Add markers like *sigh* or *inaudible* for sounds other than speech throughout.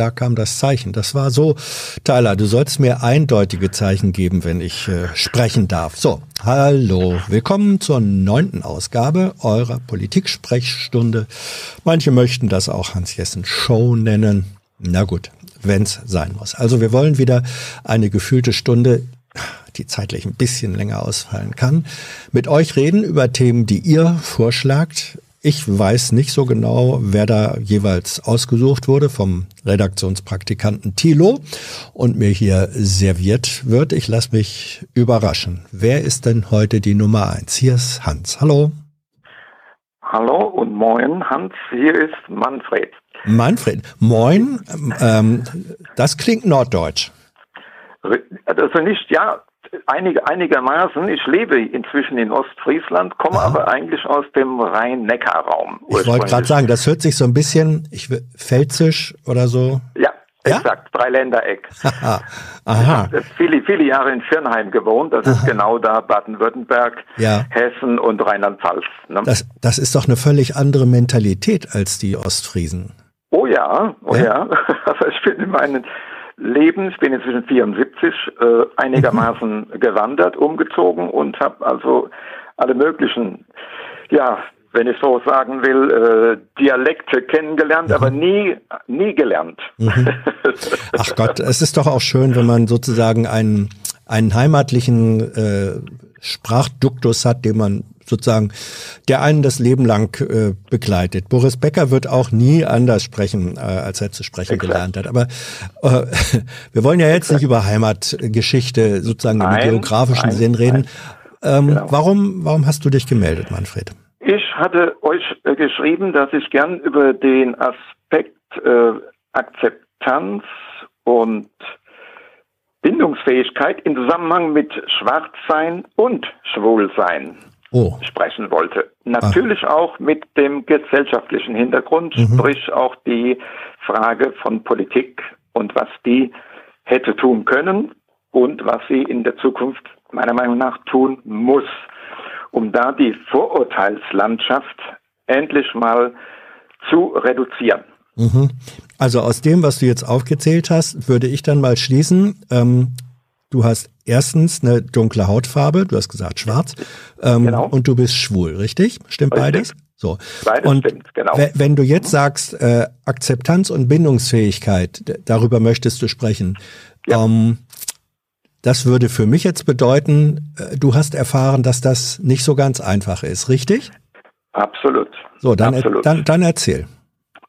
da kam das Zeichen. Das war so, Tyler, du sollst mir eindeutige Zeichen geben, wenn ich äh, sprechen darf. So, hallo, willkommen zur neunten Ausgabe eurer Politik-Sprechstunde. Manche möchten das auch Hans-Jessen Show nennen. Na gut, wenn's sein muss. Also wir wollen wieder eine gefühlte Stunde die zeitlich ein bisschen länger ausfallen kann, mit euch reden über Themen, die ihr vorschlagt. Ich weiß nicht so genau, wer da jeweils ausgesucht wurde vom Redaktionspraktikanten Thilo und mir hier serviert wird. Ich lasse mich überraschen. Wer ist denn heute die Nummer eins? Hier ist Hans. Hallo. Hallo und moin, Hans. Hier ist Manfred. Manfred, moin. Ähm, das klingt norddeutsch. Also nicht, ja, einige, einigermaßen. Ich lebe inzwischen in Ostfriesland, komme Aha. aber eigentlich aus dem Rhein-Neckar-Raum. Ich wollte gerade sagen, das hört sich so ein bisschen ich, pfälzisch oder so. Ja, ja? Exakt, Dreiländereck. *laughs* Aha. Ich habe viele, viele Jahre in Firnheim gewohnt. Das Aha. ist genau da Baden-Württemberg, ja. Hessen und Rheinland-Pfalz. Ne? Das, das ist doch eine völlig andere Mentalität als die Ostfriesen. Oh ja, oh ja. ja. *laughs* Also ich bin in meinen Leben. Ich bin inzwischen 74, äh, einigermaßen *laughs* gewandert, umgezogen und habe also alle möglichen, ja, wenn ich so sagen will, äh, Dialekte kennengelernt, mhm. aber nie, nie gelernt. Mhm. *laughs* Ach Gott, es ist doch auch schön, wenn man sozusagen einen, einen heimatlichen äh, Sprachduktus hat, den man sozusagen, der einen das Leben lang äh, begleitet. Boris Becker wird auch nie anders sprechen, äh, als er zu sprechen Exakt. gelernt hat. Aber äh, *laughs* wir wollen ja jetzt Exakt. nicht über Heimatgeschichte sozusagen nein, im geografischen nein, Sinn reden. Ähm, genau. Warum, warum hast du dich gemeldet, Manfred? Ich hatte euch äh, geschrieben, dass ich gern über den Aspekt äh, Akzeptanz und Bindungsfähigkeit im Zusammenhang mit Schwarzsein und Schwulsein oh. sprechen wollte. Natürlich ah. auch mit dem gesellschaftlichen Hintergrund, mhm. sprich auch die Frage von Politik und was die hätte tun können und was sie in der Zukunft meiner Meinung nach tun muss, um da die Vorurteilslandschaft endlich mal zu reduzieren. Mhm. Also aus dem, was du jetzt aufgezählt hast, würde ich dann mal schließen, ähm, du hast erstens eine dunkle Hautfarbe, du hast gesagt schwarz, ähm, genau. und du bist schwul, richtig? Stimmt richtig. beides? So. Beides und stimmt, genau. Wenn du jetzt sagst, äh, Akzeptanz und Bindungsfähigkeit, darüber möchtest du sprechen. Ja. Ähm, das würde für mich jetzt bedeuten, äh, du hast erfahren, dass das nicht so ganz einfach ist, richtig? Absolut. So, dann, Absolut. dann, dann erzähl.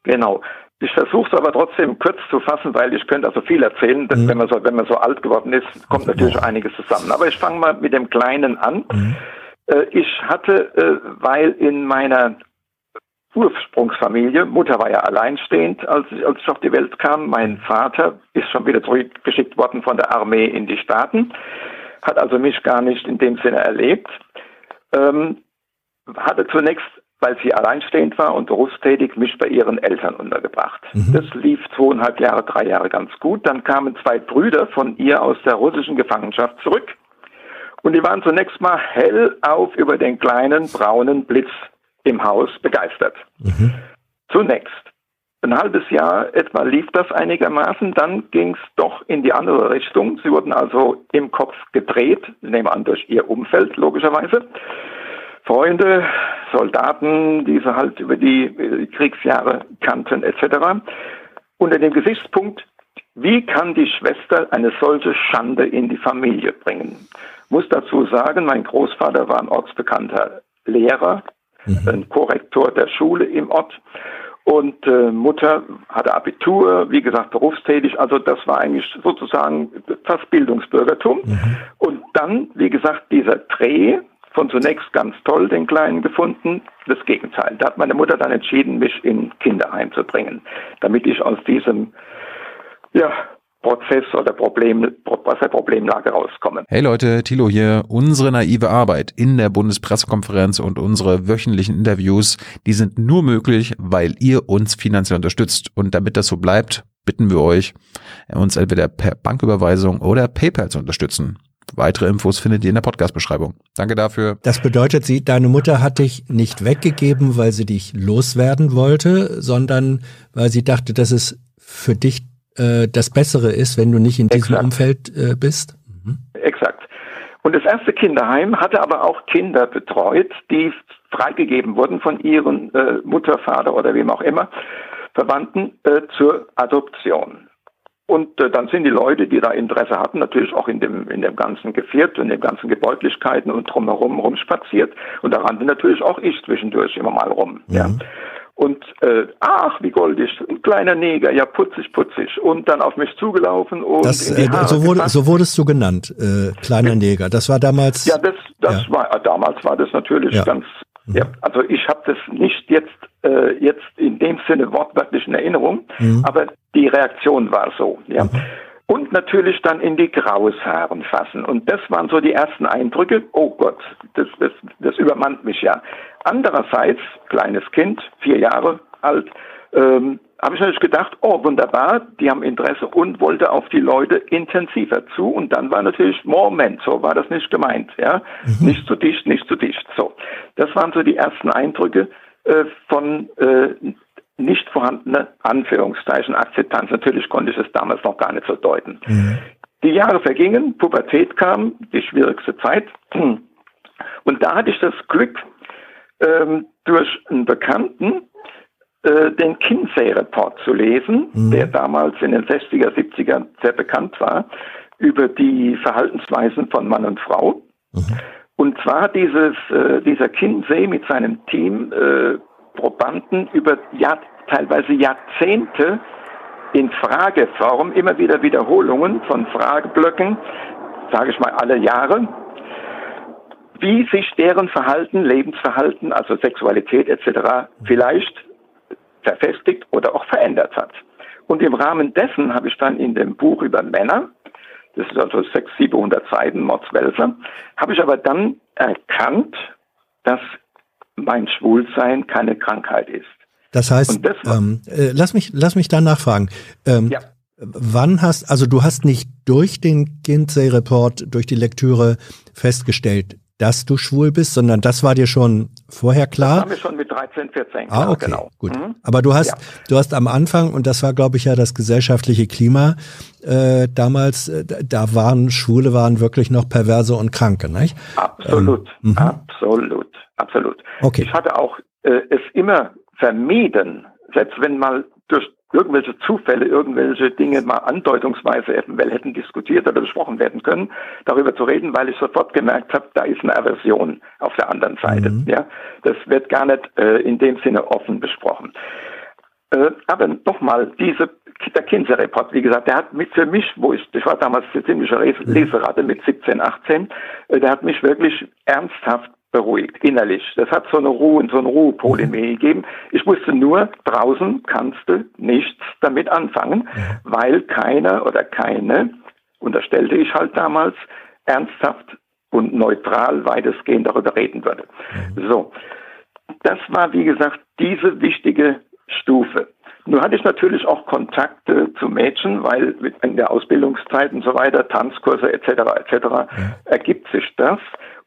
Genau. Ich versuche es aber trotzdem kurz zu fassen, weil ich könnte also viel erzählen. Mhm. Wenn, man so, wenn man so alt geworden ist, kommt natürlich mhm. einiges zusammen. Aber ich fange mal mit dem Kleinen an. Mhm. Äh, ich hatte, äh, weil in meiner Ursprungsfamilie, Mutter war ja alleinstehend, als ich, als ich auf die Welt kam. Mein Vater ist schon wieder zurückgeschickt worden von der Armee in die Staaten, hat also mich gar nicht in dem Sinne erlebt. Ähm, hatte zunächst weil sie alleinstehend war und berufstätig, mich bei ihren Eltern untergebracht. Mhm. Das lief zweieinhalb Jahre, drei Jahre ganz gut. Dann kamen zwei Brüder von ihr aus der russischen Gefangenschaft zurück. Und die waren zunächst mal hellauf über den kleinen braunen Blitz im Haus begeistert. Mhm. Zunächst. Ein halbes Jahr etwa lief das einigermaßen, dann ging es doch in die andere Richtung. Sie wurden also im Kopf gedreht, nehmen an durch ihr Umfeld logischerweise. Freunde, Soldaten, die sie halt über die Kriegsjahre kannten etc. Unter dem Gesichtspunkt, wie kann die Schwester eine solche Schande in die Familie bringen? Muss dazu sagen, mein Großvater war ein ortsbekannter Lehrer, mhm. ein Korrektor der Schule im Ort. Und äh, Mutter hatte Abitur, wie gesagt, berufstätig. Also das war eigentlich sozusagen fast Bildungsbürgertum. Mhm. Und dann, wie gesagt, dieser Dreh von zunächst ganz toll den Kleinen gefunden. Das Gegenteil. Da hat meine Mutter dann entschieden, mich in Kinderheim zu bringen, damit ich aus diesem ja, Prozess oder Problem, aus der. Hey Leute, Thilo hier. Unsere naive Arbeit in der Bundespressekonferenz und unsere wöchentlichen Interviews, die sind nur möglich, weil ihr uns finanziell unterstützt. Und damit das so bleibt, bitten wir euch, uns entweder per Banküberweisung oder PayPal zu unterstützen. Weitere Infos findet ihr in der Podcast-Beschreibung. Danke dafür. Das bedeutet, sie, deine Mutter hat dich nicht weggegeben, weil sie dich loswerden wollte, sondern weil sie dachte, dass es für dich äh, das Bessere ist, wenn du nicht in diesem Exakt. Umfeld äh, bist. Exakt. Und das erste Kinderheim hatte aber auch Kinder betreut, die freigegeben wurden von ihren äh, Mutter, Vater oder wem auch immer, Verwandten äh, zur Adoption. Und äh, dann sind die Leute, die da Interesse hatten, natürlich auch in dem, in dem ganzen Geviert und den ganzen Gebäudlichkeiten und drumherum rumspaziert. Und da rannte natürlich auch ich zwischendurch immer mal rum. Ja. Und äh, ach, wie goldig, ein kleiner Neger, ja putzig, putzig. Und dann auf mich zugelaufen und Das, äh, so, wurde, so wurdest du genannt, äh, kleiner Neger. Das war damals. Ja, das, das Ja. war damals war das natürlich Ja. ganz. Ja, also ich habe das nicht jetzt äh, jetzt in dem Sinne wortwörtlich in Erinnerung, Mhm. aber die Reaktion war so. Ja. Und natürlich dann in die Grausharen fassen. Und das waren so die ersten Eindrücke. Oh Gott, das, das, das übermannt mich ja. Andererseits, kleines Kind, vier Jahre alt, ähm, habe ich natürlich gedacht, oh wunderbar, die haben Interesse und wollte auf die Leute intensiver zu. Und dann war natürlich, Moment, so war das nicht gemeint. Ja? Nicht zu dicht, nicht zu dicht. So, das waren so die ersten Eindrücke äh, von äh, nicht vorhandener Anführungszeichen Akzeptanz. Natürlich konnte ich es damals noch gar nicht so deuten. Die Jahre vergingen, Pubertät kam, die schwierigste Zeit. Und da hatte ich das Glück, ähm, durch einen Bekannten äh, den Kinsey-Report zu lesen, der damals in den 60er, 70er sehr bekannt war, über die Verhaltensweisen von Mann und Frau. Und zwar dieses, äh, dieser Kinsey mit seinem Team äh, Probanden über Jahr, teilweise Jahrzehnte in Frageform, immer wieder Wiederholungen von Frageblöcken, sage ich mal alle Jahre, wie sich deren Verhalten, Lebensverhalten, also Sexualität etc. vielleicht verfestigt oder auch verändert hat. Und im Rahmen dessen habe ich dann in dem Buch über Männer, das ist also 600, 700 Seiten, Mordswälzer, habe ich aber dann erkannt, dass mein Schwulsein keine Krankheit ist. Das heißt, das ähm, äh, lass mich, lass mich da nachfragen. Ähm, Ja. Wann hast, also du hast nicht durch den Kinsey-Report, durch die Lektüre festgestellt, dass du schwul bist, sondern das war dir schon vorher klar. Haben wir schon mit 13, 14, Ah, klar, okay, genau. gut. Mhm. Aber du hast, Ja. du hast am Anfang, und das war, glaube ich, ja das gesellschaftliche Klima äh, damals, äh, da waren Schwule waren wirklich noch perverse und Kranke, nicht? Absolut, Ähm, mhm. absolut, absolut. Okay. Ich hatte auch äh, es immer vermieden, selbst wenn mal durch irgendwelche Zufälle, irgendwelche Dinge mal andeutungsweise eventuell hätten diskutiert oder besprochen werden können, darüber zu reden, weil ich sofort gemerkt habe, da ist eine Aversion auf der anderen Seite. Mhm. Ja, das wird gar nicht äh, in dem Sinne offen besprochen. Äh, aber nochmal, diese der Kinsey-Report, wie gesagt, der hat mit für mich, wo ich, ich war damals eine ziemliche Les- Leseratte mit 17, 18, äh, der hat mich wirklich ernsthaft beruhigt, innerlich. Das hat so eine Ruhe, so eine Ruhepol in mir gegeben. Ich wusste nur, draußen kannst du nichts damit anfangen, weil keiner oder keine, unterstellte ich halt damals, ernsthaft und neutral weitestgehend darüber reden würde. So. Das war, wie gesagt, diese wichtige Stufe. Nun hatte ich natürlich auch Kontakte zu Mädchen, weil in der Ausbildungszeit und so weiter, Tanzkurse etc. etc. ergibt sich das.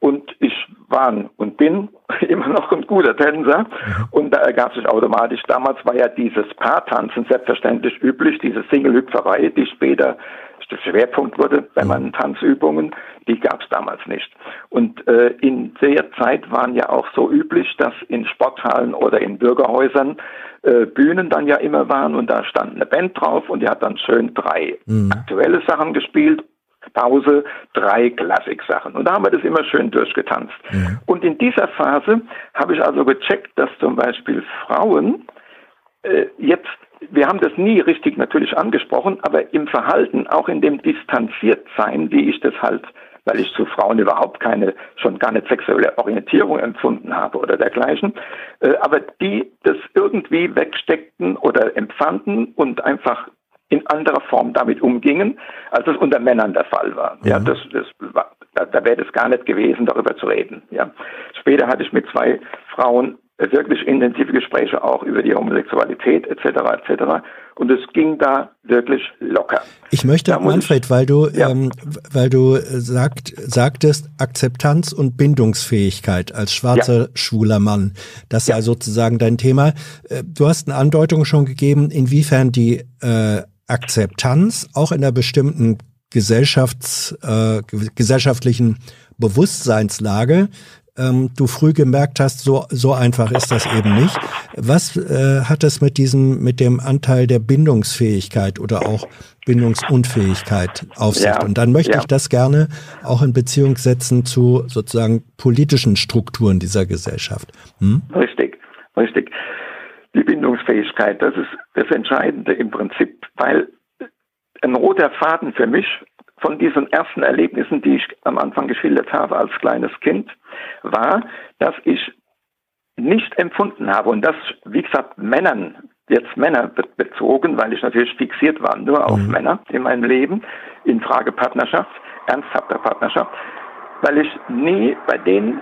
Und ich war und bin *laughs* immer noch ein guter Tänzer. Und da ergab sich automatisch, damals war ja dieses Paartanzen selbstverständlich üblich, diese Single-Hüpferei, die später der Schwerpunkt wurde bei meinen Tanzübungen, die gab es damals nicht. Und äh, in der Zeit waren ja auch so üblich, dass in Sporthallen oder in Bürgerhäusern äh, Bühnen dann ja immer waren und da stand eine Band drauf und die hat dann schön drei aktuelle Sachen gespielt. Pause, drei Klassiksachen. Und da haben wir das immer schön durchgetanzt. Und in dieser Phase habe ich also gecheckt, dass zum Beispiel Frauen äh, jetzt, wir haben das nie richtig natürlich angesprochen, aber im Verhalten, auch in dem Distanziertsein, wie ich das halt, weil ich zu Frauen überhaupt keine, schon gar nicht sexuelle Orientierung empfunden habe oder dergleichen, äh, aber die das irgendwie wegsteckten oder empfanden und einfach in anderer Form damit umgingen, als es unter Männern der Fall war. Ja, das, das war, da, da wäre es gar nicht gewesen, darüber zu reden. Ja. Später hatte ich mit zwei Frauen wirklich intensive Gespräche auch über die Homosexualität etc. etc. Und es ging da wirklich locker. Ich möchte, Da Manfred, weil du, Ja. ähm, weil du sagt, sagtest, Akzeptanz und Bindungsfähigkeit als schwarzer schwuler Mann, das sei sozusagen dein Thema. Äh, Du hast eine Andeutung schon gegeben, inwiefern die äh, Akzeptanz auch in einer bestimmten Gesellschafts, äh, gesellschaftlichen Bewusstseinslage ähm, du früh gemerkt hast, so, so einfach ist das eben nicht. Was äh, hat das mit diesem, mit dem Anteil der Bindungsfähigkeit oder auch Bindungsunfähigkeit auf sich? Ja, Und dann möchte ja. ich das gerne auch in Beziehung setzen zu sozusagen politischen Strukturen dieser Gesellschaft. Hm? Richtig, richtig. Die Bindungsfähigkeit, das ist das Entscheidende im Prinzip, weil ein roter Faden für mich von diesen ersten Erlebnissen, die ich am Anfang geschildert habe als kleines Kind, war, dass ich nicht empfunden habe und das, wie gesagt, Männern, jetzt Männer bezogen, weil ich natürlich fixiert war nur auf mhm. Männer in meinem Leben, in Frage Partnerschaft, ernsthafter Partnerschaft, weil ich nie bei den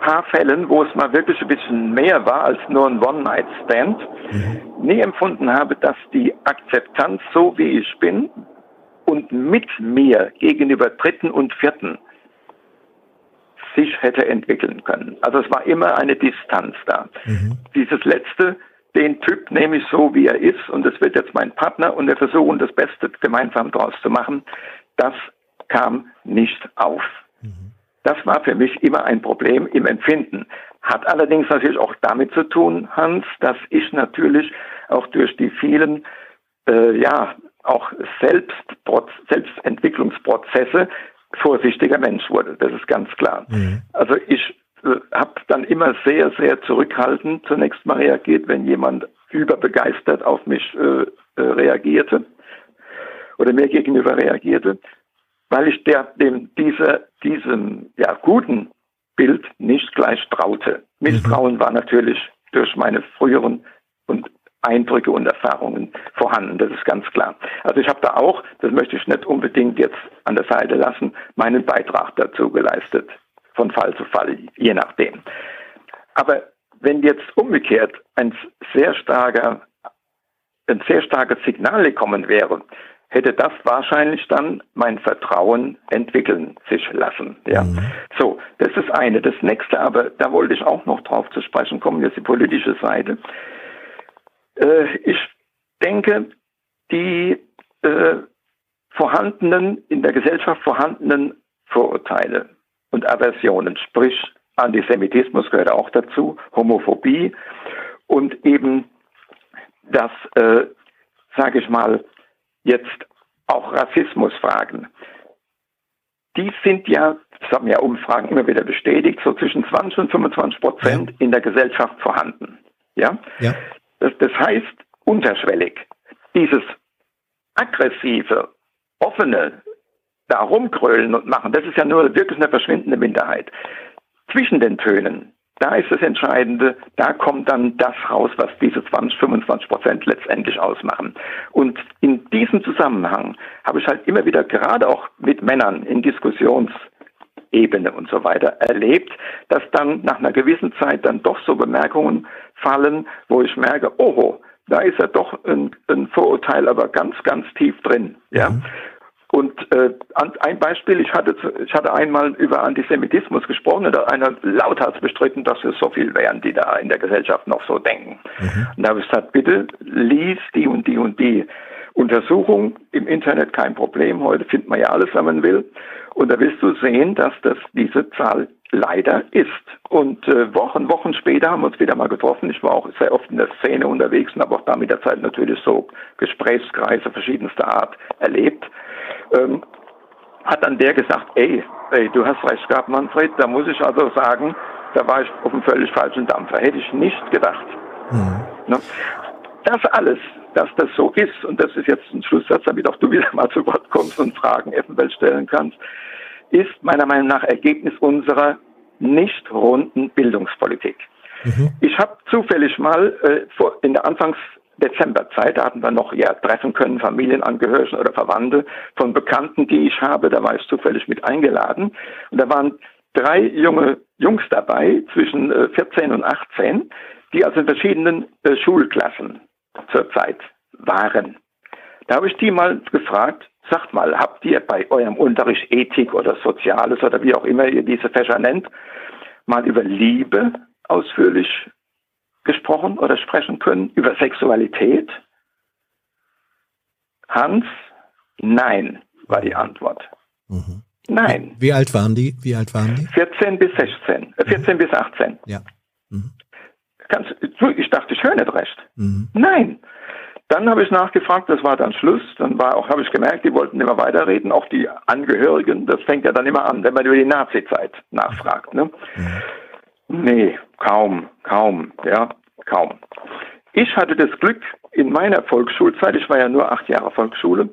paar Fällen, wo es mal wirklich ein bisschen mehr war als nur ein One-Night-Stand, mhm. nie empfunden habe, dass die Akzeptanz so wie ich bin und mit mir gegenüber Dritten und Vierten sich hätte entwickeln können. Also es war immer eine Distanz da. Mhm. Dieses letzte, den Typ nehme ich so, wie er ist und es wird jetzt mein Partner und wir versuchen das Beste gemeinsam daraus zu machen, das kam nicht auf. Mhm. Das war für mich immer ein Problem im Empfinden. Hat allerdings natürlich auch damit zu tun, Hans, dass ich natürlich auch durch die vielen äh, ja, auch Selbst, Selbstentwicklungsprozesse vorsichtiger Mensch wurde. Das ist ganz klar. Mhm. Also ich äh, habe dann immer sehr, sehr zurückhaltend zunächst mal reagiert, wenn jemand überbegeistert auf mich äh, äh, reagierte oder mir gegenüber reagierte, weil ich der, dem dieser, diesem ja, guten Bild nicht gleich traute. Misstrauen mhm. war natürlich durch meine früheren und Eindrücke und Erfahrungen vorhanden, das ist ganz klar. Also ich habe da auch, das möchte ich nicht unbedingt jetzt an der Seite lassen, meinen Beitrag dazu geleistet, von Fall zu Fall, je nachdem. Aber wenn jetzt umgekehrt ein sehr starker, ein sehr starkes Signal gekommen wäre, hätte das wahrscheinlich dann mein Vertrauen entwickeln sich lassen. Ja. Mhm. So, das ist eine. Das nächste, aber da wollte ich auch noch drauf zu sprechen kommen, jetzt die politische Seite. Äh, ich denke, die äh, vorhandenen, in der Gesellschaft vorhandenen Vorurteile und Aversionen, sprich Antisemitismus gehört auch dazu, Homophobie und eben das, äh, sage ich mal, jetzt auch Rassismusfragen. Die sind ja, das haben ja Umfragen immer wieder bestätigt, so zwischen 20 und 25 Prozent ja. in der Gesellschaft vorhanden. Ja? ja. Das, das heißt, unterschwellig, dieses aggressive, offene, da rumkrölen und machen, das ist ja nur wirklich eine verschwindende Minderheit. Zwischen den Tönen, da ist das Entscheidende, da kommt dann das raus, was diese 20, 25 Prozent letztendlich ausmachen. Und in diesem Zusammenhang habe ich halt immer wieder gerade auch mit Männern in Diskussions Ebene und so weiter erlebt, dass dann nach einer gewissen Zeit dann doch so Bemerkungen fallen, wo ich merke, oho, da ist ja doch ein, ein Vorurteil, aber ganz, ganz tief drin. Ja. Mhm. Und äh, ein Beispiel, ich hatte, ich hatte einmal über Antisemitismus gesprochen und da einer lauthals bestritten, dass es so viel wären, die da in der Gesellschaft noch so denken. Mhm. Und da habe ich gesagt, bitte lies die und die und die Untersuchung im Internet kein Problem. Heute findet man ja alles, wenn man will. Und da wirst du sehen, dass das diese Zahl leider ist. Und äh, Wochen, Wochen später haben wir uns wieder mal getroffen. Ich war auch sehr oft in der Szene unterwegs und habe auch da mit der Zeit natürlich so Gesprächskreise verschiedenster Art erlebt. Ähm, hat dann der gesagt, ey, ey, du hast recht gehabt, Manfred, da muss ich also sagen, da war ich auf einem völlig falschen Dampfer. Hätte ich nicht gedacht. Mhm. Ne? Das alles dass das so ist, und das ist jetzt ein Schlusssatz, damit auch du wieder mal zu Wort kommst und Fragen eventuell stellen kannst, ist meiner Meinung nach Ergebnis unserer nicht runden Bildungspolitik. Mhm. Ich habe zufällig mal äh, vor, in der Anfangs Dezemberzeit, da hatten wir noch ja treffen können, Familienangehörige oder Verwandte von Bekannten, die ich habe, da war ich zufällig mit eingeladen. Und da waren drei junge Jungs dabei, zwischen äh, 14 und 18, die also in verschiedenen äh, Schulklassen zurzeit waren. Da habe ich die mal gefragt, sagt mal, habt ihr bei eurem Unterricht Ethik oder Soziales oder wie auch immer ihr diese Fächer nennt, mal über Liebe ausführlich gesprochen oder sprechen können, über Sexualität? Hans, nein, war die Antwort. Mhm. Nein. Wie alt waren die? Wie alt waren die? 14 bis 16, äh, 14 mhm. bis 18. Ja. Mhm. Kannst, ich dachte, ich höre nicht recht. Mhm. Nein. Dann habe ich nachgefragt, das war dann Schluss. Dann war auch, habe ich gemerkt, die wollten immer weiterreden, auch die Angehörigen. Das fängt ja dann immer an, wenn man über die Nazi-Zeit nachfragt. Ne? Mhm. Nee, kaum, kaum, ja, kaum. Ich hatte das Glück in meiner Volksschulzeit, ich war ja nur acht Jahre Volksschule,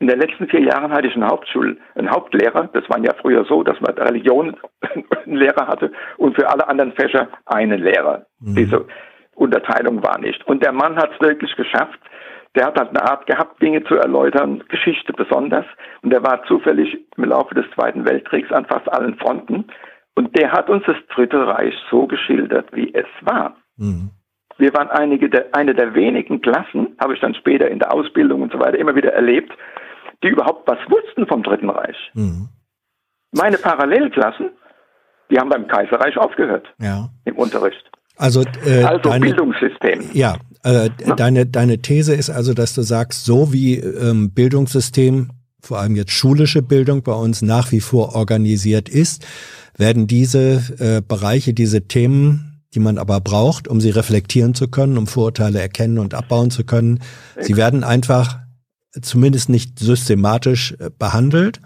in den letzten vier Jahren hatte ich einen, Hauptschul einen Hauptlehrer. Das war ja früher so, dass man Religion *laughs* einen Lehrer hatte und für alle anderen Fächer einen Lehrer. Mhm. Diese Unterteilung war nicht. Und der Mann hat es wirklich geschafft. Der hat halt eine Art gehabt, Dinge zu erläutern, Geschichte besonders. Und er war zufällig im Laufe des Zweiten Weltkriegs an fast allen Fronten. Und der hat uns das Dritte Reich so geschildert, wie es war. Mhm. Wir waren einige der, eine der wenigen Klassen, habe ich dann später in der Ausbildung und so weiter immer wieder erlebt, die überhaupt was wussten vom Dritten Reich. Mhm. Meine Parallelklassen, die haben beim Kaiserreich aufgehört ja. im Unterricht. Also, äh, also deine, Bildungssystem. Ja, äh, deine, deine These ist also, dass du sagst, so wie ähm, Bildungssystem, vor allem jetzt schulische Bildung bei uns nach wie vor organisiert ist, werden diese äh, Bereiche, diese Themen, die man aber braucht, um sie reflektieren zu können, um Vorurteile erkennen und abbauen zu können, sie werden einfach zumindest nicht systematisch äh, behandelt,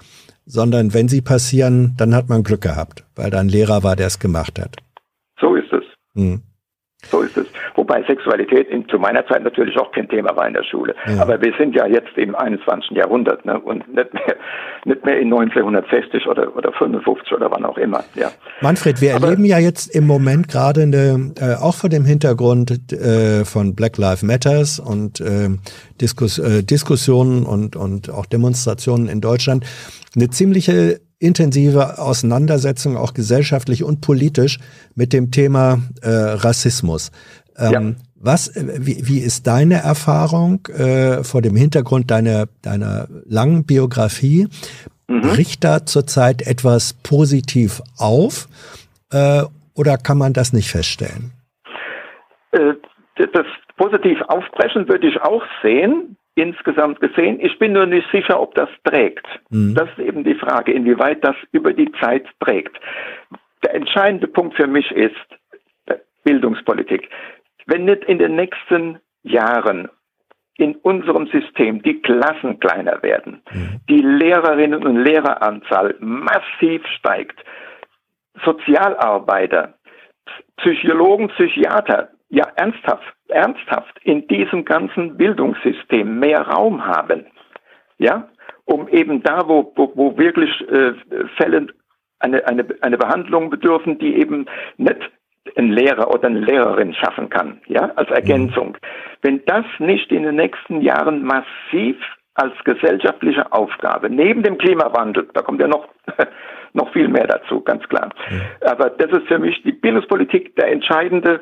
sondern wenn sie passieren, dann hat man Glück gehabt, weil da ein Lehrer war, der es gemacht hat. So ist es. Hm. So ist es. Wobei Sexualität in, zu meiner Zeit natürlich auch kein Thema war in der Schule. Ja. Aber wir sind ja jetzt im 21. Jahrhundert ne? und nicht mehr, nicht mehr in 1960 oder, oder 55 oder wann auch immer. Ja. Manfred, wir Aber, erleben ja jetzt im Moment gerade eine, äh, auch vor dem Hintergrund äh, von Black Lives Matters und äh, Diskus, Diskussionen und, und auch Demonstrationen in Deutschland eine ziemliche intensive Auseinandersetzung, auch gesellschaftlich und politisch, mit dem Thema äh, Rassismus. Ähm, ja. Was, äh, wie, wie ist deine Erfahrung äh, vor dem Hintergrund deiner, deiner langen Biografie? Mhm. Bricht da zurzeit etwas positiv auf äh, oder kann man das nicht feststellen? Äh, das positiv aufbrechen würde ich auch sehen insgesamt gesehen. Ich bin nur nicht sicher, ob das trägt. Mhm. Das ist eben die Frage, inwieweit das über die Zeit trägt. Der entscheidende Punkt für mich ist Bildungspolitik. Wenn nicht in den nächsten Jahren in unserem System die Klassen kleiner werden, mhm. die Lehrerinnen und Lehreranzahl massiv steigt, Sozialarbeiter, Psychologen, Psychiater ja ernsthaft, ernsthaft in diesem ganzen Bildungssystem mehr Raum haben, ja, um eben da, wo, wo, wo wirklich äh, Fälle eine, eine, eine Behandlung bedürfen, die eben nicht ein Lehrer oder eine Lehrerin schaffen kann, ja, als mhm. Ergänzung. Wenn das nicht in den nächsten Jahren massiv als gesellschaftliche Aufgabe, neben dem Klimawandel, da kommt ja noch, *laughs* noch viel mehr dazu, ganz klar. Aber das ist für mich die Bildungspolitik der entscheidende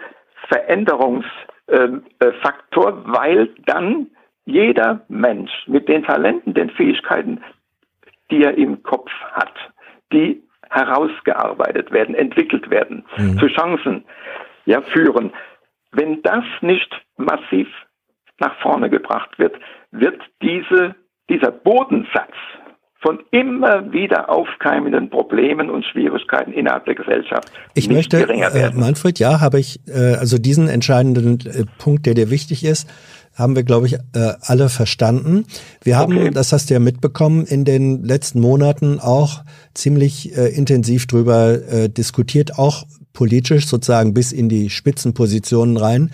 Veränderungsfaktor, weil dann jeder Mensch mit den Talenten, den Fähigkeiten, die er im Kopf hat, die herausgearbeitet werden, entwickelt werden, mhm. zu Chancen ja, führen. Wenn das nicht massiv nach vorne gebracht wird, wird diese, dieser Bodensatz von immer wieder aufkeimenden Problemen und Schwierigkeiten innerhalb der Gesellschaft. Ich möchte, äh, Manfred, ja, habe ich, äh, also diesen entscheidenden äh, Punkt, der dir wichtig ist, haben wir, glaube ich, äh, alle verstanden. Wir haben, okay. das hast du ja mitbekommen, in den letzten Monaten auch ziemlich äh, intensiv drüber äh, diskutiert, auch politisch sozusagen bis in die Spitzenpositionen rein,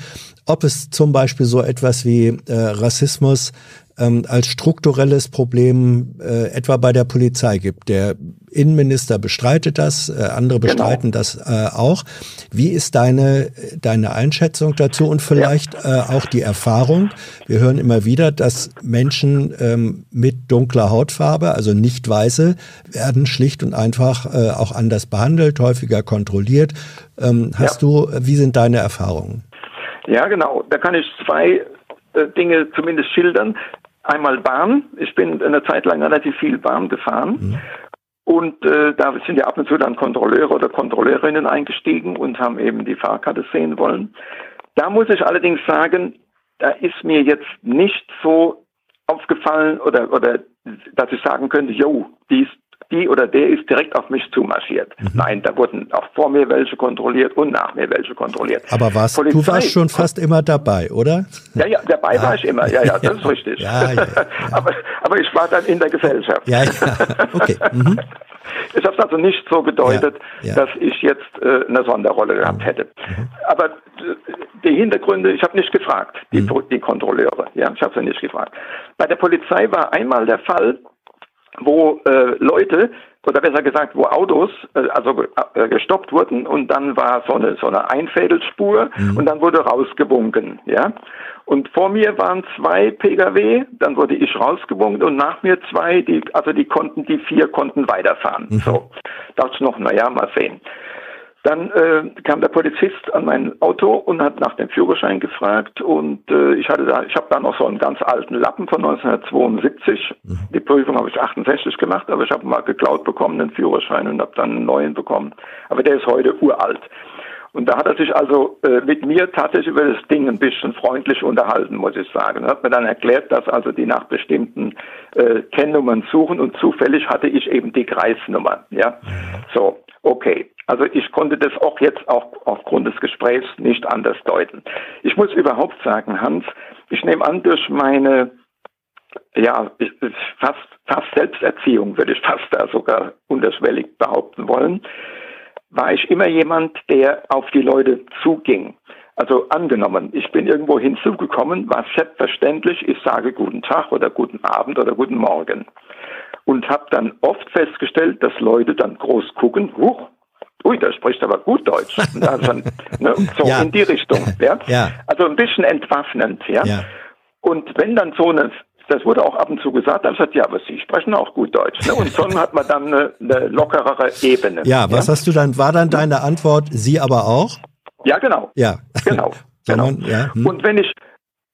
ob es zum Beispiel so etwas wie äh, Rassismus ähm, als strukturelles Problem äh, etwa bei der Polizei gibt. Der Innenminister bestreitet das, äh, andere genau. bestreiten genau. das äh, auch. Wie ist deine, deine Einschätzung dazu und vielleicht ja. äh, auch die Erfahrung? Wir hören immer wieder, dass Menschen ähm, mit dunkler Hautfarbe, also nicht weiße, werden schlicht und einfach äh, auch anders behandelt, häufiger kontrolliert. Ähm, hast ja. du, wie sind deine Erfahrungen? Ja, genau. Da kann ich zwei äh, Dinge zumindest schildern. Einmal Bahn. Ich bin eine Zeit lang relativ viel Bahn gefahren. Mhm. Und äh, da sind ja ab und zu dann Kontrolleure oder Kontrolleurinnen eingestiegen und haben eben die Fahrkarte sehen wollen. Da muss ich allerdings sagen, da ist mir jetzt nicht so aufgefallen oder, oder dass ich sagen könnte, jo, die ist die oder der ist direkt auf mich zumarschiert. Mhm. Nein, da wurden auch vor mir welche kontrolliert und nach mir welche kontrolliert. Aber warst, Polizei, du warst schon fast immer dabei, oder? Ja, ja, dabei ja. war ich immer. Ja, ja, *laughs* das ist richtig. ja, ja, *laughs* aber, aber ich war dann in der Gesellschaft. Ja, ja. okay. Mhm. *laughs* Ich habe es also nicht so gedeutet, dass ich jetzt äh, eine Sonderrolle gehabt hätte. Mhm. Aber die Hintergründe, ich habe nicht gefragt, die, mhm. die Kontrolleure. Ja, ich habe sie nicht gefragt. Bei der Polizei war einmal der Fall, wo äh, Leute oder besser gesagt, wo Autos äh, also äh, gestoppt wurden und dann war so eine so eine Einfädelspur mhm. und dann wurde rausgewunken, ja. Und vor mir waren zwei Pkw, dann wurde ich rausgewunken und nach mir zwei, die also die konnten die vier konnten weiterfahren. Mhm. So, dachte ich noch, na ja, mal sehen. Dann äh, kam der Polizist an mein Auto und hat nach dem Führerschein gefragt und äh, ich hatte da, ich habe da noch so einen ganz alten Lappen von 1972. Mhm. Die Prüfung habe ich 68 gemacht, aber ich habe mal geklaut bekommen den Führerschein und habe dann einen neuen bekommen. Aber der ist heute uralt. Und da hat er sich also äh, mit mir tatsächlich über das Ding ein bisschen freundlich unterhalten, muss ich sagen. Er hat mir dann erklärt, dass also die nach bestimmten äh, Kennnummern suchen und zufällig hatte ich eben die Kreisnummer. Ja, mhm. so okay. Also ich konnte das auch jetzt auch aufgrund des Gesprächs nicht anders deuten. Ich muss überhaupt sagen, Hans, ich nehme an, durch meine ja, fast, fast Selbsterziehung würde ich fast da sogar unterschwellig behaupten wollen, war ich immer jemand, der auf die Leute zuging. Also angenommen, ich bin irgendwo hinzugekommen, war selbstverständlich, ich sage guten Tag oder guten Abend oder guten Morgen. Und habe dann oft festgestellt, dass Leute dann groß gucken, huch, ui, der spricht aber gut Deutsch. Also, ne, so ja. in die Richtung. Ja? *laughs* ja? Also ein bisschen entwaffnend. Ja? ja? Und wenn dann so eine, das wurde auch ab und zu gesagt, dann sagt ja, aber Sie sprechen auch gut Deutsch. Ne? Und schon hat man dann eine, eine lockerere Ebene. Ja, was hast du dann, war dann deine Antwort, Sie aber auch? Ja, genau. Ja. *laughs* Genau. *laughs* genau. Hm. Und wenn ich,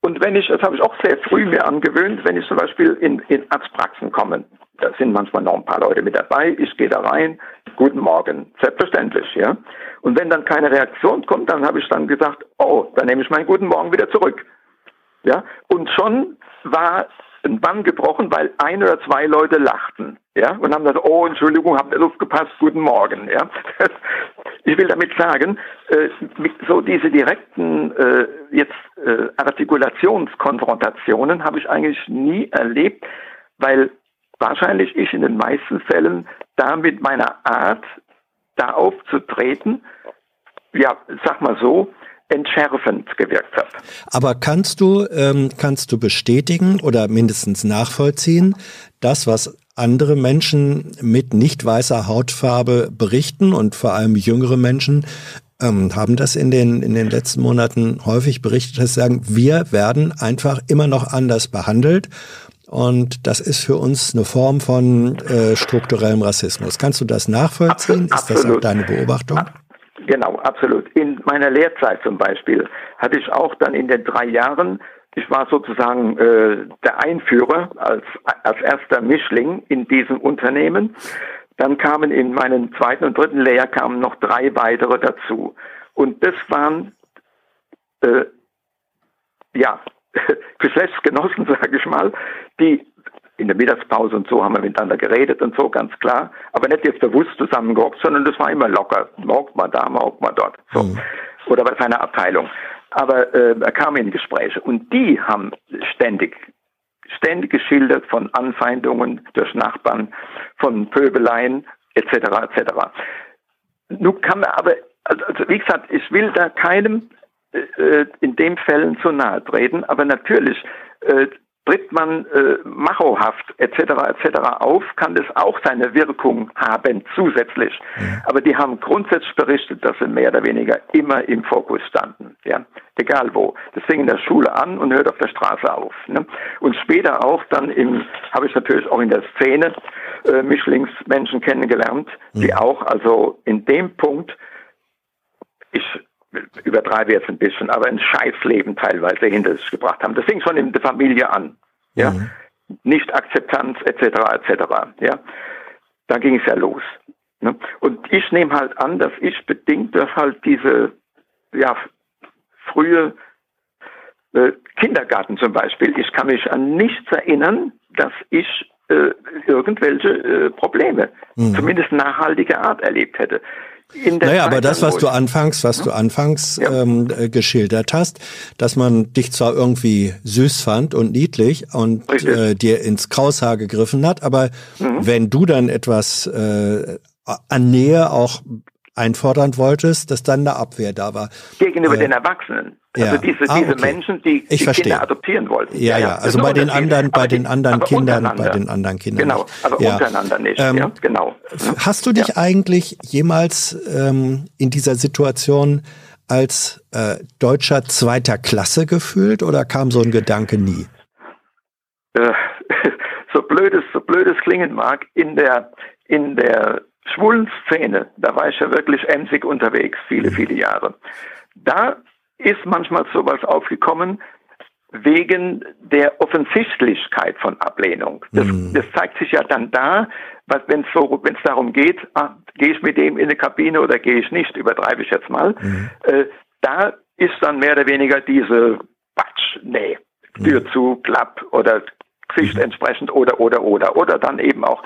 und wenn ich, das habe ich auch sehr früh mir angewöhnt, wenn ich zum Beispiel in, in Arztpraxen komme, da sind manchmal noch ein paar Leute mit dabei, ich gehe da rein, guten Morgen, selbstverständlich, ja. Und wenn dann keine Reaktion kommt, dann habe ich dann gesagt, oh, dann nehme ich meinen guten Morgen wieder zurück. Ja, und schon war ein Bann gebrochen, weil ein oder zwei Leute lachten, ja, und haben gesagt, oh, Entschuldigung, habt ihr aufgepasst, guten Morgen, ja. *laughs* Ich will damit sagen, äh, so diese direkten äh, jetzt äh, Artikulationskonfrontationen habe ich eigentlich nie erlebt, weil wahrscheinlich ich in den meisten Fällen da mit meiner Art, da aufzutreten, ja, sag mal so, entschärfend gewirkt hat. Aber kannst du, ähm, kannst du bestätigen oder mindestens nachvollziehen, das, was andere Menschen mit nicht weißer Hautfarbe berichten und vor allem jüngere Menschen, ähm, haben das in den, in den letzten Monaten häufig berichtet, dass sie sagen, wir werden einfach immer noch anders behandelt und das ist für uns eine Form von äh, strukturellem Rassismus. Kannst du das nachvollziehen? Absolut. Ist das auch deine Beobachtung? Genau, absolut. In meiner Lehrzeit zum Beispiel hatte ich auch dann in den drei Jahren, ich war sozusagen äh, der Einführer als, als erster Mischling in diesem Unternehmen. Dann kamen in meinem zweiten und dritten Lehrjahr kamen noch drei weitere dazu. Und das waren äh, ja *laughs* Geschäftsgenossen, *laughs* sage ich mal, die in der Mittagspause und so haben wir miteinander geredet und so, ganz klar. Aber nicht jetzt bewusst zusammengehockt, sondern das war immer locker. Morgt mal da, morgt mal dort. So. Mhm. Oder bei seiner Abteilung. Aber äh, er kam in Gespräche und die haben ständig, ständig geschildert von Anfeindungen durch Nachbarn, von Pöbeleien etc. etc. Nun kann man aber, also, also wie gesagt, ich will da keinem äh, in den Fällen zu nahe treten, aber natürlich äh, tritt man äh, machohaft etc. etc. auf, kann das auch seine Wirkung haben zusätzlich. Ja. Aber die haben grundsätzlich berichtet, dass sie mehr oder weniger immer im Fokus standen, ja, egal wo. Das fing in der Schule an und hört auf der Straße auf. Ne? Und später auch dann im, habe ich natürlich auch in der Szene äh, Mischlingsmenschen kennengelernt, die ja. auch also in dem Punkt ich übertreibe jetzt ein bisschen, aber ein Scheißleben teilweise hinter sich gebracht haben. Das fing schon in der Familie an. Ja? Mhm. Nicht Akzeptanz etc. etc. Ja? Da ging es ja los. Ne? Und ich nehme halt an, dass ich bedingt durch halt diese ja, frühe Äh, Kindergarten zum Beispiel. Ich kann mich an nichts erinnern, dass ich äh, irgendwelche äh, Probleme, mhm. zumindest nachhaltiger Art, erlebt hätte. Naja, aber das, was du anfangs, was du anfangs ja. ähm, äh, geschildert hast, dass man dich zwar irgendwie süß fand und niedlich und äh, dir ins Kraushaar gegriffen hat, aber mhm. wenn du dann etwas äh, an Nähe auch einfordern wolltest, dass dann eine Abwehr da war. Gegenüber äh, den Erwachsenen. Also ja. diese, ah, diese okay. Menschen, die die Kinder adoptieren wollten. Ja, ja, also bei den anderen, bei den anderen Kindern, bei den anderen Kindern. Genau, aber ja. untereinander nicht, ähm, ja, genau. Hast du dich ja. eigentlich jemals ähm, in dieser Situation als äh, Deutscher zweiter Klasse gefühlt oder kam so ein Gedanke nie? Äh, *laughs* so blöd es, so blöd es klingen mag, in der, in der schwulen Szene, da war ich ja wirklich emsig unterwegs, viele, mhm. viele Jahre. Da ist manchmal sowas aufgekommen wegen der Offensichtlichkeit von Ablehnung. Das, mhm. das zeigt sich ja dann da, wenn es so, wenn's darum geht, ah, gehe ich mit dem in eine Kabine oder gehe ich nicht, übertreibe ich jetzt mal. Mhm. Äh, da ist dann mehr oder weniger diese Batsch, nee, Tür mhm. zu, Klapp oder Gesicht mhm. entsprechend oder, oder, oder, oder dann eben auch,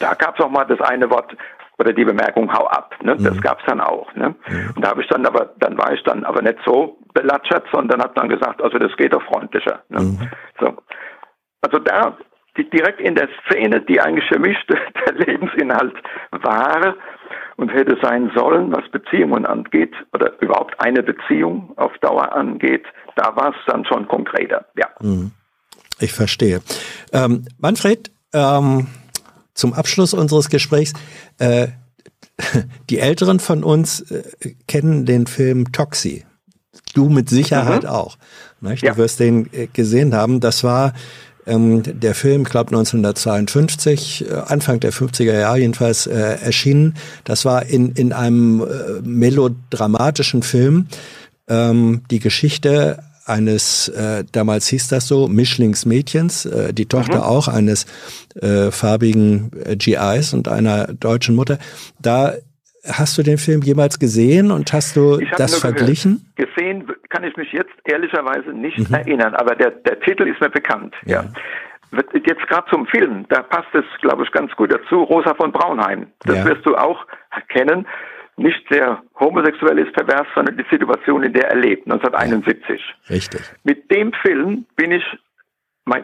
da gab es auch mal das eine Wort, oder die Bemerkung hau ab. Ne? Das mhm. gab's dann auch. Ne? Mhm. Und da habe ich dann aber, dann war ich dann aber nicht so belatschert, sondern habe dann gesagt, also das geht doch freundlicher. Ne? Mhm. So. Also da die, direkt in der Szene, die eigentlich für mich *laughs* der Lebensinhalt war und hätte sein sollen, was Beziehungen angeht oder überhaupt eine Beziehung auf Dauer angeht, da war es dann schon konkreter. Ja. Mhm. Ich verstehe. Ähm, Manfred, ähm, zum Abschluss unseres Gesprächs, äh, die Älteren von uns äh, kennen den Film Toxi. Du mit Sicherheit mhm. auch. Ne? Du ja. wirst den äh, gesehen haben. Das war ähm, der Film, ich glaube 1952, äh, Anfang der 50er Jahre jedenfalls äh, erschienen. Das war in, in einem äh, melodramatischen Film ähm, die Geschichte eines, äh, damals hieß das so, Mischlingsmädchens, äh, die Tochter mhm. auch eines äh, farbigen äh, GIs und einer deutschen Mutter. Da hast du den Film jemals gesehen und hast du das verglichen? Gehört. Gesehen kann ich mich jetzt ehrlicherweise nicht mhm. erinnern, aber der, der Titel ist mir bekannt. Ja. ja. Jetzt gerade zum Film, da passt es, glaube ich, ganz gut dazu. Rosa von Braunheim. Das ja. wirst du auch kennen nicht sehr homosexuell ist, pervers, sondern die Situation, in der er lebt, 1971. Richtig. Mit dem Film bin ich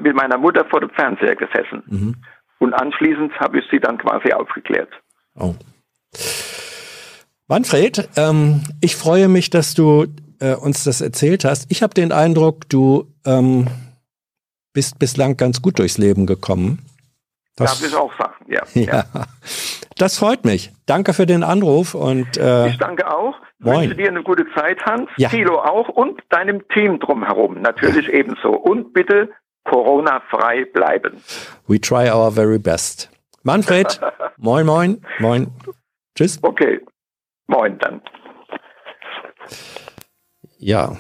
mit meiner Mutter vor dem Fernseher gesessen. Mhm. Und anschließend habe ich sie dann quasi aufgeklärt. Oh. Manfred, ähm, ich freue mich, dass du äh, uns das erzählt hast. Ich habe den Eindruck, du ähm, bist bislang ganz gut durchs Leben gekommen. Das, Darf ich auch sagen, ja. *laughs* ja. Das freut mich. Danke für den Anruf und äh, ich danke auch. Moin. Wünsche dir eine gute Zeit, Hans. Ja. Thilo auch und deinem Team drumherum natürlich ebenso. Und bitte Corona-frei bleiben. We try our very best. Manfred, *laughs* moin, moin, moin. Tschüss. Okay, moin dann. Ja,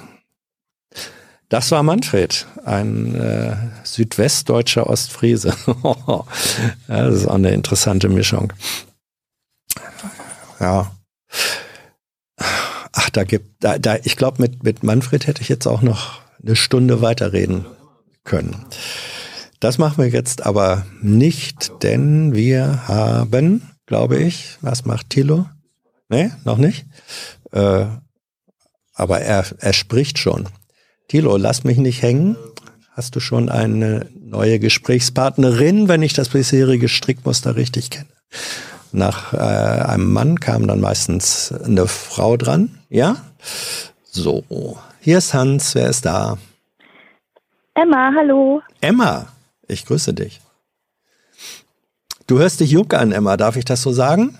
das war Manfred, ein äh, südwestdeutscher Ostfriese. *laughs* das ist auch eine interessante Mischung. Ja. Ach, da gibt, da, da, ich glaube, mit, mit Manfred hätte ich jetzt auch noch eine Stunde weiterreden können. Das machen wir jetzt aber nicht, denn wir haben, glaube ich, was macht Thilo? Nee, noch nicht. Äh, aber er, er spricht schon. Thilo, lass mich nicht hängen. Hast du schon eine neue Gesprächspartnerin, wenn ich das bisherige Strickmuster richtig kenne? Nach äh, einem Mann kam dann meistens eine Frau dran. Ja? So, hier ist Hans. Wer ist da? Emma, hallo. Emma, ich grüße dich. Du hörst dich jung an, Emma. Darf ich das so sagen?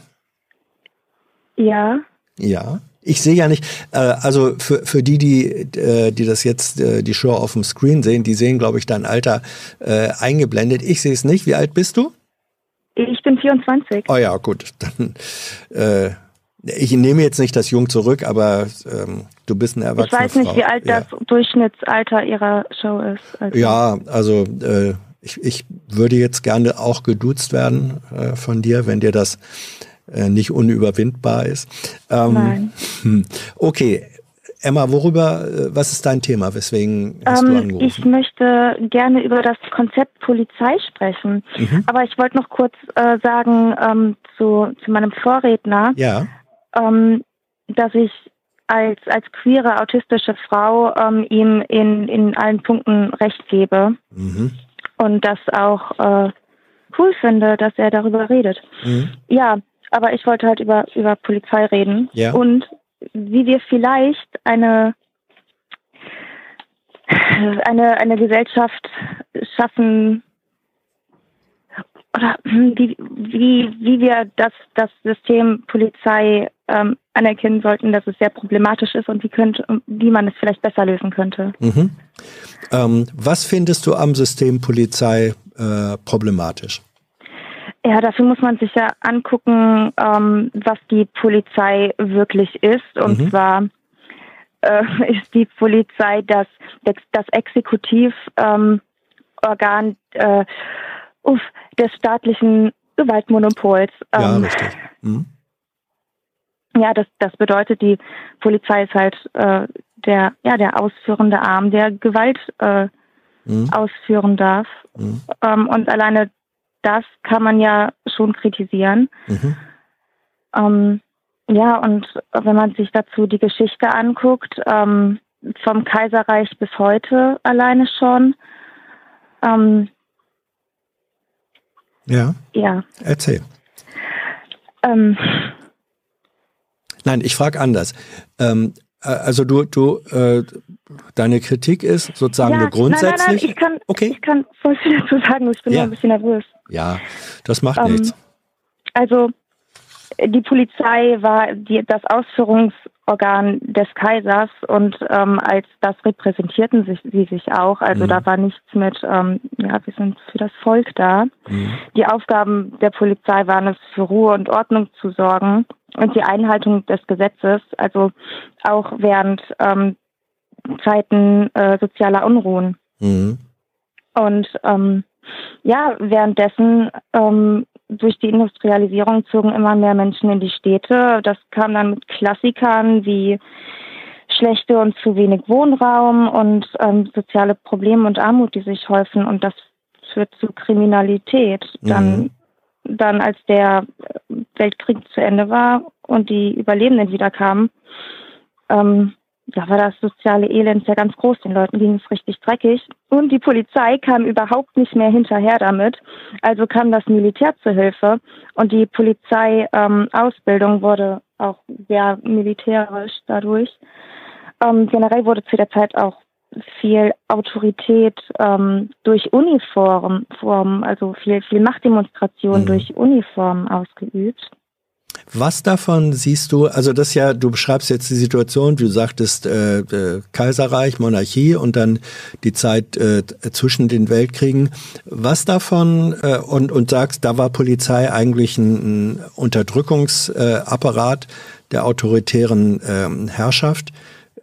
Ja. Ja. Ich sehe ja nicht, äh, also für, für die, die, äh, die das jetzt, äh, die Show auf dem Screen sehen, die sehen, glaube ich, dein Alter äh, eingeblendet. Ich sehe es nicht. Wie alt bist du? Ich bin 24. Oh ja, gut. Dann, äh, ich nehme jetzt nicht das Jung zurück, aber ähm, du bist eine erwachsene Ich weiß nicht, Frau. wie alt ja. das Durchschnittsalter Ihrer Show ist. Also. Ja, also äh, ich, ich würde jetzt gerne auch geduzt werden äh, von dir, wenn dir das nicht unüberwindbar ist. Ähm, Nein. Hm. Okay, Emma, worüber, äh, was ist dein Thema? Weswegen hast ähm, du angerufen? Ich möchte gerne über das Konzept Polizei sprechen. Mhm. Aber ich wollte noch kurz äh, sagen ähm, zu, zu meinem Vorredner, ja. ähm, dass ich als, als queere autistische Frau ähm, ihm in, in allen Punkten recht gebe. Mhm. Und das auch äh, cool finde, dass er darüber redet. Mhm. Ja, aber ich wollte halt über, über Polizei reden. Ja. Und wie wir vielleicht eine, eine, eine Gesellschaft schaffen, oder wie, wie, wie wir das, das System Polizei ähm, anerkennen sollten, dass es sehr problematisch ist und wie, könnte, wie man es vielleicht besser lösen könnte. Mhm. Ähm, was findest du am System Polizei äh, problematisch? Ja, dafür muss man sich ja angucken, ähm, was die Polizei wirklich ist. Und mhm. zwar äh, *laughs* ist die Polizei das, das Exekutivorgan ähm, äh, uff, des staatlichen Gewaltmonopols. Ähm, ja, richtig. Mhm. Ja, das, das bedeutet, die Polizei ist halt äh, der, ja, der ausführende Arm, der Gewalt äh, mhm. ausführen darf. Mhm. Ähm, und alleine das kann man ja schon kritisieren. Mhm. Ähm, ja, und wenn man sich dazu die Geschichte anguckt, ähm, vom Kaiserreich bis heute alleine schon. Ähm, ja. Ja. Erzähl. Ähm, Nein, ich frage anders. Ähm, äh, also du, du, äh, deine Kritik ist sozusagen ja, nur grundsätzlich. Nein, nein, nein, ich kann, okay. ich kann voll viel dazu sagen, ich bin ja. ein bisschen nervös. Ja, das macht ähm, nichts. Also die Polizei war die, das Ausführungsorgan des Kaisers und ähm, als das repräsentierten sich, sie sich auch. Also mhm. da war nichts mit, ähm, ja, wir sind für das Volk da. Mhm. Die Aufgaben der Polizei waren es, für Ruhe und Ordnung zu sorgen und die Einhaltung des Gesetzes, also auch während ähm, Zeiten äh, sozialer Unruhen. Mhm. Und ähm, ja, währenddessen ähm, durch die Industrialisierung zogen immer mehr Menschen in die Städte. Das kam dann mit Klassikern wie schlechte und zu wenig Wohnraum und ähm, soziale Probleme und Armut, die sich häufen. Und das führt zu Kriminalität. Dann mhm dann, als der Weltkrieg zu Ende war und die Überlebenden wieder kamen, ähm, da war das soziale Elend ja ganz groß. Den Leuten ging es richtig dreckig. Und die Polizei kam überhaupt nicht mehr hinterher damit. Also kam das Militär zur Hilfe. Und die Polizeiausbildung ähm, wurde auch sehr militärisch dadurch. Ähm, generell wurde zu der Zeit auch viel Autorität ähm, durch Uniform, also viel, viel Machtdemonstration mhm. durch Uniform ausgeübt. Was davon siehst du, also das ja, du beschreibst jetzt die Situation, du sagtest, äh, äh, Kaiserreich, Monarchie und dann die Zeit äh, zwischen den Weltkriegen. Was davon äh, und, und sagst, da war Polizei eigentlich ein, ein Unterdrückungsapparat der autoritären ähm, Herrschaft.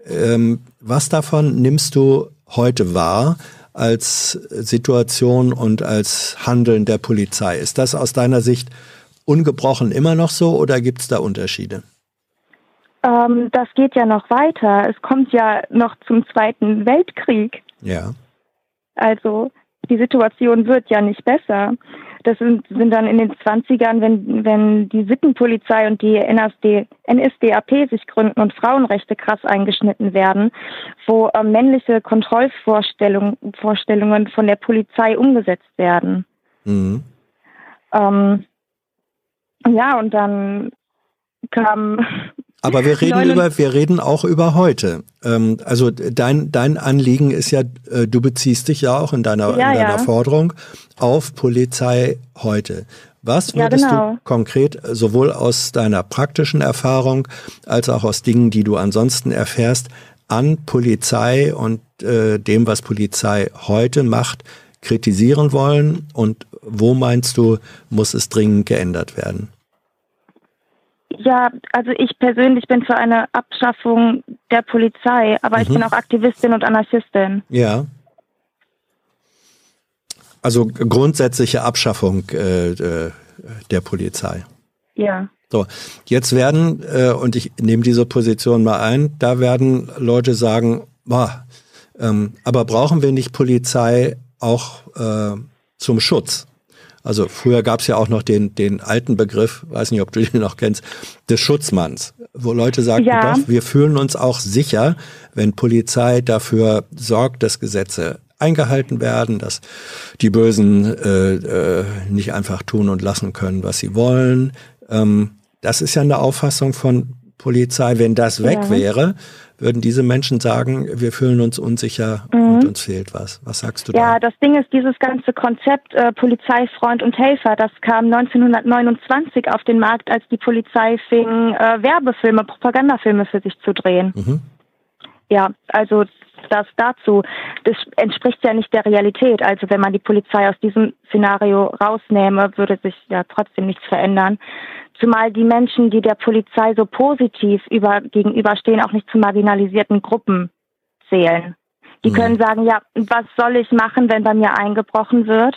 Ähm, was davon nimmst du heute wahr als Situation und als Handeln der Polizei? Ist das aus deiner Sicht ungebrochen immer noch so oder gibt es da Unterschiede? Ähm, das geht ja noch weiter. Es kommt ja noch zum Zweiten Weltkrieg. Ja. Also die Situation wird ja nicht besser. Das sind, sind dann in den 20ern, wenn, wenn die Sittenpolizei und die NSD, NSDAP sich gründen und Frauenrechte krass eingeschnitten werden, wo äh, männliche Kontrollvorstellungen Vorstellungen von der Polizei umgesetzt werden. Mhm. Ähm, ja, und dann kam *laughs* aber wir reden über, wir reden auch über heute. Ähm, also dein, dein Anliegen ist ja, äh, du beziehst dich ja auch in deiner, ja, in deiner ja. Forderung auf Polizei heute. Was würdest ja, genau. du konkret sowohl aus deiner praktischen Erfahrung als auch aus Dingen, die du ansonsten erfährst, an Polizei und äh, dem, was Polizei heute macht, kritisieren wollen? Und wo meinst du, muss es dringend geändert werden? Ja, also ich persönlich bin für eine Abschaffung der Polizei, aber mhm. ich bin auch Aktivistin und Anarchistin. Ja. Also grundsätzliche Abschaffung äh, äh, der Polizei. Ja. So, jetzt werden, äh, und ich nehme diese Position mal ein, da werden Leute sagen, boah, ähm, aber brauchen wir nicht Polizei auch äh, zum Schutz? Also früher gab es ja auch noch den, den alten Begriff, weiß nicht, ob du *laughs* den noch kennst, des Schutzmanns, wo Leute sagen, ja. doch, wir fühlen uns auch sicher, wenn Polizei dafür sorgt, dass Gesetze eingehalten werden, dass die Bösen äh, äh, nicht einfach tun und lassen können, was sie wollen. Ähm, das ist ja eine Auffassung von Polizei. Wenn das weg ja. wäre, würden diese Menschen sagen, wir fühlen uns unsicher mhm. und uns fehlt was. Was sagst du ja, da? Ja, das Ding ist, dieses ganze Konzept äh, Polizei, Freund und Helfer, das kam 1929 auf den Markt, als die Polizei fing, äh, Werbefilme, Propagandafilme für sich zu drehen. Mhm. Ja, also das dazu. Das entspricht ja nicht der Realität. Also wenn man die Polizei aus diesem Szenario rausnähme, würde sich ja trotzdem nichts verändern. Zumal die Menschen, die der Polizei so positiv über, gegenüberstehen, auch nicht zu marginalisierten Gruppen zählen. Die mhm. können sagen, ja, was soll ich machen, wenn bei mir eingebrochen wird?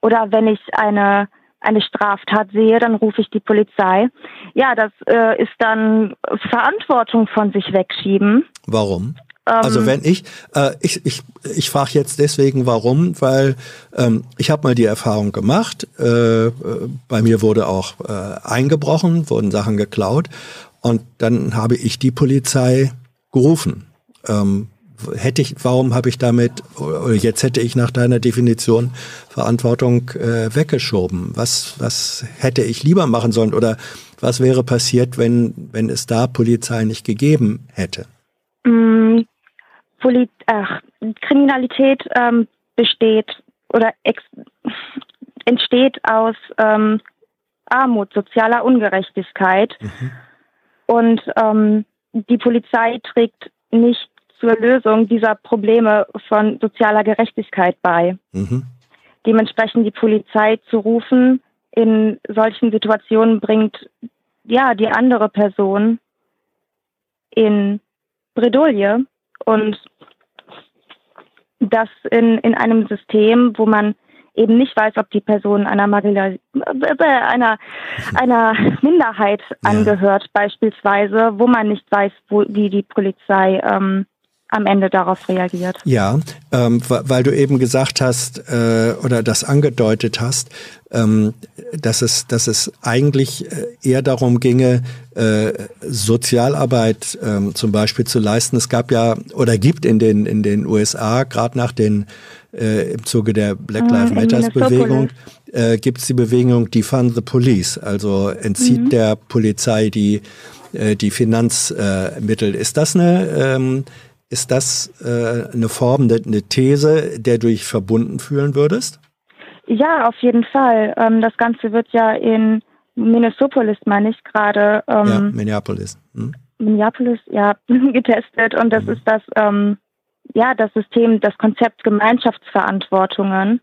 Oder wenn ich eine, eine Straftat sehe, dann rufe ich die Polizei. Ja, das äh, ist dann Verantwortung von sich wegschieben. Warum? Also ähm, wenn ich, äh, ich, ich, ich frage jetzt deswegen warum, weil ähm, ich habe mal die Erfahrung gemacht, äh, bei mir wurde auch äh, eingebrochen, wurden Sachen geklaut und dann habe ich die Polizei gerufen. Ähm, hätte ich, warum habe ich damit, oder jetzt hätte ich nach deiner Definition Verantwortung äh, weggeschoben? Was, was hätte ich lieber machen sollen oder was wäre passiert, wenn, wenn es da Polizei nicht gegeben hätte? Mm, Polit ach, Kriminalität ähm, besteht oder entsteht aus ähm, Armut, sozialer Ungerechtigkeit. Mhm. Und ähm, die Polizei trägt nicht zur Lösung dieser Probleme von sozialer Gerechtigkeit bei. Mhm. Dementsprechend die Polizei zu rufen in solchen Situationen bringt ja die andere Person in Bredouille und das in, in einem System, wo man eben nicht weiß, ob die Person einer, Marginal äh, einer, einer Minderheit angehört, ja. beispielsweise, wo man nicht weiß, wo, wie die Polizei ähm, am Ende darauf reagiert. Ja, ähm, weil du eben gesagt hast äh, oder das angedeutet hast, ähm, dass es, dass es eigentlich äh, eher darum ginge, äh, Sozialarbeit ähm, zum Beispiel zu leisten. Es gab ja oder gibt in den in den USA gerade nach den äh, im Zuge der Black mhm, Lives Matters Bewegung äh, gibt es die Bewegung Defund the Police, also entzieht mhm. der Polizei die äh, die Finanzmittel. Ist das eine ähm, ist das äh, eine Form, eine These, der du dich verbunden fühlen würdest? Ja, auf jeden Fall. Ähm, das Ganze wird ja in Minneapolis, meine ich gerade. Ähm, ja, Minneapolis. Hm. Minneapolis, ja, *laughs* getestet. Und das mhm. ist das, ähm, ja, das System, das Konzept Gemeinschaftsverantwortungen.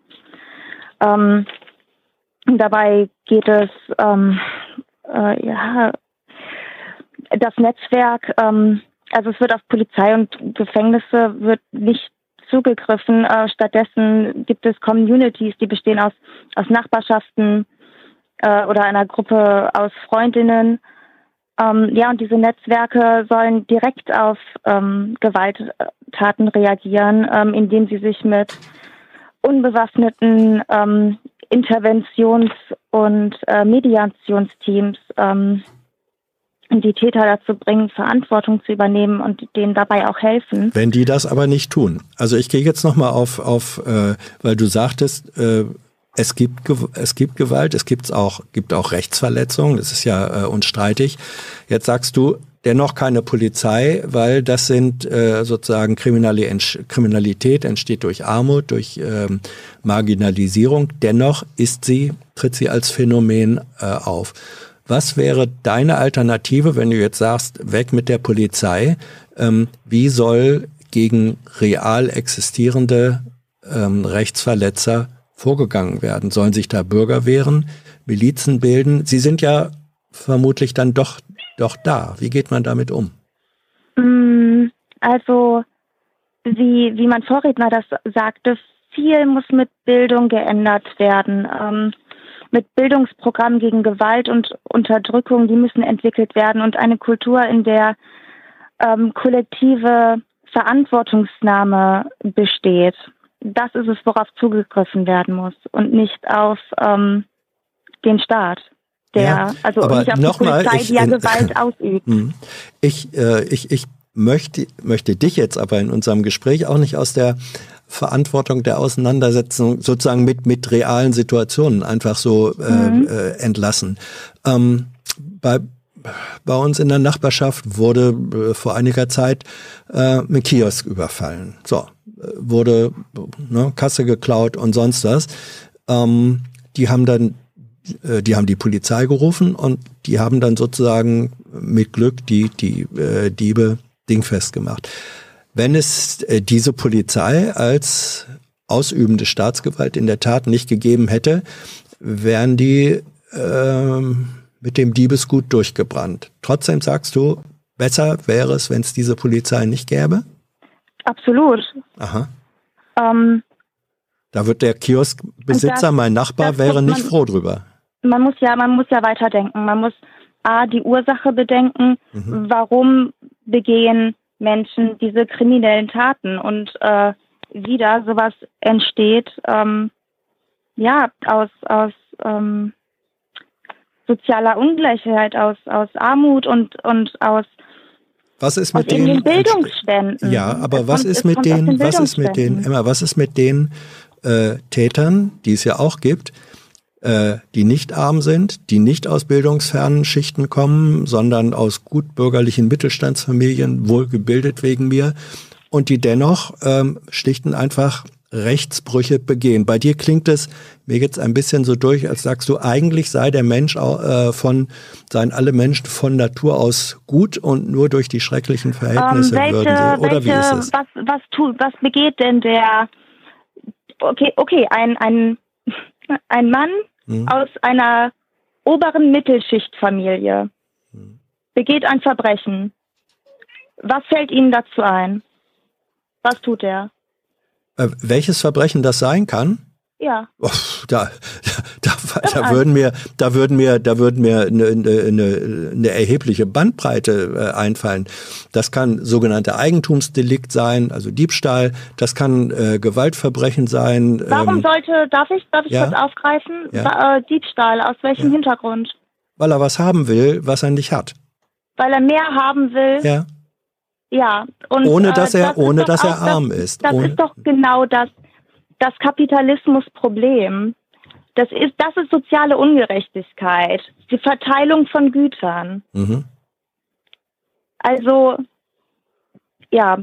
Ähm, dabei geht es, ähm, äh, ja, das Netzwerk ähm, also es wird auf Polizei und Gefängnisse wird nicht zugegriffen. Äh, stattdessen gibt es Communities, die bestehen aus, aus Nachbarschaften äh, oder einer Gruppe aus Freundinnen. Ähm, ja, und diese Netzwerke sollen direkt auf ähm, Gewalttaten reagieren, ähm, indem sie sich mit unbewaffneten ähm, Interventions- und äh, Mediationsteams ähm, die Täter dazu bringen, Verantwortung zu übernehmen und denen dabei auch helfen. Wenn die das aber nicht tun. Also ich gehe jetzt nochmal auf, auf äh, weil du sagtest, äh, es gibt, es gibt Gewalt, es gibt's auch, gibt auch Rechtsverletzungen, das ist ja äh, unstreitig. Jetzt sagst du, dennoch keine Polizei, weil das sind äh, sozusagen Kriminalität entsteht durch Armut, durch ähm, Marginalisierung. Dennoch ist sie, tritt sie als Phänomen äh, auf. Was wäre deine Alternative, wenn du jetzt sagst, weg mit der Polizei? Ähm, wie soll gegen real existierende ähm, Rechtsverletzer vorgegangen werden? Sollen sich da Bürger wehren, Milizen bilden? Sie sind ja vermutlich dann doch, doch da. Wie geht man damit um? Mm, also, wie, wie mein Vorredner das sagte, viel muss mit Bildung geändert werden. Ähm, mit Bildungsprogrammen gegen Gewalt und Unterdrückung, die müssen entwickelt werden und eine Kultur, in der ähm, kollektive Verantwortungsnahme besteht. Das ist es, worauf zugegriffen werden muss und nicht auf ähm, den Staat. Der, Ja, also aber nicht auf noch die mal, Polizei, ich- die ja in- Gewalt *laughs* ausübt. Mhm. Ich, äh, ich, ich möchte, möchte dich jetzt aber in unserem Gespräch auch nicht aus der Verantwortung der Auseinandersetzung sozusagen mit, mit realen Situationen einfach so äh, Mhm. äh, entlassen. Ähm, bei, bei uns in der Nachbarschaft wurde äh, vor einiger Zeit äh, ein Kiosk überfallen. So, äh, wurde ne, Kasse geklaut und sonst was. Ähm, die haben dann äh, die haben die Polizei gerufen und die haben dann sozusagen mit Glück die, die äh, Diebe dingfest gemacht. Wenn es äh, diese Polizei als ausübende Staatsgewalt in der Tat nicht gegeben hätte, wären die ähm, mit dem Diebesgut durchgebrannt. Trotzdem sagst du, besser wäre es, wenn es diese Polizei nicht gäbe? Absolut. Aha. Ähm, Da wird der Kioskbesitzer, das- mein Nachbar, wäre nicht man- froh drüber. man muss ja, man muss ja weiterdenken. Man muss A, die Ursache bedenken, Mhm. warum begehen Menschen diese kriminellen Taten und äh, wieder sowas entsteht, ähm, ja, aus, aus ähm, sozialer Ungleichheit, aus, aus Armut und, und aus, Was ist mit denen? den Bildungsständen. Ja, aber Es was kommt- ist mit aus den, was ist mit den. Emma, was ist mit den äh, Tätern, die es ja auch gibt, äh, die nicht arm sind, die nicht aus bildungsfernen Schichten kommen, sondern aus gut bürgerlichen Mittelstandsfamilien, wohlgebildet wegen mir, und die dennoch ähm, schlicht und einfach Rechtsbrüche begehen. Bei dir klingt es mir jetzt ein bisschen so durch, als sagst du, eigentlich sei der Mensch äh, von, seien alle Menschen von Natur aus gut und nur durch die schrecklichen Ähm, Verhältnisse welche, würden sie. Oder wie welche, ist es? was, was tut, was begeht denn der, okay, okay, ein, ein, ein Mann Hm. aus einer oberen Mittelschichtfamilie Hm. begeht ein Verbrechen. Was fällt Ihnen dazu ein? Was tut er? Äh, welches Verbrechen das sein kann? Ja. Uff, da, da, da, da würden mir, da würden mir, da würden mir eine, eine, eine, erhebliche Bandbreite äh, einfallen. Das kann sogenannte Eigentumsdelikt sein, also Diebstahl. Das kann äh, Gewaltverbrechen sein. Warum ähm, sollte, darf ich, darf ich ja. kurz aufgreifen? Ja. Äh, Diebstahl, aus welchem Ja. Hintergrund? weil er was haben will, was er nicht hat. Weil er mehr haben will? Ja. Ja. Und, Ohne dass äh, er, das ohne dass er auch das- arm ist. Das ohne, ist doch genau das, das Kapitalismusproblem. Das ist, das ist soziale Ungerechtigkeit. Die Verteilung von Gütern. mhm. Also, ja,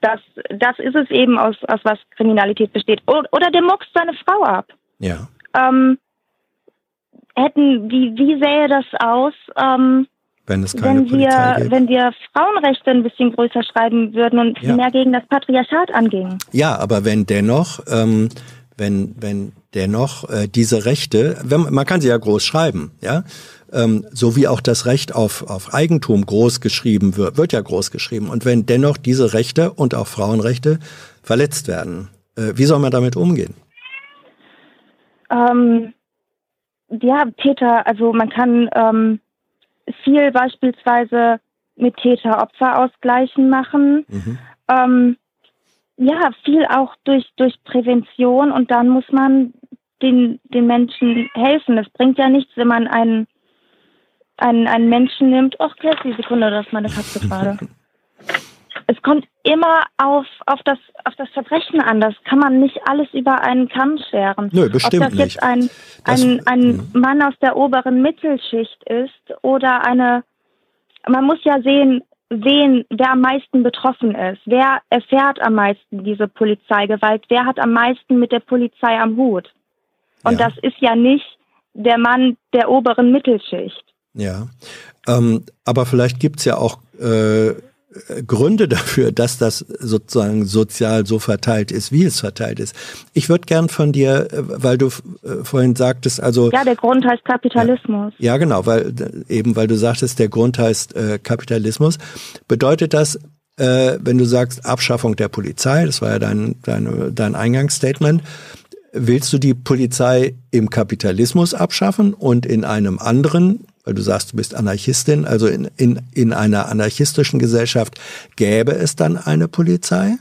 das, das ist es eben, aus, aus was Kriminalität besteht. O- Oder der muckst seine Frau ab. Ja. Ähm, hätten, wie, wie sähe das aus, ähm, Wenn es keine wenn Polizei wir, gibt. wenn wir Frauenrechte ein bisschen größer schreiben würden und Ja. mehr gegen das Patriarchat angingen? Ja, aber wenn dennoch, ähm, wenn, wenn dennoch äh, diese Rechte, wenn, man kann sie ja groß schreiben, ja, ähm, so wie auch das Recht auf, auf Eigentum groß geschrieben wird, wird ja groß geschrieben. Und wenn dennoch diese Rechte und auch Frauenrechte verletzt werden, äh, wie soll man damit umgehen? Ähm, ja, Täter, also man kann ähm, viel beispielsweise mit Täter-Opfer-Ausgleichen machen. Mhm. Ähm, ja, viel auch durch, durch Prävention und dann muss man den, den Menschen helfen. Es bringt ja nichts, wenn man einen, einen, einen Menschen nimmt. Ach, die Sekunde, das ist meine Katze gerade. *laughs* Es kommt immer auf, auf, das, auf das Verbrechen an. Das kann man nicht alles über einen Kamm scheren. Nö, bestimmt Ob das jetzt nicht. ein, Das- ein, ein. Mann aus der oberen Mittelschicht ist oder eine, man muss ja sehen, wen, wer am meisten betroffen ist. Wer erfährt am meisten diese Polizeigewalt? Wer hat am meisten mit der Polizei am Hut? Und Ja. das ist ja nicht der Mann der oberen Mittelschicht. Ja, ähm, aber vielleicht gibt's ja auch äh, Gründe dafür, dass das sozusagen sozial so verteilt ist, wie es verteilt ist. Ich würde gern von dir, äh, weil du äh, vorhin sagtest, also Ja, der Grund heißt Kapitalismus. ja genau, weil äh, eben weil du sagtest, der Grund heißt äh, Kapitalismus, bedeutet das, äh, wenn du sagst Abschaffung der Polizei, das war ja dein dein, dein Eingangsstatement, willst du die Polizei im Kapitalismus abschaffen und in einem anderen, weil du sagst, du bist Anarchistin, also in, in, in einer anarchistischen Gesellschaft gäbe es dann eine Polizei?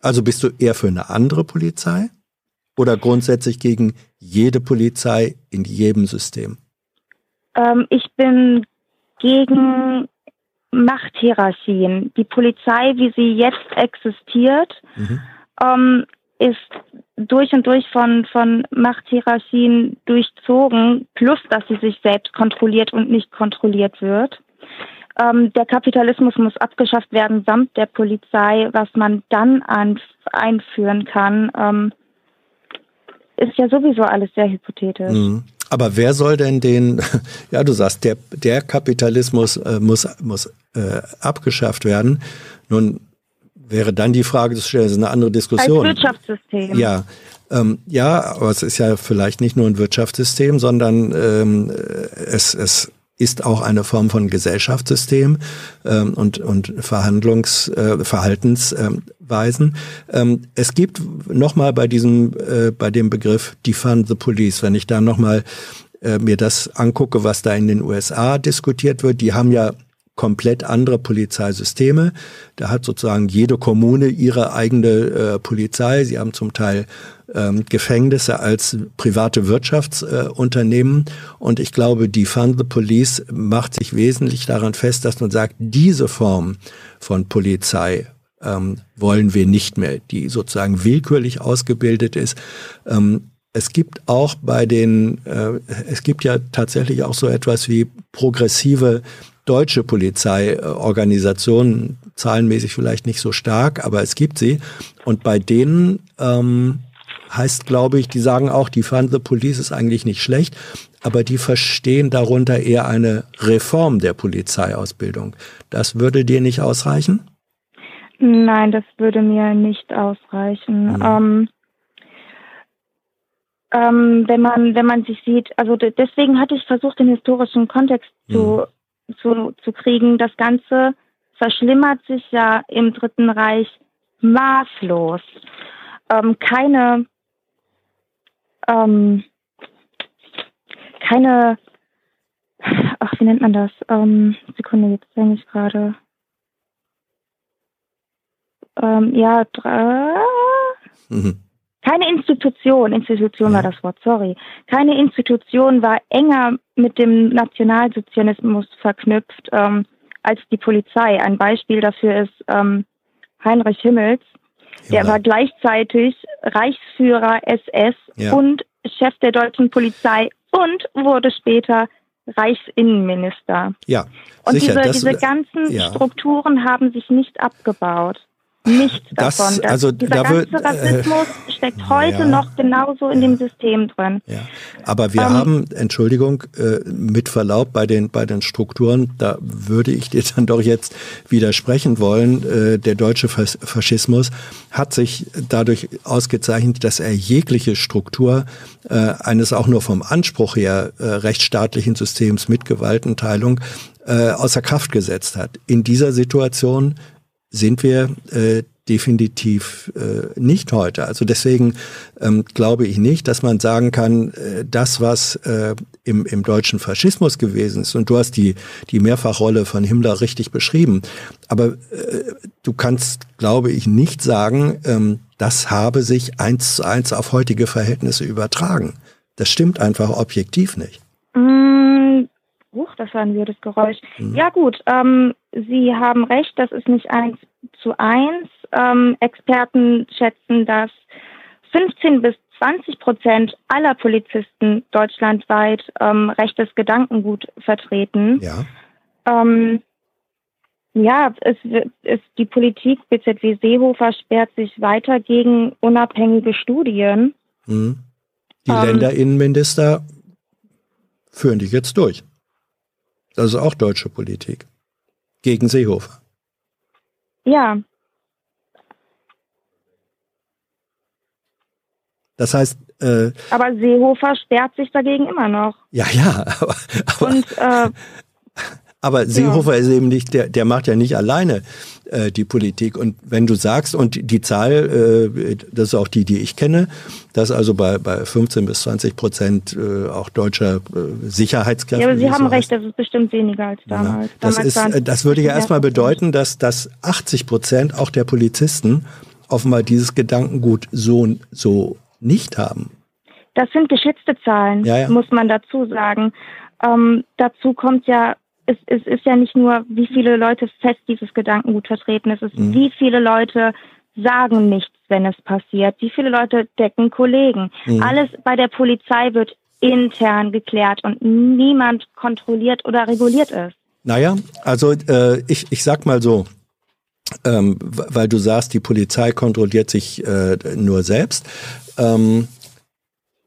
Also bist du eher für eine andere Polizei? Oder grundsätzlich gegen jede Polizei in jedem System? Ähm, ich bin gegen Machthierarchien. Die Polizei, wie sie jetzt existiert, mhm. ähm, ist durch und durch von, von Machthierarchien durchzogen, plus dass sie sich selbst kontrolliert und nicht kontrolliert wird. Ähm, der Kapitalismus muss abgeschafft werden samt der Polizei. Was man dann an, einführen kann, ähm, ist ja sowieso alles sehr hypothetisch. Mhm. Aber wer soll denn den, *laughs* ja, du sagst, der, der Kapitalismus äh, muss, muss äh, abgeschafft werden. Nun wäre dann die Frage zu stellen, das ist eine andere Diskussion. Als Wirtschaftssystem. Ja. Ähm, ja, aber es ist ja vielleicht nicht nur ein Wirtschaftssystem, sondern ähm, es, es ist auch eine Form von Gesellschaftssystem ähm, und, und Verhandlungs, äh, Verhaltensweisen. Ähm, es gibt nochmal bei diesem, äh, bei dem Begriff Defund the Police, wenn ich da nochmal äh, mir das angucke, was da in den USA diskutiert wird, die haben ja komplett andere Polizeisysteme. Da hat sozusagen jede Kommune ihre eigene äh, Polizei. Sie haben zum Teil ähm, Gefängnisse als private Wirtschaftsunternehmen. Äh, und ich glaube, die Fund the Police macht sich wesentlich daran fest, dass man sagt, diese Form von Polizei ähm, wollen wir nicht mehr, die sozusagen willkürlich ausgebildet ist. Ähm, es gibt auch bei den, äh, es gibt ja tatsächlich auch so etwas wie progressive deutsche Polizeiorganisationen, zahlenmäßig vielleicht nicht so stark, aber es gibt sie. Und bei denen ähm, heißt, glaube ich, die sagen auch, die Fund the Police ist eigentlich nicht schlecht, aber die verstehen darunter eher eine Reform der Polizeiausbildung. Das würde dir nicht ausreichen? Nein, das würde mir nicht ausreichen. Mhm. Ähm, ähm, wenn man wenn man sich sieht, also deswegen hatte ich versucht, den historischen Kontext mhm. zu zu, zu kriegen. Das Ganze verschlimmert sich ja im Dritten Reich maßlos. Ähm, keine, ähm, keine, ach, wie nennt man das? Ähm, Sekunde, jetzt denke ich gerade. Ähm, ja, drei. Mhm. Keine Institution, Institution ja. war das Wort, sorry. Keine Institution war enger mit dem Nationalsozialismus verknüpft ähm, als die Polizei. Ein Beispiel dafür ist ähm, Heinrich Himmels. Der ja. war gleichzeitig Reichsführer SS ja. und Chef der deutschen Polizei und wurde später Reichsinnenminister. Ja, und sicher, diese, diese ganzen Strukturen haben sich nicht abgebaut nichts das, davon. Das, also dieser da ganze Rassismus äh, *laughs* steckt heute ja, noch genauso in ja, dem System drin. Ja. Aber wir ähm, haben, Entschuldigung, äh, mit Verlaub bei den bei den Strukturen, da würde ich dir *laughs* dann doch jetzt widersprechen wollen. Äh, der deutsche Faschismus hat sich dadurch ausgezeichnet, dass er jegliche Struktur äh, eines auch nur vom Anspruch her äh, rechtsstaatlichen Systems mit Gewaltenteilung äh, außer Kraft gesetzt hat. In dieser Situation sind wir äh, definitiv äh, nicht heute. Also deswegen ähm, glaube ich nicht, dass man sagen kann, äh, das, was äh, im, im deutschen Faschismus gewesen ist, und du hast die, die Mehrfachrolle von Himmler richtig beschrieben, aber äh, du kannst, glaube ich, nicht sagen, ähm, das habe sich eins zu eins auf heutige Verhältnisse übertragen. Das stimmt einfach objektiv nicht. Mm, Huch, das war ein weirdes Geräusch. Mhm. Ja gut, ähm, Sie haben recht, das ist nicht eins zu eins. Ähm, Experten schätzen, dass 15 bis 20 Prozent aller Polizisten deutschlandweit ähm, rechtes Gedankengut vertreten. Ja. Ähm, ja, es, es, die Politik BZW Seehofer sperrt sich weiter gegen unabhängige Studien. Mhm. Die ähm, Länderinnenminister führen die jetzt durch. Das ist auch deutsche Politik. Gegen Seehofer. Ja. Das heißt. Äh, aber Seehofer sperrt sich dagegen immer noch. Ja, ja. *laughs* Aber, aber, Und äh, *laughs* Aber Seehofer ja. ist eben nicht, der, der macht ja nicht alleine äh, die Politik. Und wenn du sagst, und die Zahl, äh, das ist auch die, die ich kenne, dass also bei, bei 15 bis 20 Prozent äh, auch deutscher äh, Sicherheitskräfte. Ja, aber Sie haben so recht, das ist bestimmt weniger als damals. Ja, das, damals ist, äh, das würde ja erstmal bedeuten, dass, dass 80 Prozent auch der Polizisten offenbar dieses Gedankengut so, so nicht haben. Das sind geschätzte Zahlen, ja, ja. muss man dazu sagen. Ähm, dazu kommt ja es, es ist ja nicht nur, wie viele Leute fest dieses Gedankengut vertreten, es ist, mhm. wie viele Leute sagen nichts, wenn es passiert, wie viele Leute decken Kollegen. Mhm. Alles bei der Polizei wird intern geklärt und niemand kontrolliert oder reguliert es. Naja, also äh, ich, ich sag mal so, ähm, weil du sagst, die Polizei kontrolliert sich äh, nur selbst. Ähm,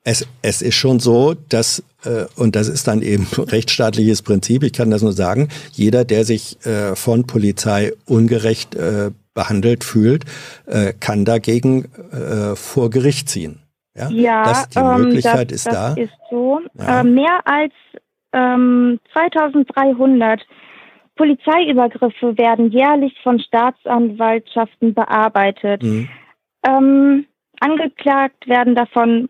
es, es ist schon so, dass, äh, und das ist dann eben *laughs* rechtsstaatliches Prinzip, ich kann das nur sagen, jeder, der sich äh, von Polizei ungerecht äh, behandelt fühlt, äh, kann dagegen äh, vor Gericht ziehen. Ja, ja das, die ähm, Möglichkeit das, ist das da. ist so. Ja. Äh, mehr als ähm, 2300 Polizeiübergriffe werden jährlich von Staatsanwaltschaften bearbeitet. Mhm. Ähm, angeklagt werden davon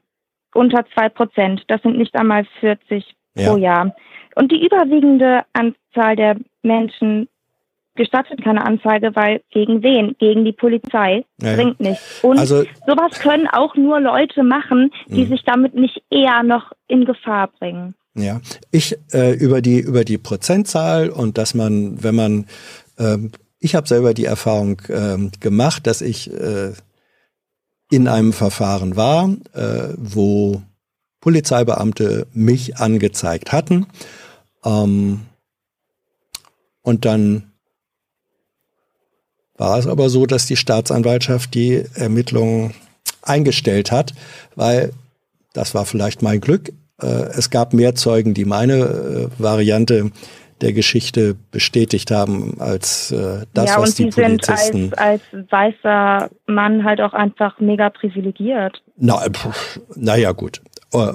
unter zwei Prozent. Das sind nicht einmal 40 ja. pro Jahr. Und die überwiegende Anzahl der Menschen gestattet keine Anzeige, weil gegen wen? Gegen die Polizei. Ja, Bringt nichts. Und also, sowas können auch nur Leute machen, die mh. sich damit nicht eher noch in Gefahr bringen. Ja, ich äh, über die über die Prozentzahl und dass man, wenn man, ähm, ich habe selber die Erfahrung ähm, gemacht, dass ich äh, in einem Verfahren war, äh, wo Polizeibeamte mich angezeigt hatten. Ähm, und dann war es aber so, dass die Staatsanwaltschaft die Ermittlungen eingestellt hat, weil das war vielleicht mein Glück. Äh, es gab mehr Zeugen, die meine äh, Variante der Geschichte bestätigt haben als äh, das, ja, was die Polizisten... Ja, und als, als weißer Mann halt auch einfach mega privilegiert. Na, naja, gut. Oh,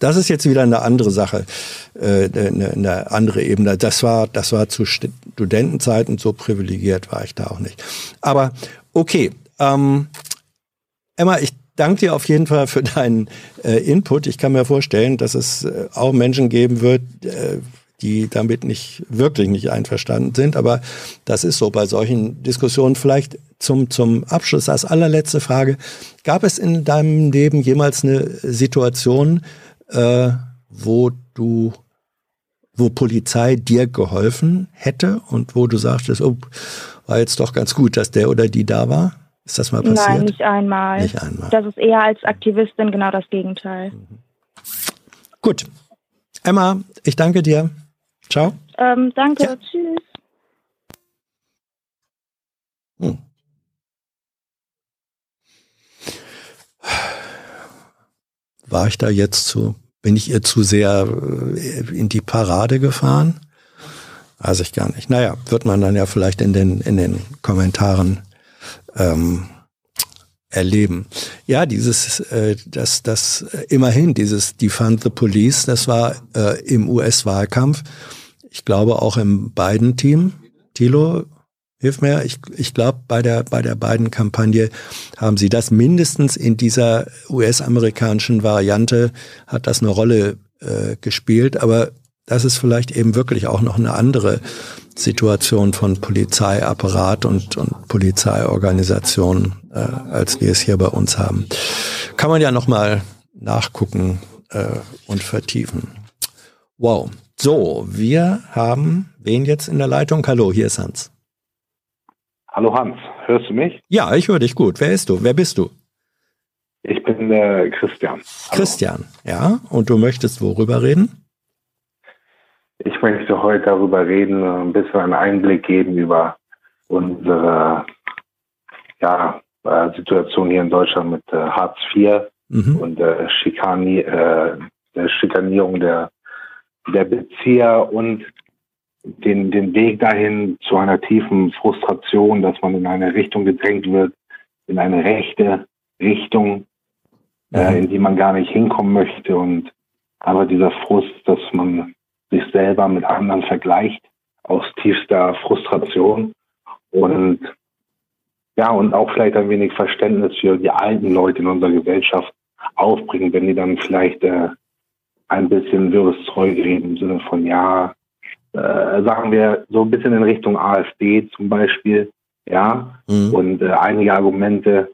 das ist jetzt wieder eine andere Sache, äh, eine, eine andere Ebene. Das war, das war zu Studentenzeiten so privilegiert war ich da auch nicht. Aber okay, ähm, Emma, ich danke dir auf jeden Fall für deinen äh, Input. Ich kann mir vorstellen, dass es äh, auch Menschen geben wird, äh, die damit nicht wirklich nicht einverstanden sind. Aber das ist so bei solchen Diskussionen. Vielleicht zum, zum Abschluss als allerletzte Frage. Gab es in deinem Leben jemals eine Situation, äh, wo du, wo Polizei dir geholfen hätte und wo du sagtest, oh, war jetzt doch ganz gut, dass der oder die da war? Ist das mal passiert? Nein, nicht einmal. Nicht einmal. Das ist eher als Aktivistin genau das Gegenteil. Mhm. Gut. Emma, ich danke dir. Ciao. Ähm, danke, ja. tschüss. Hm. War ich da jetzt zu, bin ich ihr zu sehr äh, in die Parade gefahren? Weiß ich gar nicht. Naja, wird man dann ja vielleicht in den, in den Kommentaren ähm, erleben. Ja, dieses, äh, das, das äh, immerhin, dieses Defund the Police, das war äh, im US-Wahlkampf ich glaube auch im beiden Team. Thilo, hilf mir. Ich, ich glaube, bei der, bei der beiden Kampagne haben sie das mindestens in dieser US-amerikanischen Variante hat das eine Rolle äh, gespielt. Aber das ist vielleicht eben wirklich auch noch eine andere Situation von Polizeiapparat und, und Polizeiorganisation, äh, als wir es hier bei uns haben. Kann man ja nochmal nachgucken äh, und vertiefen. Wow. So, wir haben wen jetzt in der Leitung? Hallo, hier ist Hans. Hallo Hans, hörst du mich? Ja, ich höre dich gut. Wer ist du? Wer bist du? Ich bin äh, Christian. Hallo. Christian, ja. Und du möchtest worüber reden? Ich möchte heute darüber reden, ein bisschen einen Einblick geben über unsere ja, äh, Situation hier in Deutschland mit äh, Hartz IV mhm. und äh, Schikani, äh, der Schikanierung der der Bezieher und den, den Weg dahin zu einer tiefen Frustration, dass man in eine Richtung gedrängt wird, in eine rechte Richtung, äh, in die man gar nicht hinkommen möchte. Und aber dieser Frust, dass man sich selber mit anderen vergleicht, aus tiefster Frustration und ja, und auch vielleicht ein wenig Verständnis für die alten Leute in unserer Gesellschaft aufbringen, wenn die dann vielleicht äh, ein bisschen wirres Zeug reden im Sinne von, ja, äh, sagen wir so ein bisschen in Richtung AfD zum Beispiel, ja, mhm. und äh, einige Argumente,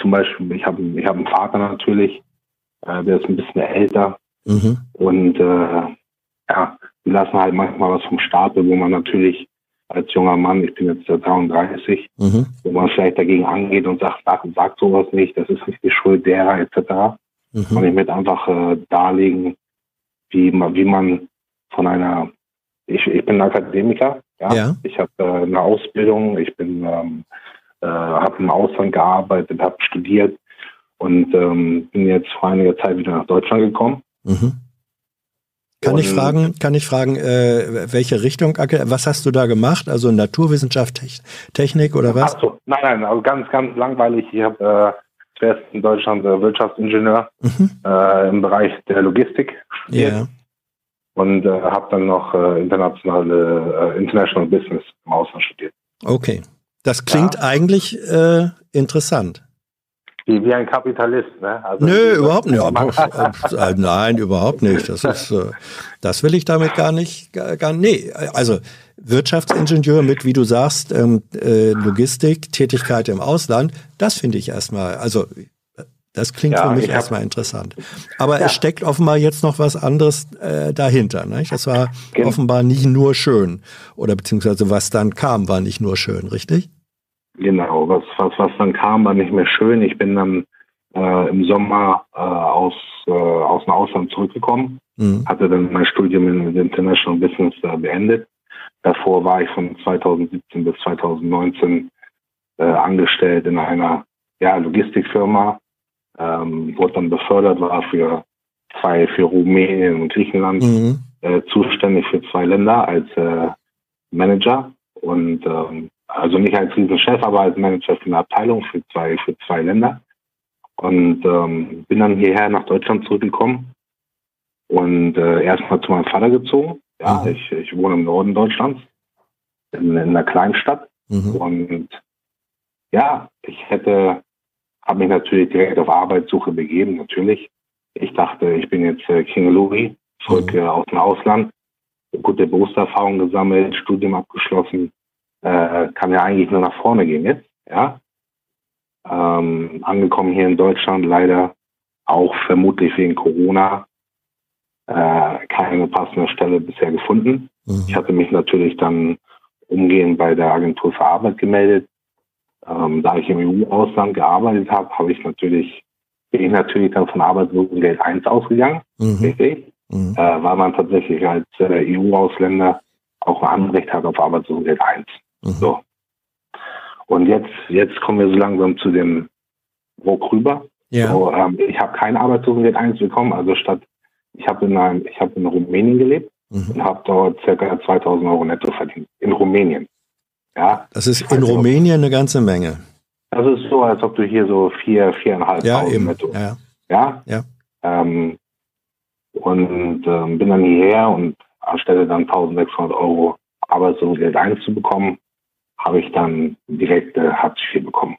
zum Beispiel, ich habe ich hab einen Vater natürlich, äh, der ist ein bisschen älter mhm. und äh, ja, die lassen halt manchmal was vom Stapel, wo man natürlich als junger Mann, ich bin jetzt 33, mhm. wo man vielleicht dagegen angeht und sagt, sag, sag sowas nicht, das ist nicht die Schuld derer etc. Mhm. Und ich möchte einfach äh, darlegen, wie man, wie man von einer, ich, ich bin Akademiker, ja, ja. ich habe äh, eine Ausbildung, ich bin, ähm, äh, habe im Ausland gearbeitet, habe studiert und ähm, bin jetzt vor einiger Zeit wieder nach Deutschland gekommen. Mhm. Kann ich fragen, kann ich fragen, äh, welche Richtung, was hast du da gemacht? Also Naturwissenschaft, Technik oder was? Ach so, nein, nein, also ganz, ganz langweilig. Ich habe zuerst in Deutschland äh, Wirtschaftsingenieur mhm. äh, im Bereich der Logistik. Yeah. Und äh, habe dann noch äh, internationale äh, International Business im Ausland studiert. Okay. Das klingt ja. eigentlich äh, interessant. Wie, wie ein Kapitalist, ne? Also Nö, überhaupt nicht. *laughs* Nein, überhaupt nicht. Das ist, das will ich damit gar nicht, gar, gar nee. Also Wirtschaftsingenieur mit, wie du sagst, ähm, äh, Logistik, Tätigkeit im Ausland, das finde ich erstmal, also das klingt ja, für mich erstmal interessant. Aber ja. es steckt offenbar jetzt noch was anderes äh, dahinter. Ne? Das war genau. offenbar nicht nur schön. Oder beziehungsweise was dann kam, war nicht nur schön, richtig? Genau, was, was, was dann kam, war nicht mehr schön. Ich bin dann äh, im Sommer äh, aus, äh, aus dem Ausland zurückgekommen, mhm. hatte dann mein Studium in International Business äh, beendet. Davor war ich von 2017 bis 2019 äh, angestellt in einer ja, Logistikfirma, ähm, wurde dann befördert, war für zwei, für Rumänien und Griechenland mhm. äh, zuständig für zwei Länder als äh, Manager und ähm, also nicht als Riesenchef, aber als Manager für eine Abteilung für zwei, für zwei Länder. Und ähm, bin dann hierher nach Deutschland zurückgekommen und äh, erstmal zu meinem Vater gezogen. Ja, mhm. ich, ich wohne im Norden Deutschlands, in, in einer Kleinstadt. Mhm. Und ja, ich hätte, habe mich natürlich direkt auf Arbeitssuche begeben, natürlich. Ich dachte, ich bin jetzt äh, King Louis, zurück mhm. äh, aus dem Ausland, gute Berufserfahrung gesammelt, Studium abgeschlossen, äh, kann ja eigentlich nur nach vorne gehen jetzt, ja. Ähm, angekommen hier in Deutschland, leider auch vermutlich wegen Corona äh, keine passende Stelle bisher gefunden. Mhm. Ich hatte mich natürlich dann umgehend bei der Agentur für Arbeit gemeldet. Ähm, da ich im EU-Ausland gearbeitet habe, habe ich natürlich, bin ich natürlich dann von Arbeitslosengeld 1 ausgegangen, mhm. richtig? Mhm. Äh, weil man tatsächlich als äh, EU-Ausländer auch ein Anrecht hat auf Arbeitslosengeld 1. Mhm. So. Und jetzt, jetzt kommen wir so langsam zu dem Ruck rüber. Ja. So, ähm, ich habe kein Arbeitslosengeld 1 bekommen, also statt, ich habe in, einem, ich hab in Rumänien gelebt mhm. und habe dort circa 2000 Euro netto verdient. In Rumänien. Ja. Das ist in also, Rumänien eine ganze Menge. Das ist so, als ob du hier so vier, viereinhalb ja, eben. netto. Ja. Ja. ja. Ähm, und ähm, bin dann hierher und anstelle dann 1600 Euro Arbeitslosengeld 1 zu bekommen, habe ich dann direkt äh, Hartz IV bekommen.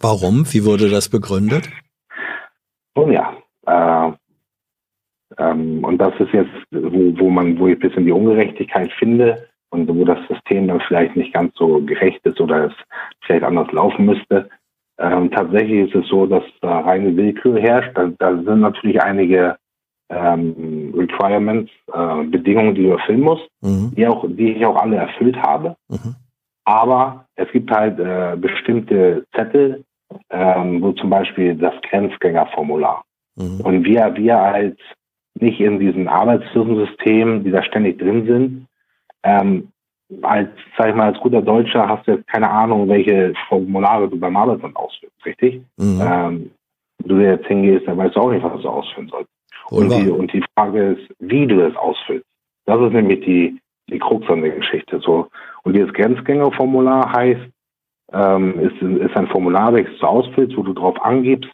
Warum? Wie wurde das begründet? Nun ja, äh, ähm, und das ist jetzt, wo, wo man, wo ich ein bisschen die Ungerechtigkeit finde und wo das System dann vielleicht nicht ganz so gerecht ist oder es vielleicht anders laufen müsste. Ähm, tatsächlich ist es so, dass da reine Willkür herrscht. Da, da sind natürlich einige ähm, Requirements, äh, Bedingungen, die du erfüllen musst, mhm. die, auch, die ich auch alle erfüllt habe. Mhm. Aber es gibt halt äh, bestimmte Zettel, ähm, wo zum Beispiel das Grenzgängerformular. Mhm. Und wir, wir als nicht in diesem Arbeitslosensystem, die da ständig drin sind, ähm, als, sag ich mal, als guter Deutscher hast du jetzt keine Ahnung, welche Formulare du beim Arbeitsamt ausfüllst, richtig? Mhm. Ähm, du jetzt hingehst, dann weißt du auch nicht, was du ausfüllen sollst. Und die, und die Frage ist, wie du es ausfüllst. Das ist nämlich die, die Krux an der Geschichte. So. Und dieses Grenzgängerformular heißt, ähm, ist, ist ein Formular, welches du ausfüllst, wo du drauf angibst,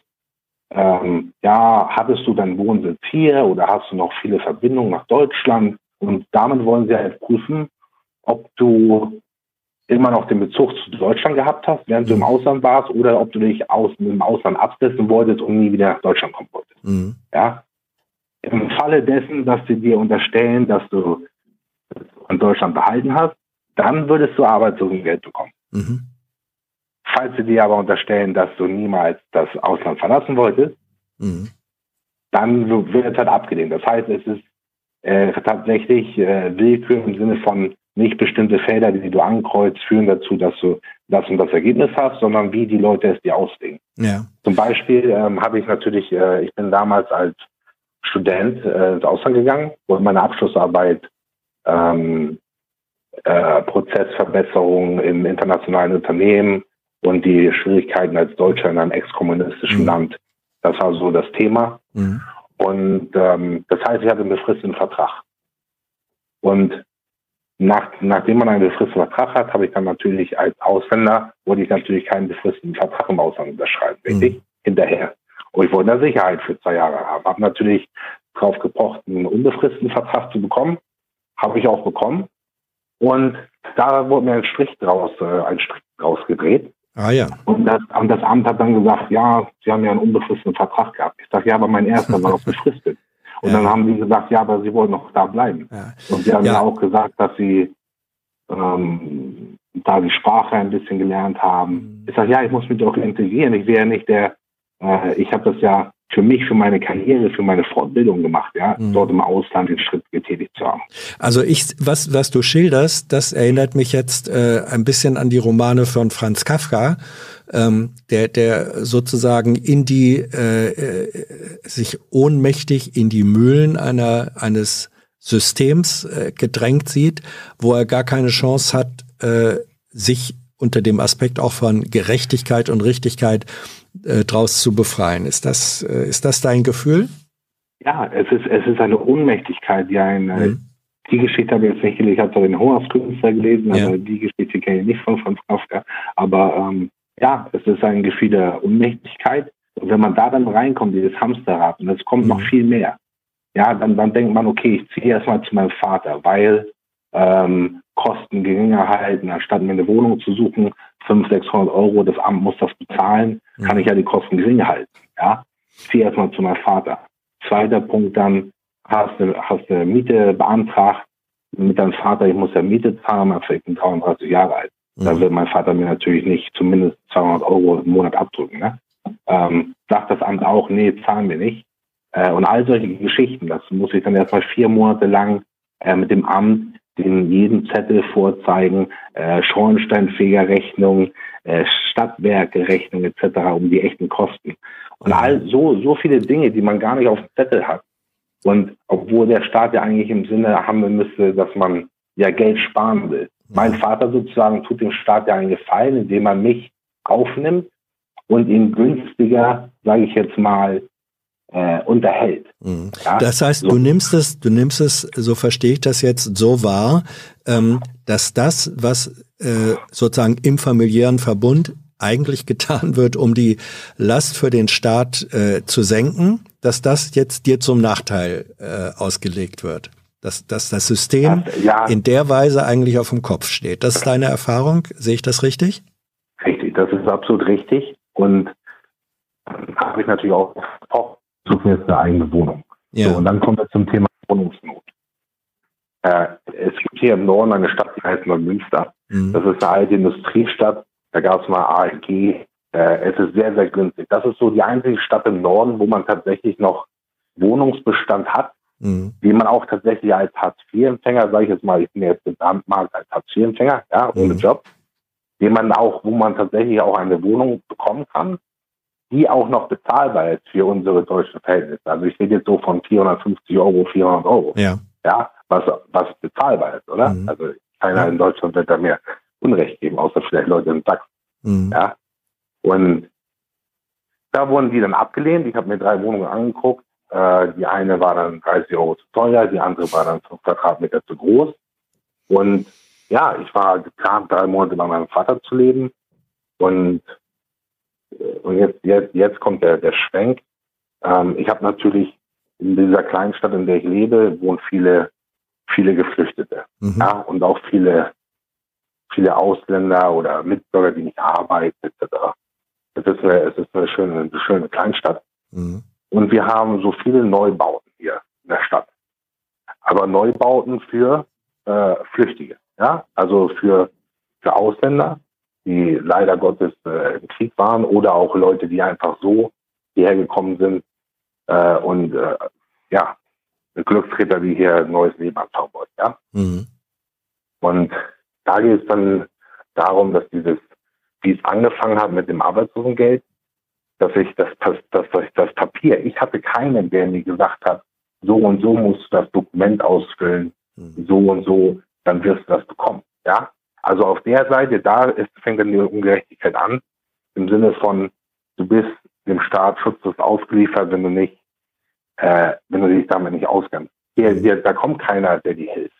ähm, ja, hattest du deinen Wohnsitz hier oder hast du noch viele Verbindungen nach Deutschland? Und damit wollen sie halt prüfen, ob du immer noch den Bezug zu Deutschland gehabt hast, während du im Ausland warst, oder ob du dich aus dem Ausland absetzen wolltest und nie wieder nach Deutschland kommen wolltest. Mhm. Ja. Im Falle dessen, dass sie dir unterstellen, dass du in Deutschland behalten hast, dann würdest du Arbeitslosengeld bekommen. Mhm. Falls sie dir aber unterstellen, dass du niemals das Ausland verlassen wolltest, mhm. dann wird es halt abgelehnt. Das heißt, es ist äh, tatsächlich äh, Willkür im Sinne von nicht bestimmte Felder, die du ankreuzt, führen dazu, dass du das und das Ergebnis hast, sondern wie die Leute es dir auslegen. Ja. Zum Beispiel ähm, habe ich natürlich, äh, ich bin damals als Student äh, ins Ausland gegangen, wo meine Abschlussarbeit ähm, äh, Prozessverbesserung im internationalen Unternehmen und die Schwierigkeiten als Deutscher in einem exkommunistischen mhm. Land. Das war so das Thema. Mhm. Und ähm, das heißt, ich hatte einen befristeten Vertrag. Und nach, nachdem man einen befristeten Vertrag hat, habe ich dann natürlich als Ausländer, wollte ich natürlich keinen befristeten Vertrag im Ausland unterschreiben, mhm. richtig? Hinterher. Und ich wollte eine Sicherheit für zwei Jahre haben. Habe natürlich darauf gepocht, einen unbefristeten Vertrag zu bekommen. Habe ich auch bekommen. Und da wurde mir ein Strich draus, äh, ein Strich draus gedreht. Ah ja. Und das, und das Amt hat dann gesagt, ja, Sie haben ja einen unbefristeten Vertrag gehabt. Ich sage, ja, aber mein erster war auch *laughs* befristet. Und ja. dann haben die gesagt, ja, aber sie wollen noch da bleiben. Ja. Und sie haben ja. auch gesagt, dass sie ähm, da die Sprache ein bisschen gelernt haben. Mhm. Ich sage, ja, ich muss mich doch integrieren. Ich wäre ja nicht der, äh, ich habe das ja für mich, für meine Karriere, für meine Fortbildung gemacht, ja, mhm. dort im Ausland den Schritt getätigt zu haben. Also ich, was, was du schilderst, das erinnert mich jetzt äh, ein bisschen an die Romane von Franz Kafka, ähm, der, der sozusagen in die, äh, äh, sich ohnmächtig in die Mühlen einer, eines Systems äh, gedrängt sieht, wo er gar keine Chance hat, äh, sich unter dem Aspekt auch von Gerechtigkeit und Richtigkeit äh, draus zu befreien. Ist das, äh, ist das dein Gefühl? Ja, es ist, es ist eine Ohnmächtigkeit, die ein, äh, mhm. die Geschichte habe ich jetzt nicht gelesen, ich habe zwar den Hungerskünstler gelesen, ja. aber die Geschichte kenne ich nicht von Franz Kafka. Aber ähm, ja, es ist ein Gefühl der Ohnmächtigkeit. Und wenn man da dann reinkommt, dieses Hamsterrad, und es kommt mhm. noch viel mehr, ja, dann, dann denkt man, okay, ich ziehe erstmal zu meinem Vater, weil ähm, Kosten geringer halten, anstatt mir eine Wohnung zu suchen, 500, 600 Euro, das Amt muss das bezahlen, mhm. kann ich ja die Kosten geringer halten. Ja, ziehe erstmal zu meinem Vater. Zweiter Punkt dann, hast du, hast du Miete beantragt mit deinem Vater, ich muss ja Miete zahlen, aber ich bin 33 Jahre alt. Mhm. Da wird mein Vater mir natürlich nicht zumindest 200 Euro im Monat abdrücken. Ne? Ähm, sagt das Amt auch, nee, zahlen wir nicht. Äh, und all solche Geschichten, das muss ich dann erstmal vier Monate lang äh, mit dem Amt den jeden Zettel vorzeigen, äh, Schornsteinfegerrechnung, äh, Stadtwerke-Rechnung etc., um die echten Kosten. Und all so, so viele Dinge, die man gar nicht auf dem Zettel hat. Und obwohl der Staat ja eigentlich im Sinne haben müsste, dass man ja Geld sparen will. Mein Vater sozusagen tut dem Staat ja einen Gefallen, indem er mich aufnimmt und ihn günstiger, sage ich jetzt mal, äh, unterhält. Mhm. Ja? Das heißt, so. du nimmst es, du nimmst es, so verstehe ich das jetzt, so wahr, ähm, dass das, was äh, sozusagen im familiären Verbund eigentlich *laughs* getan wird, um die Last für den Staat äh, zu senken, dass das jetzt dir zum Nachteil äh, ausgelegt wird. Dass, dass das System das, ja. in der Weise eigentlich auf dem Kopf steht. Das ist deine Erfahrung? Sehe ich das richtig? Richtig, das ist absolut richtig. Und habe ich natürlich auch, auch mir jetzt eine eigene Wohnung. Ja. So, und dann kommen wir zum Thema Wohnungsnot. Äh, es gibt hier im Norden eine Stadt, die heißt Neumünster. Mhm. Das ist eine alte Industriestadt. Da gab es mal ALG. Äh, es ist sehr, sehr günstig. Das ist so die einzige Stadt im Norden, wo man tatsächlich noch Wohnungsbestand hat, mhm. die man auch tatsächlich als Hartz-IV-Empfänger, sage ich jetzt mal, ich bin jetzt im Markt als Hartz-IV-Empfänger, ja, ohne mhm. Job, den man auch, wo man tatsächlich auch eine Wohnung bekommen kann die auch noch bezahlbar ist für unsere deutschen Verhältnisse. Also ich rede jetzt so von 450 Euro, 400 Euro. Ja. Ja, was, was bezahlbar ist, oder? Mhm. Also keiner ja. in Deutschland wird da mehr Unrecht geben, außer vielleicht Leute in Sachsen. Mhm. Ja. Und da wurden die dann abgelehnt. Ich habe mir drei Wohnungen angeguckt. Äh, die eine war dann 30 Euro zu teuer, die andere war dann 5 Quadratmeter zu groß. Und ja, ich war geplant, drei Monate bei meinem Vater zu leben. Und und jetzt, jetzt, jetzt kommt der, der Schwenk. Ähm, ich habe natürlich in dieser kleinen Stadt, in der ich lebe, wohnen viele viele Geflüchtete. Mhm. Ja, und auch viele, viele Ausländer oder Mitbürger, die nicht arbeiten, etc. Es ist eine, es ist eine schöne, eine schöne Kleinstadt. Mhm. Und wir haben so viele Neubauten hier in der Stadt. Aber Neubauten für äh, Flüchtige, ja, also für, für Ausländer, die leider Gottes äh, im Krieg waren oder auch Leute, die einfach so hierher gekommen sind äh, und äh, ja, Glückstritter, die hier ein neues Leben anfangen wollen, ja. Mhm. Und da geht es dann darum, dass dieses, wie es angefangen hat mit dem Arbeitslosengeld, dass ich das, das, das, das Papier, ich hatte keinen, der mir gesagt hat, so und so musst du das Dokument ausfüllen, mhm. so und so, dann wirst du das bekommen. Ja, also auf der Seite, da ist, fängt dann die Ungerechtigkeit an, im Sinne von, du bist dem Staat schutzlos ausgeliefert, wenn du nicht, äh, wenn du dich damit nicht auskennst. Hier, hier, da kommt keiner, der dir hilft.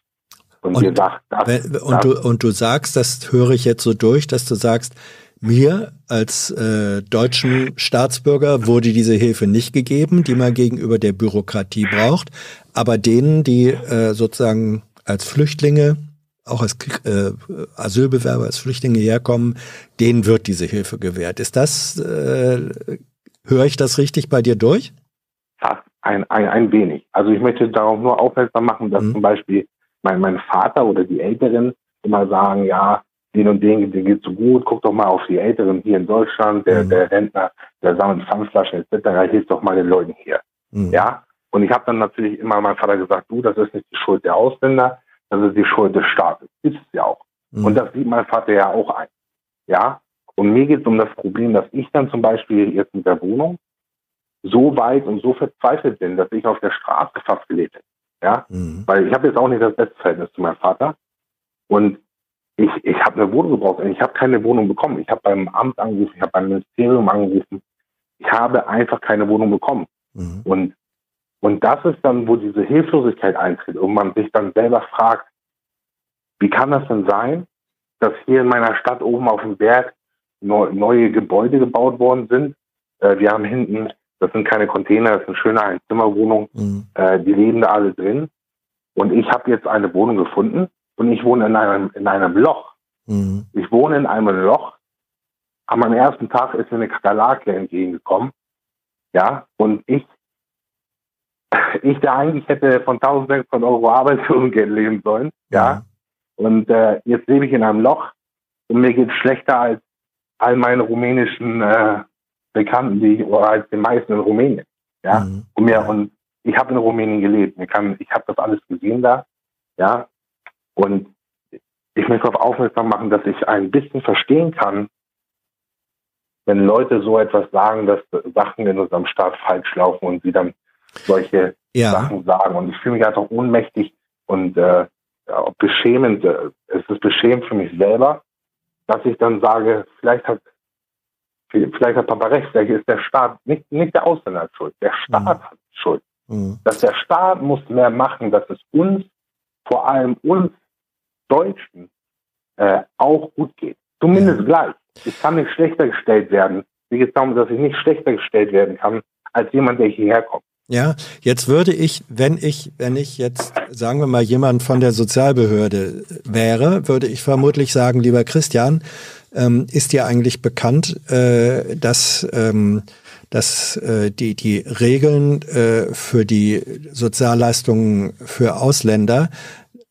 Und, und, sagt, das, und, das. Du, und du sagst, das höre ich jetzt so durch, dass du sagst, mir als äh, deutschen Staatsbürger wurde diese Hilfe nicht gegeben, die man gegenüber der Bürokratie braucht. Aber denen, die äh, sozusagen als Flüchtlinge, auch als äh, Asylbewerber, als Flüchtlinge herkommen, denen wird diese Hilfe gewährt. Ist das, äh, höre ich das richtig bei dir durch? Ja, ein, ein, ein wenig. Also ich möchte darauf nur aufmerksam machen, dass mhm. zum Beispiel mein, mein Vater oder die Älteren immer sagen, ja, den und den, den geht's so gut, guck doch mal auf die Älteren hier in Deutschland, der, mhm. der Rentner, der sammelt Pfandflaschen etc., hilf doch mal den Leuten hier. Mhm. Ja, und ich habe dann natürlich immer meinem Vater gesagt, du, das ist nicht die Schuld der Ausländer, das ist die Schuld des Staates. Ist es ja auch. Mhm. Und das sieht mein Vater ja auch ein. Ja, und mir geht es um das Problem, dass ich dann zum Beispiel jetzt mit der Wohnung so weit und so verzweifelt bin, dass ich auf der Straße fast gelebt hätte. Ja, mhm. weil ich habe jetzt auch nicht das beste Verhältnis zu meinem Vater. Und ich, ich habe eine Wohnung gebraucht und ich habe keine Wohnung bekommen. Ich habe beim Amt angerufen, ich habe beim Ministerium angerufen. Ich habe einfach keine Wohnung bekommen. Mhm. Und, und das ist dann, wo diese Hilflosigkeit eintritt und man sich dann selber fragt, wie kann das denn sein, dass hier in meiner Stadt oben auf dem Berg neu, neue Gebäude gebaut worden sind? Äh, wir haben hinten, das sind keine Container, das sind schöne Einzimmerwohnungen, mhm. äh, die leben da alle drin. Und ich habe jetzt eine Wohnung gefunden, und ich wohne in einem, in einem Loch. Mhm. Ich wohne in einem Loch. Meinem ersten Tag ist mir eine Kakerlake entgegengekommen. Ja, und ich, ich, der eigentlich hätte von 1600 Euro Arbeitslosengeld leben sollen. Ja. Und äh, jetzt lebe ich in einem Loch und mir geht es schlechter als all meine rumänischen äh, Bekannten, die oder als den meisten in Rumänien. Ja. Mhm. Und mir und ich habe in Rumänien gelebt. Mir kann, ich habe das alles gesehen da. Ja. Und ich möchte darauf aufmerksam machen, dass ich ein bisschen verstehen kann, wenn Leute so etwas sagen, dass Sachen in unserem Staat falsch laufen und sie dann solche ja. Sachen sagen. Und ich fühle mich einfach ohnmächtig und äh, beschämend. Es ist beschämend für mich selber, dass ich dann sage, vielleicht hat vielleicht hat Papa recht, vielleicht ist der Staat nicht, nicht der Ausländer schuld, der Staat mhm. hat Schuld. Mhm. Dass der Staat muss mehr machen, dass es uns, vor allem uns Deutschen äh, auch gut geht. Zumindest ja. gleich. Ich kann nicht schlechter gestellt werden. Mir geht es darum, dass ich nicht schlechter gestellt werden kann als jemand, der hierher kommt. Ja, jetzt würde ich, wenn ich, wenn ich jetzt, sagen wir mal, jemand von der Sozialbehörde wäre, würde ich vermutlich sagen, lieber Christian, ähm, ist dir eigentlich bekannt, äh, dass, ähm, dass äh, die, die Regeln äh, für die Sozialleistungen für Ausländer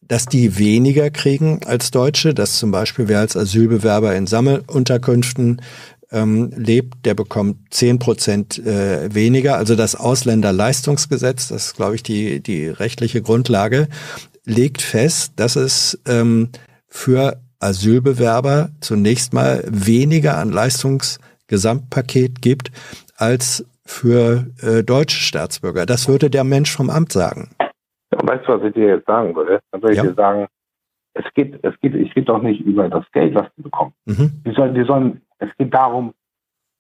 dass die weniger kriegen als Deutsche, dass zum Beispiel wer als Asylbewerber in Sammelunterkünften ähm, lebt, der bekommt zehn Prozent äh, weniger. Also das Ausländerleistungsgesetz, das ist, glaube ich, die, die rechtliche Grundlage, legt fest, dass es ähm, für Asylbewerber zunächst mal weniger an Leistungsgesamtpaket gibt als für äh, deutsche Staatsbürger. Das würde der Mensch vom Amt sagen. Und weißt du, was ich dir jetzt sagen würde? Dann würde ja. ich dir sagen, es geht, es geht, ich rede doch nicht über das Geld, was die bekommen. Mhm. Die sollen, die sollen, es geht darum,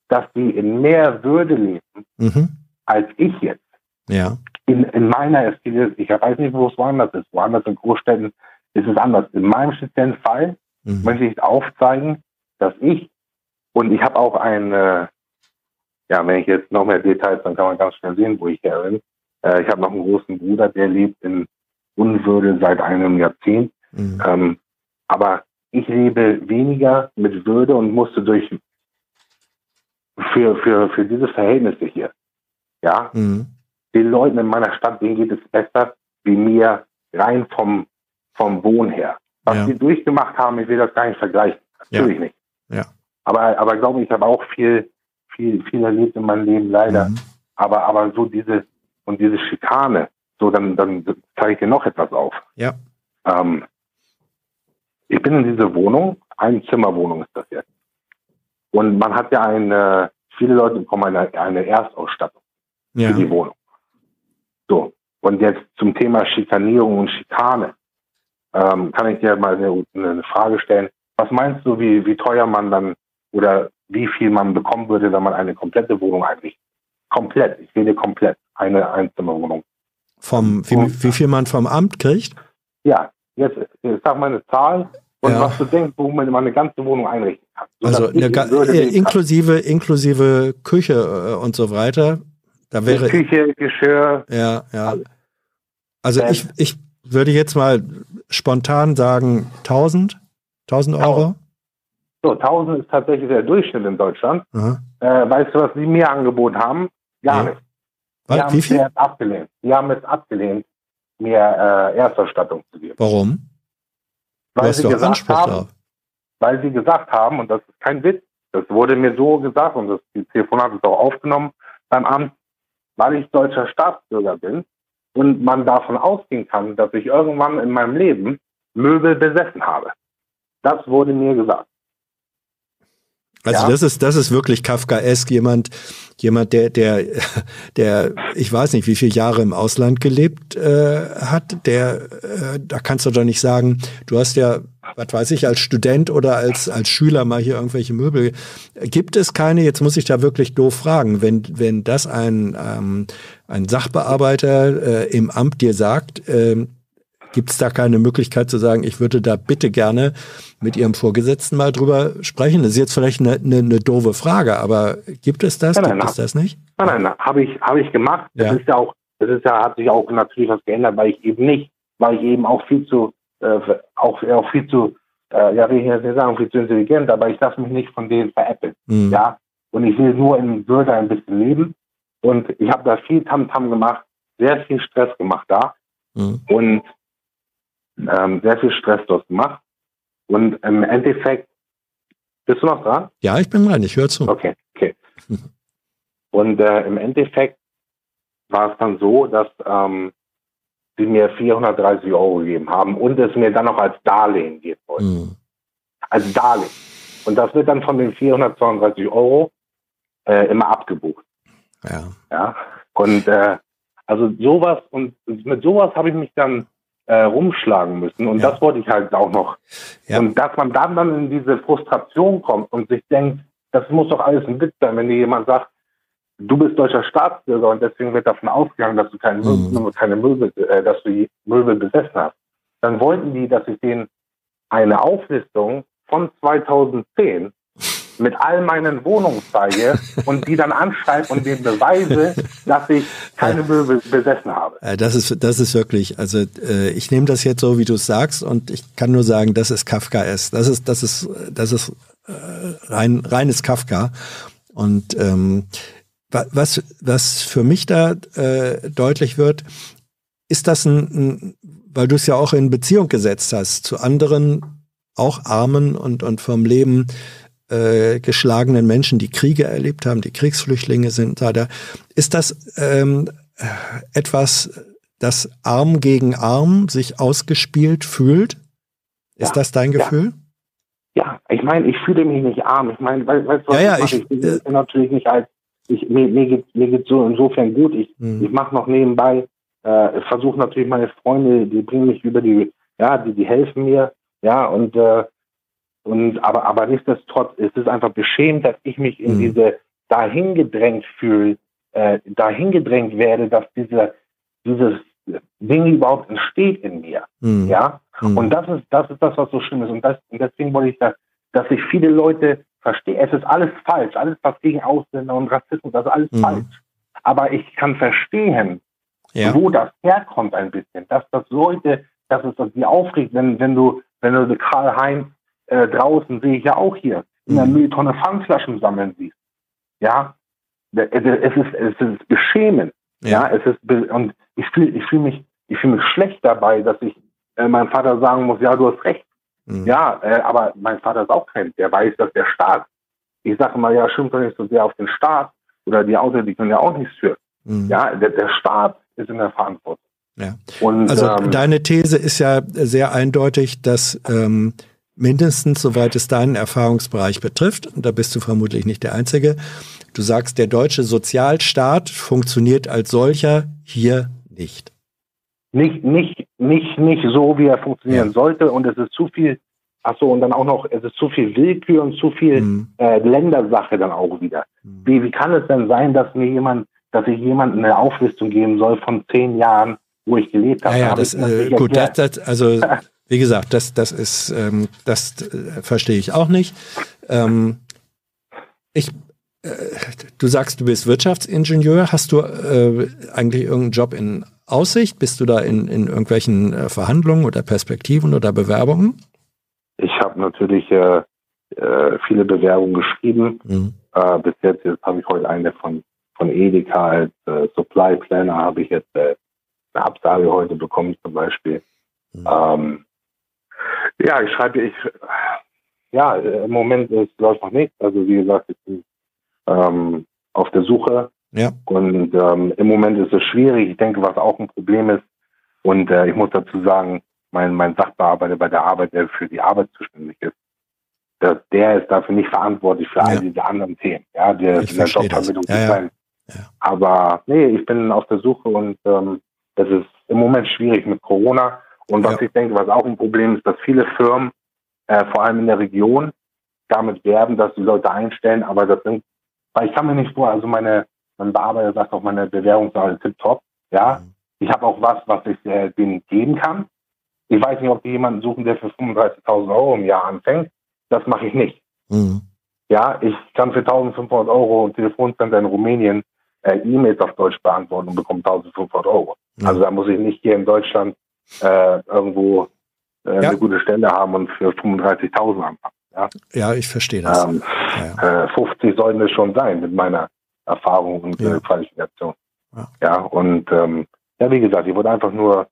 dass die in mehr Würde leben mhm. als ich jetzt. Ja. In, in meiner, ich weiß nicht, wo es woanders ist. Woanders in Großstädten ist es anders. In meinem speziellen Fall mhm. möchte ich aufzeigen, dass ich und ich habe auch ein, äh, ja, wenn ich jetzt noch mehr Details, dann kann man ganz schnell sehen, wo ich her bin. Äh, ich habe noch einen großen Bruder, der lebt in Unwürde seit einem Jahrzehnt. Mhm. Ähm, aber ich lebe weniger mit Würde und musste durch für, für, für diese Verhältnisse hier, ja, mhm. den Leuten in meiner Stadt, denen geht es besser wie mir rein vom, vom Wohn her. Was ja. die durchgemacht haben, ich will das gar nicht vergleichen. Natürlich ja. nicht. Ja. Aber, aber glaube ich, habe auch viel, viel, viel erlebt in meinem Leben, leider. Mhm. Aber, aber so diese, und diese Schikane, so, dann, dann zeige ich dir noch etwas auf. Ja. Ähm, ich bin in diese Wohnung, Einzimmerwohnung ist das jetzt. Und man hat ja eine, viele Leute bekommen eine, eine Erstausstattung ja. für die Wohnung. So. Und jetzt zum Thema Schikanierung und Schikane. Ähm, kann ich dir mal eine, eine, Frage stellen? Was meinst du, wie, wie teuer man dann oder wie viel man bekommen würde, wenn man eine komplette Wohnung einrichtet? Komplett, ich rede komplett, eine Einzimmerwohnung. Vom, wie, wie viel man vom Amt kriegt? Ja, jetzt, sag mal eine Zahl und ja. was du denkst, wo man eine ganze Wohnung einrichten kann. Also eine, äh, inklusive, inklusive Küche äh, und so weiter. Da wäre Küche, Geschirr. Ja, ja. Also ich, ich würde jetzt mal spontan sagen 1000, 1000 Euro. So, 1000 ist tatsächlich der Durchschnitt in Deutschland. Äh, weißt du, was sie mir angeboten haben? Gar ja. nicht. Die haben Wie viel? es abgelehnt. Die haben es abgelehnt, mir äh, Erstausstattung zu geben. Warum? Weil sie gesagt Anspruch haben, drauf. weil sie gesagt haben, und das ist kein Witz, das wurde mir so gesagt und das die Telefonat ist auch aufgenommen beim Amt, weil ich deutscher Staatsbürger bin und man davon ausgehen kann, dass ich irgendwann in meinem Leben Möbel besessen habe. Das wurde mir gesagt. Also ja. das ist das ist wirklich Kafkaesk. Jemand jemand der der *laughs* der ich weiß nicht wie viele Jahre im Ausland gelebt äh, hat der äh, da kannst du doch nicht sagen du hast ja was weiß ich als Student oder als als Schüler mal hier irgendwelche Möbel. Gibt es keine? Jetzt muss ich da wirklich doof fragen. Wenn wenn das ein ähm, ein Sachbearbeiter äh, im Amt dir sagt äh, Gibt es da keine Möglichkeit zu sagen, ich würde da bitte gerne mit Ihrem Vorgesetzten mal drüber sprechen? Das ist jetzt vielleicht eine, eine, eine doofe Frage, aber gibt es das? Nein, nein, gibt es das nicht? Nein, nein, nein habe ich, habe ich gemacht. Ja. Das ist ja auch, das ist ja, hat sich auch natürlich was geändert, weil ich eben nicht, weil ich eben auch viel zu, äh, auch, auch viel zu, äh, ja, will ich jetzt nicht sagen, viel zu intelligent, aber ich lasse mich nicht von denen veräppeln. Mhm. Ja. Und ich will nur in Würde ein bisschen leben. Und ich habe da viel Tamtam -Tam gemacht, sehr viel Stress gemacht da. Mhm. Und ähm, sehr viel Stress dort gemacht. Und im Endeffekt, bist du noch dran? Ja, ich bin dran, ich höre zu. Okay, okay. *laughs* Und äh, im Endeffekt war es dann so, dass ähm, sie mir 430 Euro gegeben haben und es mir dann noch als Darlehen geben wollten. Mhm. Als Darlehen. Und das wird dann von den 432 Euro äh, immer abgebucht. Ja. Ja. Und äh, also sowas und mit sowas habe ich mich dann äh, rumschlagen müssen. Und ja. das wollte ich halt auch noch. Ja. Und dass man dann dann in diese Frustration kommt und sich denkt, das muss doch alles ein Witz sein, wenn dir jemand sagt, du bist deutscher Staatsbürger und deswegen wird davon ausgegangen, dass du keine, mhm. keine Möbel, äh, dass du Möbel besessen hast. Dann wollten die, dass ich denen eine Auflistung von 2010 mit all meinen Wohnungen zeige und die dann anschreibe und denen beweise, dass ich keine Möbel besessen habe. Äh, das ist, das ist wirklich, also äh, ich nehme das jetzt so, wie du es sagst, und ich kann nur sagen, das ist Kafka S. Das ist, das ist, das ist äh, rein, reines Kafka. Und ähm, was, was für mich da äh, deutlich wird, ist das ein, ein weil du es ja auch in Beziehung gesetzt hast zu anderen, auch Armen und, und vom Leben äh, geschlagenen Menschen, die Kriege erlebt haben, die Kriegsflüchtlinge sind, da, ist das ähm, etwas, das Arm gegen Arm sich ausgespielt fühlt? Ist ja, das dein Gefühl? Ja, ja. ich meine, ich fühle mich nicht arm. Ich meine, weißt du, ja, ja, ich, ich, ich äh, natürlich nicht als, ich, mir, mir geht mir geht's so insofern gut. Ich, hm. ich mache noch nebenbei, äh, versuche natürlich meine Freunde, die bringen mich über die, ja, die, die helfen mir, ja, und äh, und aber, aber nichtsdestotrotz ist es einfach beschämt, dass ich mich in mhm. diese dahin gedrängt fühle, äh, dahin gedrängt werde, dass diese, dieses Ding überhaupt entsteht in mir. Mhm. Ja. Mhm. Und das ist, das ist das, was so schlimm ist. Und, das, und deswegen wollte ich da, dass sich viele Leute verstehen. Es ist alles falsch. Alles, was gegen Ausländer und Rassismus, das ist alles mhm. falsch. Aber ich kann verstehen, ja. wo das herkommt ein bisschen, dass das Leute, dass es das die aufregt, wenn, wenn du, wenn du Karl-Heinz äh, draußen sehe ich ja auch hier, in der mhm. Mülltonne Pfandflaschen sammeln siehst. Ja, es ist, es ist beschämend. Ja, ja es ist, und ich fühle ich fühl mich, ich fühle mich schlecht dabei, dass ich äh, meinem Vater sagen muss, ja, du hast recht. Mhm. Ja, äh, aber mein Vater ist auch kein, der weiß, dass der Staat. Ich sage mal, ja, stimmt doch nicht so sehr auf den Staat oder die Autos, die können ja auch nichts für. Mhm. Ja, der, der Staat ist in der Verantwortung. Ja. Und, also ähm, deine These ist ja sehr eindeutig, dass ähm, mindestens, soweit es deinen Erfahrungsbereich betrifft, und da bist du vermutlich nicht der Einzige, du sagst, der deutsche Sozialstaat funktioniert als solcher hier nicht. Nicht, nicht, nicht, nicht so, wie er funktionieren ja. sollte und es ist zu viel, ach so, und dann auch noch, es ist zu viel Willkür und zu viel mhm. äh, Ländersache dann auch wieder. Mhm. Wie, wie kann es denn sein, dass mir jemand, dass ich jemandem eine Auflistung geben soll von zehn Jahren, wo ich gelebt habe? Ja, ja, das, äh, gut, das, das, also *laughs* Wie gesagt, das, das ist, ähm, das äh, verstehe ich auch nicht. Ähm, ich, äh, du sagst, du bist Wirtschaftsingenieur. Hast du äh, eigentlich irgendeinen Job in Aussicht? Bist du da in, in irgendwelchen äh, Verhandlungen oder Perspektiven oder Bewerbungen? Ich habe natürlich äh, äh, viele Bewerbungen geschrieben. Mhm. bis jetzt, jetzt habe ich heute eine von, von Edeka als Supply Planner habe ich jetzt eine Absage heute bekommen zum Beispiel. Mhm. Ähm, ja, ich schreibe, ich, ja, im Moment es läuft noch nichts. Also wie gesagt, ich bin ähm, auf der Suche. Ja. Und ähm, im Moment ist es schwierig. Ich denke, was auch ein Problem ist. Und äh, ich muss dazu sagen, mein, mein Sachbearbeiter bei der Arbeit, der für die Arbeit zuständig ist, dass der ist dafür nicht verantwortlich für ja. all diese anderen Themen. Ja, der ist in der Jobvermittlung ja, ja. ja. Aber nee, ich bin auf der Suche und ähm, das ist im Moment schwierig mit Corona. Und was ja. ich denke, was auch ein Problem ist, dass viele Firmen, äh, vor allem in der Region, damit werben, dass die Leute einstellen, aber das sind, weil ich kann mir nicht vor, also meine, mein Bearbeiter sagt auch, meine Bewerbungssache ist top, ja. Mhm. Ich habe auch was, was ich äh, denen geben kann. Ich weiß nicht, ob die jemanden suchen, der für 35.000 Euro im Jahr anfängt. Das mache ich nicht. Mhm. Ja, ich kann für 1.500 Euro Telefoncenter in Rumänien äh, E-Mails auf Deutsch beantworten und bekomme 1.500 Euro. Mhm. Also da muss ich nicht hier in Deutschland äh, irgendwo äh, ja. eine gute Stelle haben und für 35.000 anfangen. Ja? ja, ich verstehe das. Ähm, ja. Äh, 50 sollten es schon sein mit meiner Erfahrung und ja. Qualifikation. Ja. ja, und ähm, ja, wie gesagt, ich wollte einfach nur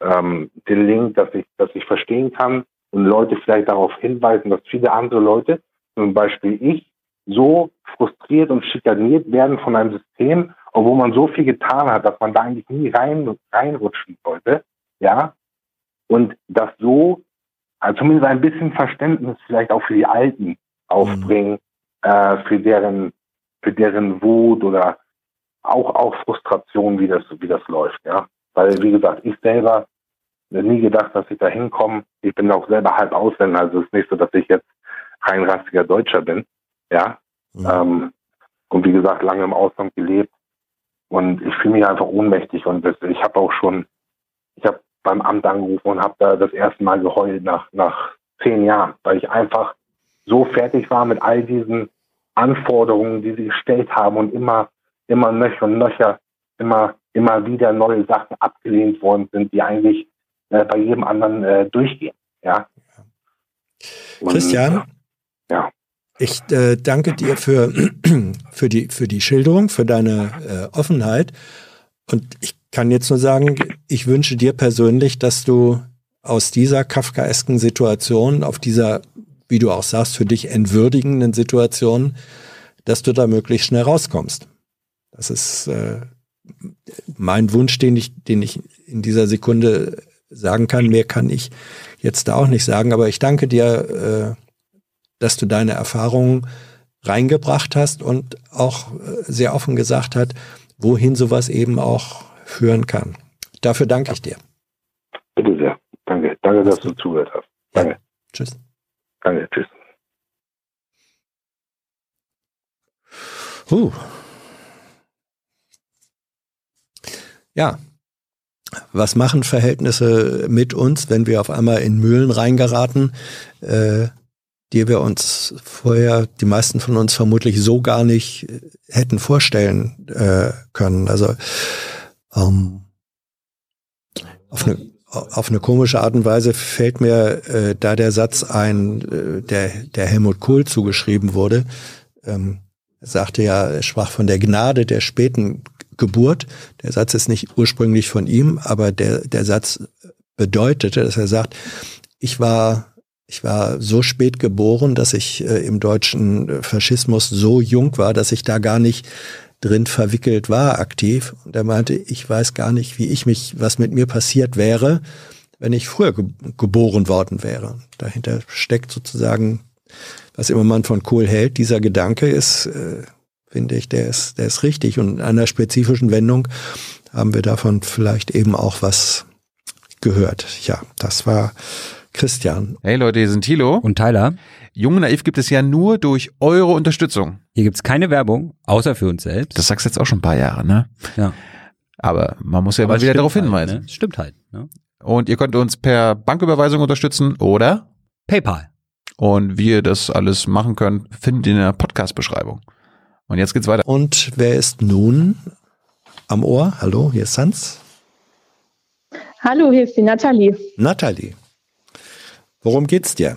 ähm, den Link, dass ich, dass ich verstehen kann und Leute vielleicht darauf hinweisen, dass viele andere Leute, zum Beispiel ich, so frustriert und schikaniert werden von einem System, obwohl man so viel getan hat, dass man da eigentlich nie rein, reinrutschen wollte ja, und das so, also zumindest ein bisschen Verständnis vielleicht auch für die Alten aufbringen, mhm. äh, für deren, für deren Wut oder auch, auch Frustration, wie das, wie das läuft, ja. Weil, wie gesagt, ich selber nie gedacht, dass ich da hinkomme. Ich bin auch selber halb Ausländer, also es ist nicht so, dass ich jetzt kein rassiger Deutscher bin, ja. Mhm. Ähm, und wie gesagt, lange im Ausland gelebt. Und ich fühle mich einfach ohnmächtig und das, ich habe auch schon, ich habe beim Amt angerufen und habe da das erste Mal geheult nach, nach zehn Jahren, weil ich einfach so fertig war mit all diesen Anforderungen, die sie gestellt haben und immer, immer nöcher und nöcher, immer, immer wieder neue Sachen abgelehnt worden sind, die eigentlich äh, bei jedem anderen äh, durchgehen. Ja. Und, Christian? Ja. Ich äh, danke dir für, *clears throat* für, die, für die Schilderung, für deine äh, Offenheit. Und ich kann jetzt nur sagen, ich wünsche dir persönlich, dass du aus dieser kafkaesken Situation, auf dieser, wie du auch sagst, für dich entwürdigenden Situation, dass du da möglichst schnell rauskommst. Das ist äh, mein Wunsch, den ich, den ich in dieser Sekunde sagen kann. Mehr kann ich jetzt da auch nicht sagen, aber ich danke dir, äh, dass du deine Erfahrungen reingebracht hast und auch äh, sehr offen gesagt hat, wohin sowas eben auch führen kann. Dafür danke ich dir. Bitte sehr. Danke. Danke, dass du zugehört hast. Danke. Ja. Tschüss. Danke. Tschüss. Huh. Ja. Was machen Verhältnisse mit uns, wenn wir auf einmal in Mühlen reingeraten, äh, die wir uns vorher, die meisten von uns vermutlich so gar nicht hätten vorstellen äh, können? Also ähm, Auf eine, auf eine komische Art und Weise fällt mir äh, da der Satz ein, äh, der, der Helmut Kohl zugeschrieben wurde. Ähm, er sagte ja, er sprach von der Gnade der späten Geburt. Der Satz ist nicht ursprünglich von ihm, aber der, der Satz bedeutete, dass er sagt, ich war, ich war so spät geboren, dass ich äh, im deutschen Faschismus so jung war, dass ich da gar nicht drin verwickelt war aktiv. Und er meinte, ich weiß gar nicht, wie ich mich, was mit mir passiert wäre, wenn ich früher ge geboren worden wäre. Dahinter steckt sozusagen, was immer man von Kohl hält, dieser Gedanke ist, äh, finde ich, der ist, der ist richtig. Und in einer spezifischen Wendung haben wir davon vielleicht eben auch was gehört. Ja, das war Christian. Hey Leute, hier sind Thilo und Tyler. Jung Naiv gibt es ja nur durch eure Unterstützung. Hier gibt's keine Werbung, außer für uns selbst. Das sagst du jetzt auch schon ein paar Jahre, ne? Ja. Aber man muss ja Aber mal wieder darauf halt, hinweisen. Ne? Stimmt halt. Ne? Und ihr könnt uns per Banküberweisung unterstützen oder PayPal. Und wie ihr das alles machen könnt, findet ihr in der Podcast-Beschreibung. Und jetzt geht's weiter. Und wer ist nun am Ohr? Hallo, hier ist Hans. Hallo, hier ist die Nathalie. Nathalie. Worum geht's dir?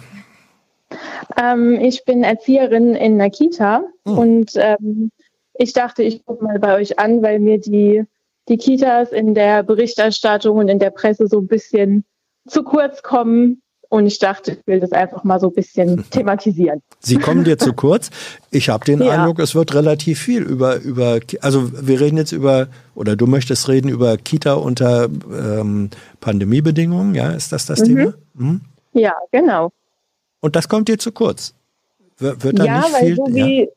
Ähm, ich bin Erzieherin in einer Kita hm. und ähm, ich dachte, ich gucke mal bei euch an, weil mir die, die Kitas in der Berichterstattung und in der Presse so ein bisschen zu kurz kommen. Und ich dachte, ich will das einfach mal so ein bisschen *laughs* thematisieren. Sie kommen dir zu kurz. Ich habe den *laughs* ja. Eindruck, es wird relativ viel über, über, also wir reden jetzt über, oder du möchtest reden über Kita unter ähm, Pandemiebedingungen, ja, ist das das mhm. Thema? Mhm. Ja, genau. Und das kommt dir zu kurz. Wird, wird da ja, nicht weil viel, so wie, ja.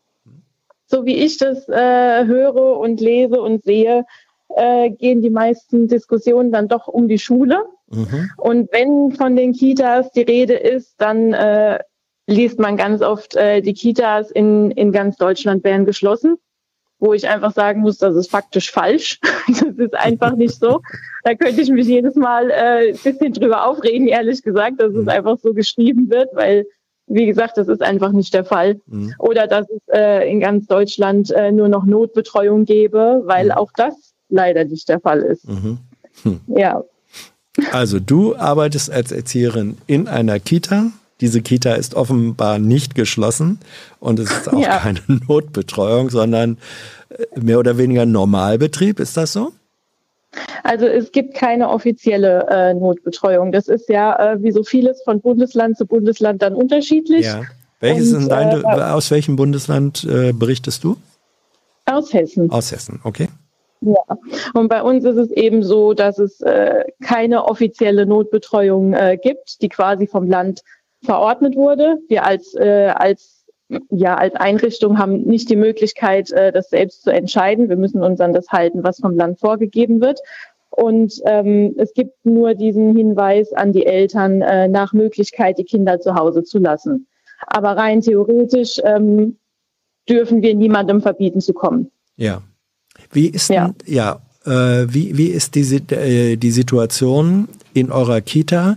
so wie ich das äh, höre und lese und sehe, äh, gehen die meisten Diskussionen dann doch um die Schule. Mhm. Und wenn von den Kitas die Rede ist, dann äh, liest man ganz oft, äh, die Kitas in, in ganz Deutschland werden geschlossen wo ich einfach sagen muss, das ist faktisch falsch. *laughs* das ist einfach nicht so. Da könnte ich mich jedes Mal äh, ein bisschen drüber aufregen, ehrlich gesagt, dass es mhm. einfach so geschrieben wird, weil, wie gesagt, das ist einfach nicht der Fall. Mhm. Oder dass es äh, in ganz Deutschland äh, nur noch Notbetreuung gäbe, weil mhm. auch das leider nicht der Fall ist. Mhm. Hm. Ja. Also du arbeitest als Erzieherin in einer Kita diese Kita ist offenbar nicht geschlossen und es ist auch ja. keine *laughs* Notbetreuung, sondern äh, mehr oder weniger Normalbetrieb. Ist das so? Also es gibt keine offizielle äh, Notbetreuung. Das ist ja äh, wie so vieles von Bundesland zu Bundesland dann unterschiedlich. Ja. Welches und, dein, äh, aus welchem Bundesland äh, berichtest du? Aus Hessen. Aus Hessen, okay. Ja, und bei uns ist es eben so, dass es äh, keine offizielle Notbetreuung äh, gibt, die quasi vom Land verordnet wurde. Wir als, äh, als, ja, als Einrichtung haben nicht die Möglichkeit, äh, das selbst zu entscheiden. Wir müssen uns an das halten, was vom Land vorgegeben wird. Und ähm, es gibt nur diesen Hinweis an die Eltern, äh, nach Möglichkeit die Kinder zu Hause zu lassen. Aber rein theoretisch ähm, dürfen wir niemandem verbieten zu kommen. Ja. Wie ist ja, denn, ja äh, wie, wie ist die, äh, die Situation in eurer Kita?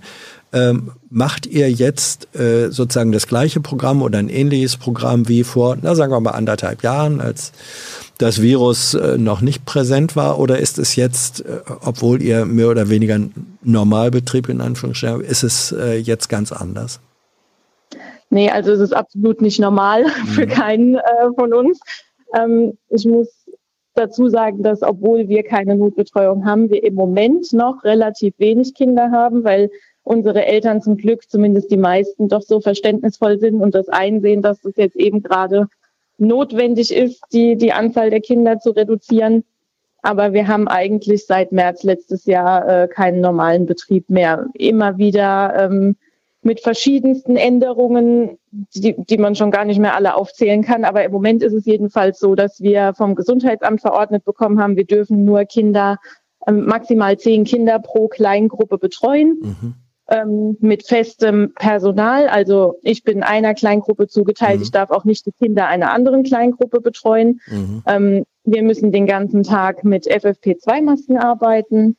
Ähm, macht ihr jetzt äh, sozusagen das gleiche Programm oder ein ähnliches Programm wie vor, na sagen wir mal anderthalb Jahren, als das Virus äh, noch nicht präsent war? Oder ist es jetzt, äh, obwohl ihr mehr oder weniger Normalbetrieb in Anführungsstrichen, ist es äh, jetzt ganz anders? Nee, also es ist absolut nicht normal *laughs* für mhm. keinen äh, von uns. Ähm, ich muss dazu sagen, dass obwohl wir keine Notbetreuung haben, wir im Moment noch relativ wenig Kinder haben, weil unsere Eltern zum Glück, zumindest die meisten, doch so verständnisvoll sind und das einsehen, dass es jetzt eben gerade notwendig ist, die, die Anzahl der Kinder zu reduzieren. Aber wir haben eigentlich seit März letztes Jahr äh, keinen normalen Betrieb mehr. Immer wieder ähm, mit verschiedensten Änderungen, die, die man schon gar nicht mehr alle aufzählen kann. Aber im Moment ist es jedenfalls so, dass wir vom Gesundheitsamt verordnet bekommen haben, wir dürfen nur Kinder, ähm, maximal zehn Kinder pro Kleingruppe betreuen. Mhm ähm, mit festem Personal. Also ich bin einer Kleingruppe zugeteilt. Mhm. Ich darf auch nicht die Kinder einer anderen Kleingruppe betreuen. Mhm. Ähm, wir müssen den ganzen Tag mit FFP2-Masken arbeiten.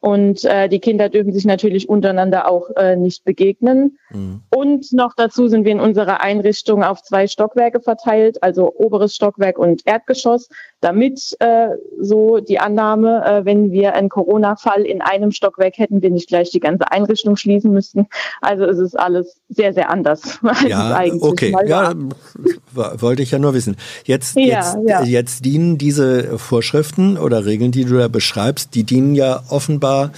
Und äh, die Kinder dürfen sich natürlich untereinander auch äh, nicht begegnen. Mhm. Und noch dazu sind wir in unserer Einrichtung auf zwei Stockwerke verteilt, also oberes Stockwerk und Erdgeschoss, damit äh, so die Annahme, äh, wenn wir einen Corona-Fall in einem Stockwerk hätten, wir nicht gleich die ganze Einrichtung schließen müssten. Also es ist alles sehr, sehr anders. *laughs* Ja, okay. Ja, wollte ich ja nur wissen. Jetzt, Ja, jetzt, ja. jetzt dienen diese Vorschriften oder Regeln, die du da beschreibst, die dienen ja offenbar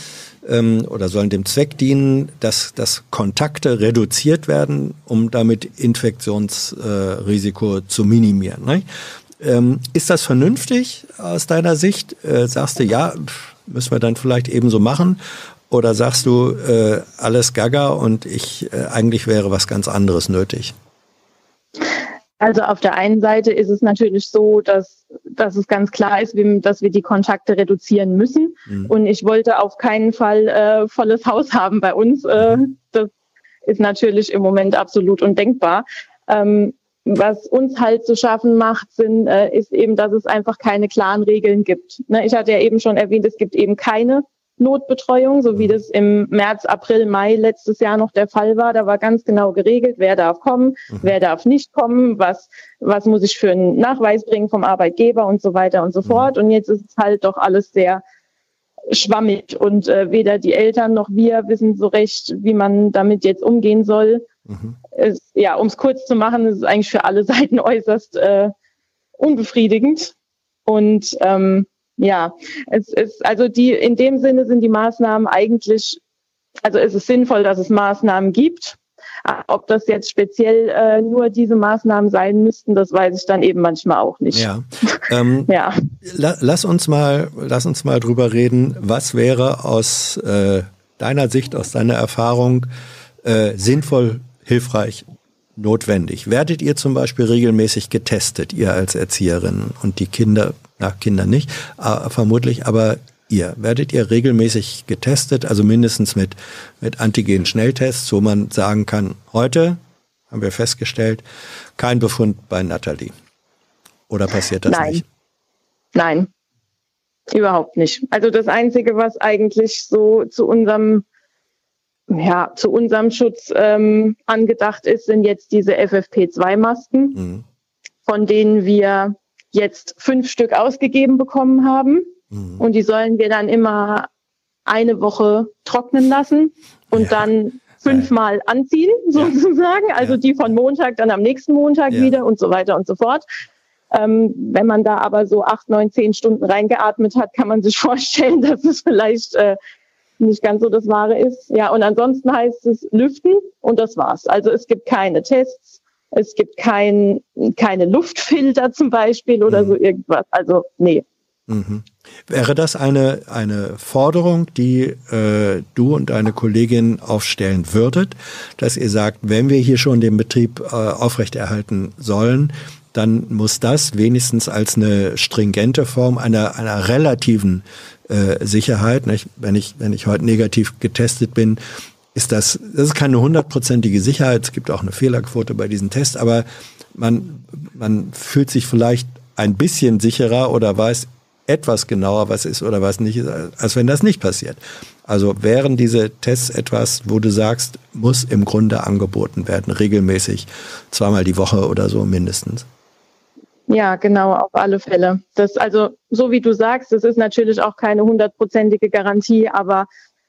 ähm, oder sollen dem Zweck dienen, dass, dass Kontakte reduziert werden, um damit Infektionsrisiko zu minimieren. Ne? Ähm, ist das vernünftig aus deiner Sicht? Äh, sagst du, ja, pff, müssen wir dann vielleicht ebenso machen? Oder sagst du, äh, alles Gaga und ich äh, eigentlich wäre was ganz anderes nötig? Also auf der einen Seite ist es natürlich so, dass, dass es ganz klar ist, dass wir die Kontakte reduzieren müssen. Mhm. Und ich wollte auf keinen Fall äh, volles Haus haben bei uns. Äh, das ist natürlich im Moment absolut undenkbar. Ähm, was uns halt zu schaffen macht, sind, äh, ist eben, dass es einfach keine klaren Regeln gibt. Ne, ich hatte ja eben schon erwähnt, es gibt eben keine Notbetreuung, so wie das im März, April, Mai letztes Jahr noch der Fall war. Da war ganz genau geregelt, wer darf kommen, wer darf nicht kommen, was, was muss ich für einen Nachweis bringen vom Arbeitgeber und so weiter und so fort. Und jetzt ist es halt doch alles sehr schwammig und äh, weder die Eltern noch wir wissen so recht, wie man damit jetzt umgehen soll. Es, ja, um es kurz zu machen, ist es eigentlich für alle *laughs* Seiten äußerst äh, unbefriedigend. Und ähm, ja, es ist also die in dem Sinne sind die Maßnahmen eigentlich, also es ist sinnvoll, dass es Maßnahmen gibt. Ob das jetzt speziell äh, nur diese Maßnahmen sein müssten, das weiß ich dann eben manchmal auch nicht. Ja. Ähm, *laughs* Ja. la, lass uns mal, lass uns mal drüber reden. Was wäre aus äh, deiner Sicht, aus deiner Erfahrung äh, sinnvoll, hilfreich, notwendig? Werdet ihr zum Beispiel regelmäßig getestet, ihr als Erzieherin und die Kinder, na Kinder nicht, äh, vermutlich, aber ihr werdet ihr regelmäßig getestet, also mindestens mit mit Antigen-Schnelltests, wo man sagen kann, heute haben wir festgestellt, kein Befund bei Nathalie. Oder passiert das Nein. nicht? Nein, überhaupt nicht. Also das Einzige, was eigentlich so zu unserem, ja, zu unserem Schutz ähm, angedacht ist, sind jetzt diese FFP2-Masken, Mhm. von denen wir jetzt fünf Stück ausgegeben bekommen haben. Mhm. Und die sollen wir dann immer eine Woche trocknen lassen und Ja. dann fünfmal anziehen, sozusagen. Also Ja. die von Montag dann am nächsten Montag wieder und so weiter und so fort. Ähm, wenn man da aber so acht, neun, zehn Stunden reingeatmet hat, kann man sich *laughs* vorstellen, dass es vielleicht äh, nicht ganz so das Wahre ist. Ja, und ansonsten heißt es lüften und das war's. Also es gibt keine Tests, es gibt kein, keine Luftfilter zum Beispiel oder Mhm. so irgendwas. Also nee. Mhm. Wäre das eine, eine Forderung, die äh, du und deine Kollegin aufstellen würdet, dass ihr sagt, wenn wir hier schon den Betrieb äh, aufrechterhalten sollen, dann muss das wenigstens als eine stringente Form einer, einer relativen äh, Sicherheit, nicht? Wenn, ich, wenn ich heute negativ getestet bin, ist das, das ist keine hundertprozentige Sicherheit. Es gibt auch eine Fehlerquote bei diesen Tests, aber man, man fühlt sich vielleicht ein bisschen sicherer oder weiß etwas genauer, was ist oder was nicht ist, als wenn das nicht passiert. Also wären diese Tests etwas, wo du sagst, muss im Grunde angeboten werden, regelmäßig, zweimal die Woche oder so mindestens. Ja, genau, auf alle Fälle. Das, also, so wie du sagst, das ist natürlich auch keine hundertprozentige Garantie, aber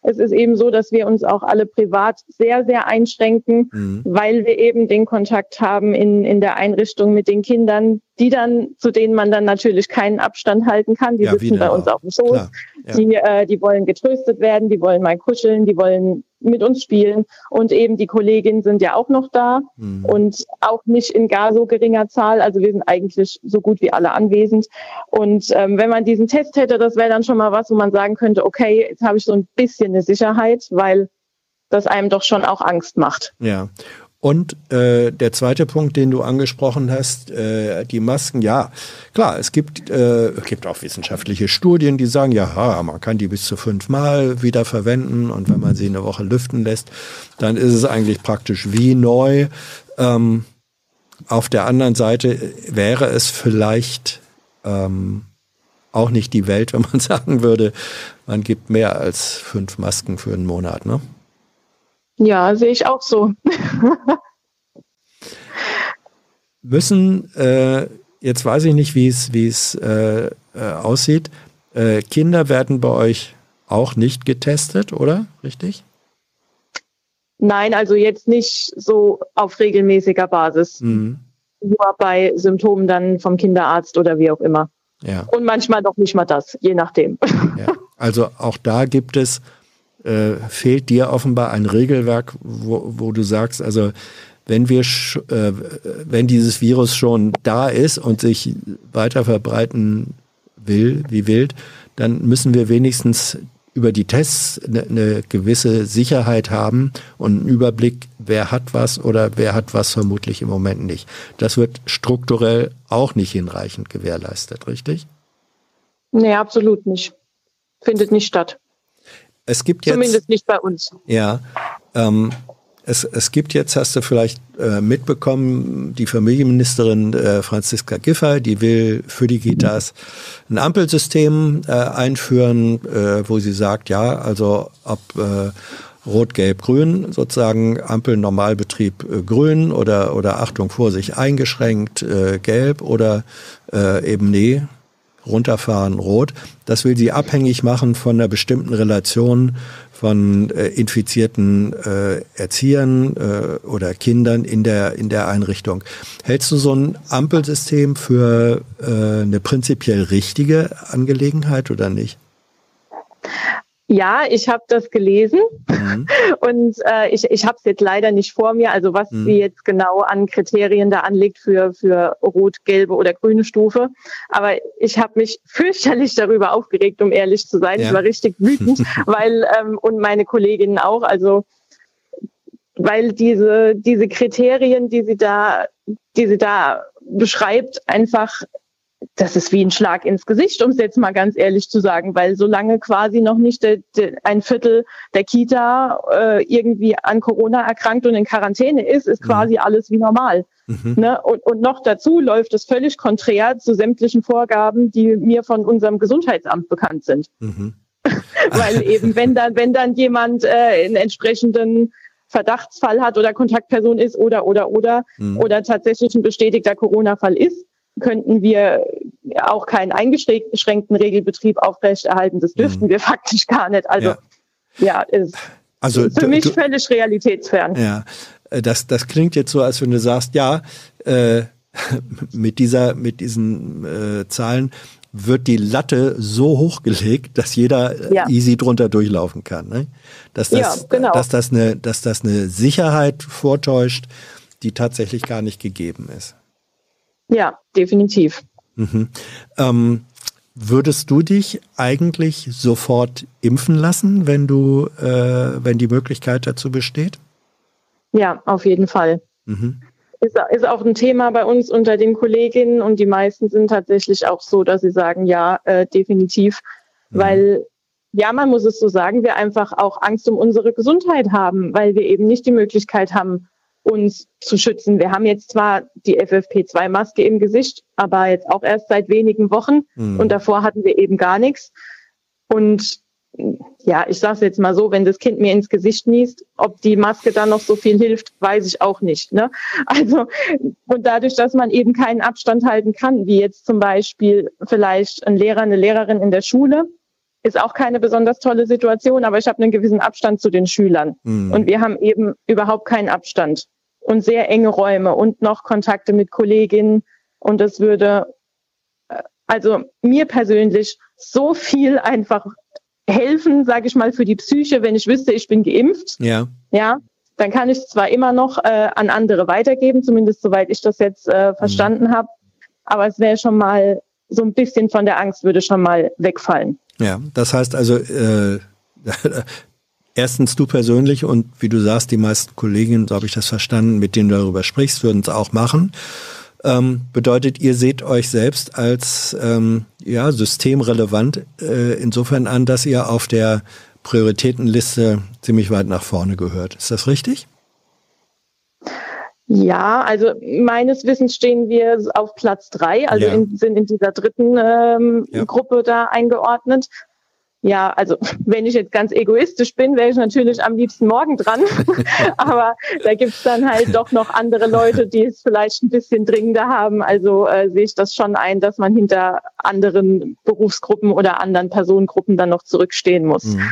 es ist eben so, dass wir uns auch alle privat sehr, sehr einschränken, Mhm. weil wir eben den Kontakt haben in, in der Einrichtung mit den Kindern, die dann, zu denen man dann natürlich keinen Abstand halten kann. Die Ja, sitzen wieder bei uns auf dem Schoß. Klar, ja. Die, äh, die wollen getröstet werden, die wollen mal kuscheln, die wollen mit uns spielen. Und eben die Kolleginnen sind ja auch noch da Mhm. und auch nicht in gar so geringer Zahl. Also wir sind eigentlich so gut wie alle anwesend. Und ähm, wenn man diesen Test hätte, das wäre dann schon mal was, wo man sagen könnte, okay, jetzt habe ich so ein bisschen eine Sicherheit, weil das einem doch schon auch Angst macht. Ja. Und äh, der zweite Punkt, den du angesprochen hast, äh, die Masken, ja, klar, es gibt, äh, gibt auch wissenschaftliche Studien, die sagen, ja, man kann die bis zu fünfmal wieder verwenden und wenn man sie eine Woche lüften lässt, dann ist es eigentlich praktisch wie neu. Ähm, auf der anderen Seite wäre es vielleicht ähm, auch nicht die Welt, *laughs* wenn man sagen würde, man gibt mehr als fünf Masken für einen Monat, ne? Ja, sehe ich auch so. *laughs* Müssen, äh, jetzt weiß ich nicht, wie es, wie es äh, äh, aussieht, äh, Kinder werden bei euch auch nicht getestet, oder? Richtig? Nein, also jetzt nicht so auf regelmäßiger Basis. Mhm. Nur bei Symptomen dann vom Kinderarzt oder wie auch immer. Ja. Und manchmal doch nicht mal das, je nachdem. ja. Also auch da gibt es, äh, fehlt dir offenbar ein Regelwerk, wo, wo du sagst, also wenn wir, äh, wenn dieses Virus schon da ist und sich weiter verbreiten will, wie wild, dann müssen wir wenigstens über die Tests eine, eine gewisse Sicherheit haben und einen Überblick, wer hat was oder wer hat was vermutlich im Moment nicht. Das wird strukturell auch nicht hinreichend gewährleistet, richtig? Nee, absolut nicht. Findet nicht statt. Es gibt jetzt, Zumindest nicht bei uns. Ja. Ähm, es, es gibt jetzt, hast du vielleicht äh, mitbekommen, die Familienministerin äh, Franziska Giffey, die will für die Kitas ein Ampelsystem äh, einführen, äh, wo sie sagt, ja, also ab äh, Rot, Gelb, Grün, sozusagen Ampel Normalbetrieb äh, grün oder, oder Achtung, Vorsicht, eingeschränkt äh, gelb oder äh, eben nee, runterfahren rot. Das will sie abhängig machen von einer bestimmten Relation von äh, infizierten äh, Erziehern äh, oder Kindern in der, in der Einrichtung. Hältst du so ein Ampelsystem für äh, eine prinzipiell richtige Angelegenheit oder nicht? Ja, ich habe das gelesen mhm. *laughs* und äh, ich, ich habe es jetzt leider nicht vor mir, also was mhm. sie jetzt genau an Kriterien da anlegt für, für rot, gelbe oder grüne Stufe. Aber ich habe mich *laughs* fürchterlich darüber aufgeregt, um ehrlich zu sein. Ja. Ich war richtig wütend, *laughs* weil ähm, und meine Kolleginnen auch, also weil diese, diese Kriterien, die sie da, die sie da beschreibt, einfach das ist wie ein Schlag ins Gesicht, um es jetzt mal ganz ehrlich zu sagen, weil solange quasi noch nicht de, de, ein Viertel der Kita äh, irgendwie an Corona erkrankt und in Quarantäne ist, ist mhm. quasi alles wie normal. Mhm. Ne? Und, und noch dazu läuft es völlig konträr zu sämtlichen Vorgaben, die mir von unserem Gesundheitsamt bekannt sind. Mhm. *laughs* weil eben, wenn dann, wenn dann jemand äh, einen entsprechenden Verdachtsfall hat oder Kontaktperson ist oder oder oder mhm. oder tatsächlich ein bestätigter Corona-Fall ist, könnten wir auch keinen eingeschränkten Regelbetrieb aufrechterhalten. Das dürften mhm. wir *laughs* faktisch gar nicht. Also ja, ja ist also, für mich du, völlig realitätsfern. Ja, äh, das, das klingt jetzt so, als wenn du sagst, ja, äh, *laughs* mit dieser, mit diesen äh, Zahlen wird die Latte so hochgelegt, dass jeder ja. easy drunter durchlaufen kann. Ne? Dass, das, ja, genau. dass, das eine, dass das eine Sicherheit vortäuscht, die tatsächlich gar nicht gegeben ist. Ja, definitiv. Mhm. Ähm, würdest du dich eigentlich sofort impfen lassen, wenn du, äh, wenn die Möglichkeit dazu besteht? Ja, auf jeden Fall. Mhm. Ist, ist auch ein Thema bei uns unter den Kolleginnen und die meisten sind tatsächlich auch so, dass sie sagen, ja, äh, definitiv, mhm. weil ja, man muss es so sagen, wir einfach auch Angst um unsere Gesundheit haben, weil wir eben nicht die Möglichkeit haben, uns zu schützen. Wir haben jetzt zwar die FFP2-Maske im Gesicht, aber jetzt auch erst seit wenigen Wochen mhm. und davor hatten wir eben gar nichts. Und ja, ich sage es jetzt mal so, wenn das Kind mir ins Gesicht niest, ob die Maske dann noch so viel hilft, weiß ich auch nicht. Ne? *laughs* Also und dadurch, dass man eben keinen Abstand halten kann, wie jetzt zum Beispiel vielleicht ein Lehrer, eine Lehrerin in der Schule, ist auch keine besonders tolle Situation, aber ich habe einen gewissen Abstand zu den Schülern. Mhm. Und wir haben eben überhaupt keinen Abstand und sehr enge Räume und noch Kontakte mit Kolleginnen. Und das würde, äh, also mir persönlich so viel einfach helfen, sage ich mal, für die Psyche, wenn ich wüsste, ich bin geimpft. Ja. Ja. Dann kann ich es zwar immer noch äh, an andere weitergeben, zumindest soweit ich das jetzt äh, verstanden mhm. habe. Aber es wäre schon mal so ein bisschen von der Angst würde schon mal wegfallen. Ja, das heißt also, äh, *laughs* erstens du persönlich und wie du sagst, die meisten Kolleginnen, so habe ich das verstanden, mit denen du darüber sprichst, würden es auch machen. Ähm, bedeutet, ihr seht euch selbst als ähm, ja, systemrelevant äh, insofern an, dass ihr auf der Prioritätenliste ziemlich weit nach vorne gehört. Ist das richtig? Ja, also meines Wissens stehen wir auf Platz drei, also ja. in, sind in dieser dritten ähm, ja. Gruppe da eingeordnet. Ja, also wenn ich jetzt ganz egoistisch bin, wäre ich natürlich am liebsten morgen dran. *laughs* Aber da gibt's dann halt doch noch andere Leute, die es vielleicht ein bisschen dringender haben. Also äh, sehe ich das schon ein, dass man hinter anderen Berufsgruppen oder anderen Personengruppen dann noch zurückstehen muss. Mhm.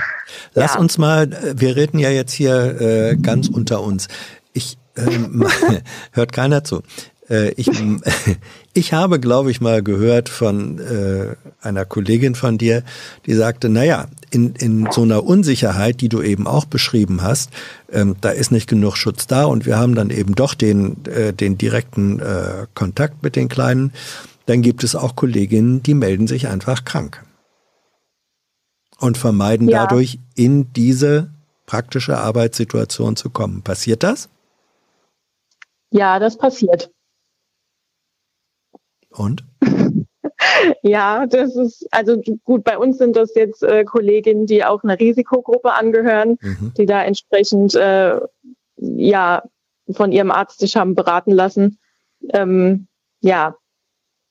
Lass ja. uns mal, wir reden ja jetzt hier äh, ganz unter uns. Ich ähm, *laughs* hört keiner zu. Äh, ich, *laughs* ich habe, glaube ich, mal gehört von äh, einer Kollegin von dir, die sagte, naja, in, in so einer Unsicherheit, die du eben auch beschrieben hast, ähm, da ist nicht genug Schutz da und wir haben dann eben doch den, äh, den direkten äh, Kontakt mit den Kleinen, dann gibt es auch Kolleginnen, die melden sich einfach krank und vermeiden ja. dadurch in diese praktische Arbeitssituation zu kommen. Passiert das? Ja, das passiert. Und? *laughs* ja, das ist, also gut, bei uns sind das jetzt äh, Kolleginnen, die auch einer Risikogruppe angehören, mhm. die da entsprechend äh, ja von ihrem Arzt sich haben beraten lassen. Ähm, ja,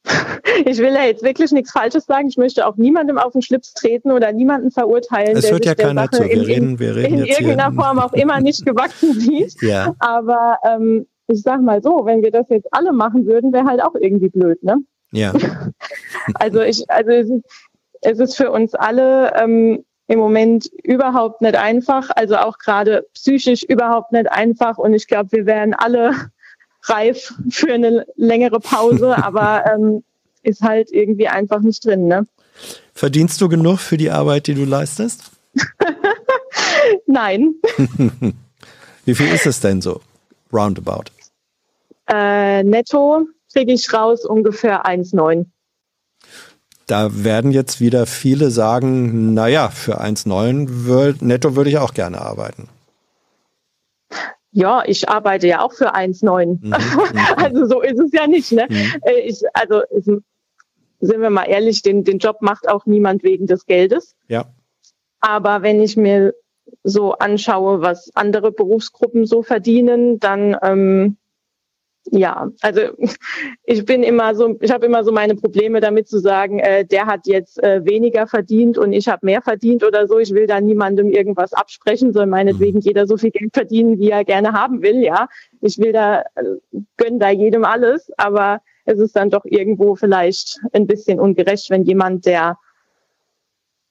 *laughs* ich will ja jetzt wirklich nichts Falsches sagen. Ich möchte auch niemandem auf den Schlips treten oder niemanden verurteilen, es der hört ja keiner zu. Wir in, reden, wir reden in irgendeiner hier. *laughs* Form auch immer nicht gewachsen sieht. ja. Aber ähm, ich sag mal so, wenn wir das jetzt alle machen würden, wäre halt auch irgendwie blöd, ne? Ja. *laughs* also ich, also es ist, es ist für uns alle ähm, im Moment überhaupt nicht einfach, also auch gerade psychisch überhaupt nicht einfach. Und ich glaube, wir wären alle *laughs* reif für eine längere Pause, *laughs* aber ähm, ist halt irgendwie einfach nicht drin, ne? Verdienst du genug für die Arbeit, die du leistest? Nein. Wie viel ist es denn so? Roundabout. Äh, netto kriege ich raus ungefähr 1,9. Da werden jetzt wieder viele sagen, naja, für 1,9 netto würde ich auch gerne arbeiten. Ja, ich arbeite ja auch für 1,9. *laughs* Mhm, also so ist es ja nicht. Ne? Mhm. Äh, ich, also sind wir mal ehrlich, den, den Job macht auch niemand wegen des Geldes. Ja. Aber wenn ich mir so anschaue, was andere Berufsgruppen so verdienen, dann ähm, ja, also *laughs* ich bin immer so, ich habe immer so meine Probleme damit zu sagen, äh, der hat jetzt äh, weniger verdient und ich habe mehr verdient oder so. Ich will da niemandem irgendwas absprechen, soll meinetwegen mhm. jeder so viel Geld verdienen, wie er gerne haben will. Ja, ich will da äh, gönn da jedem alles, aber es ist dann doch irgendwo vielleicht ein bisschen ungerecht, wenn jemand, der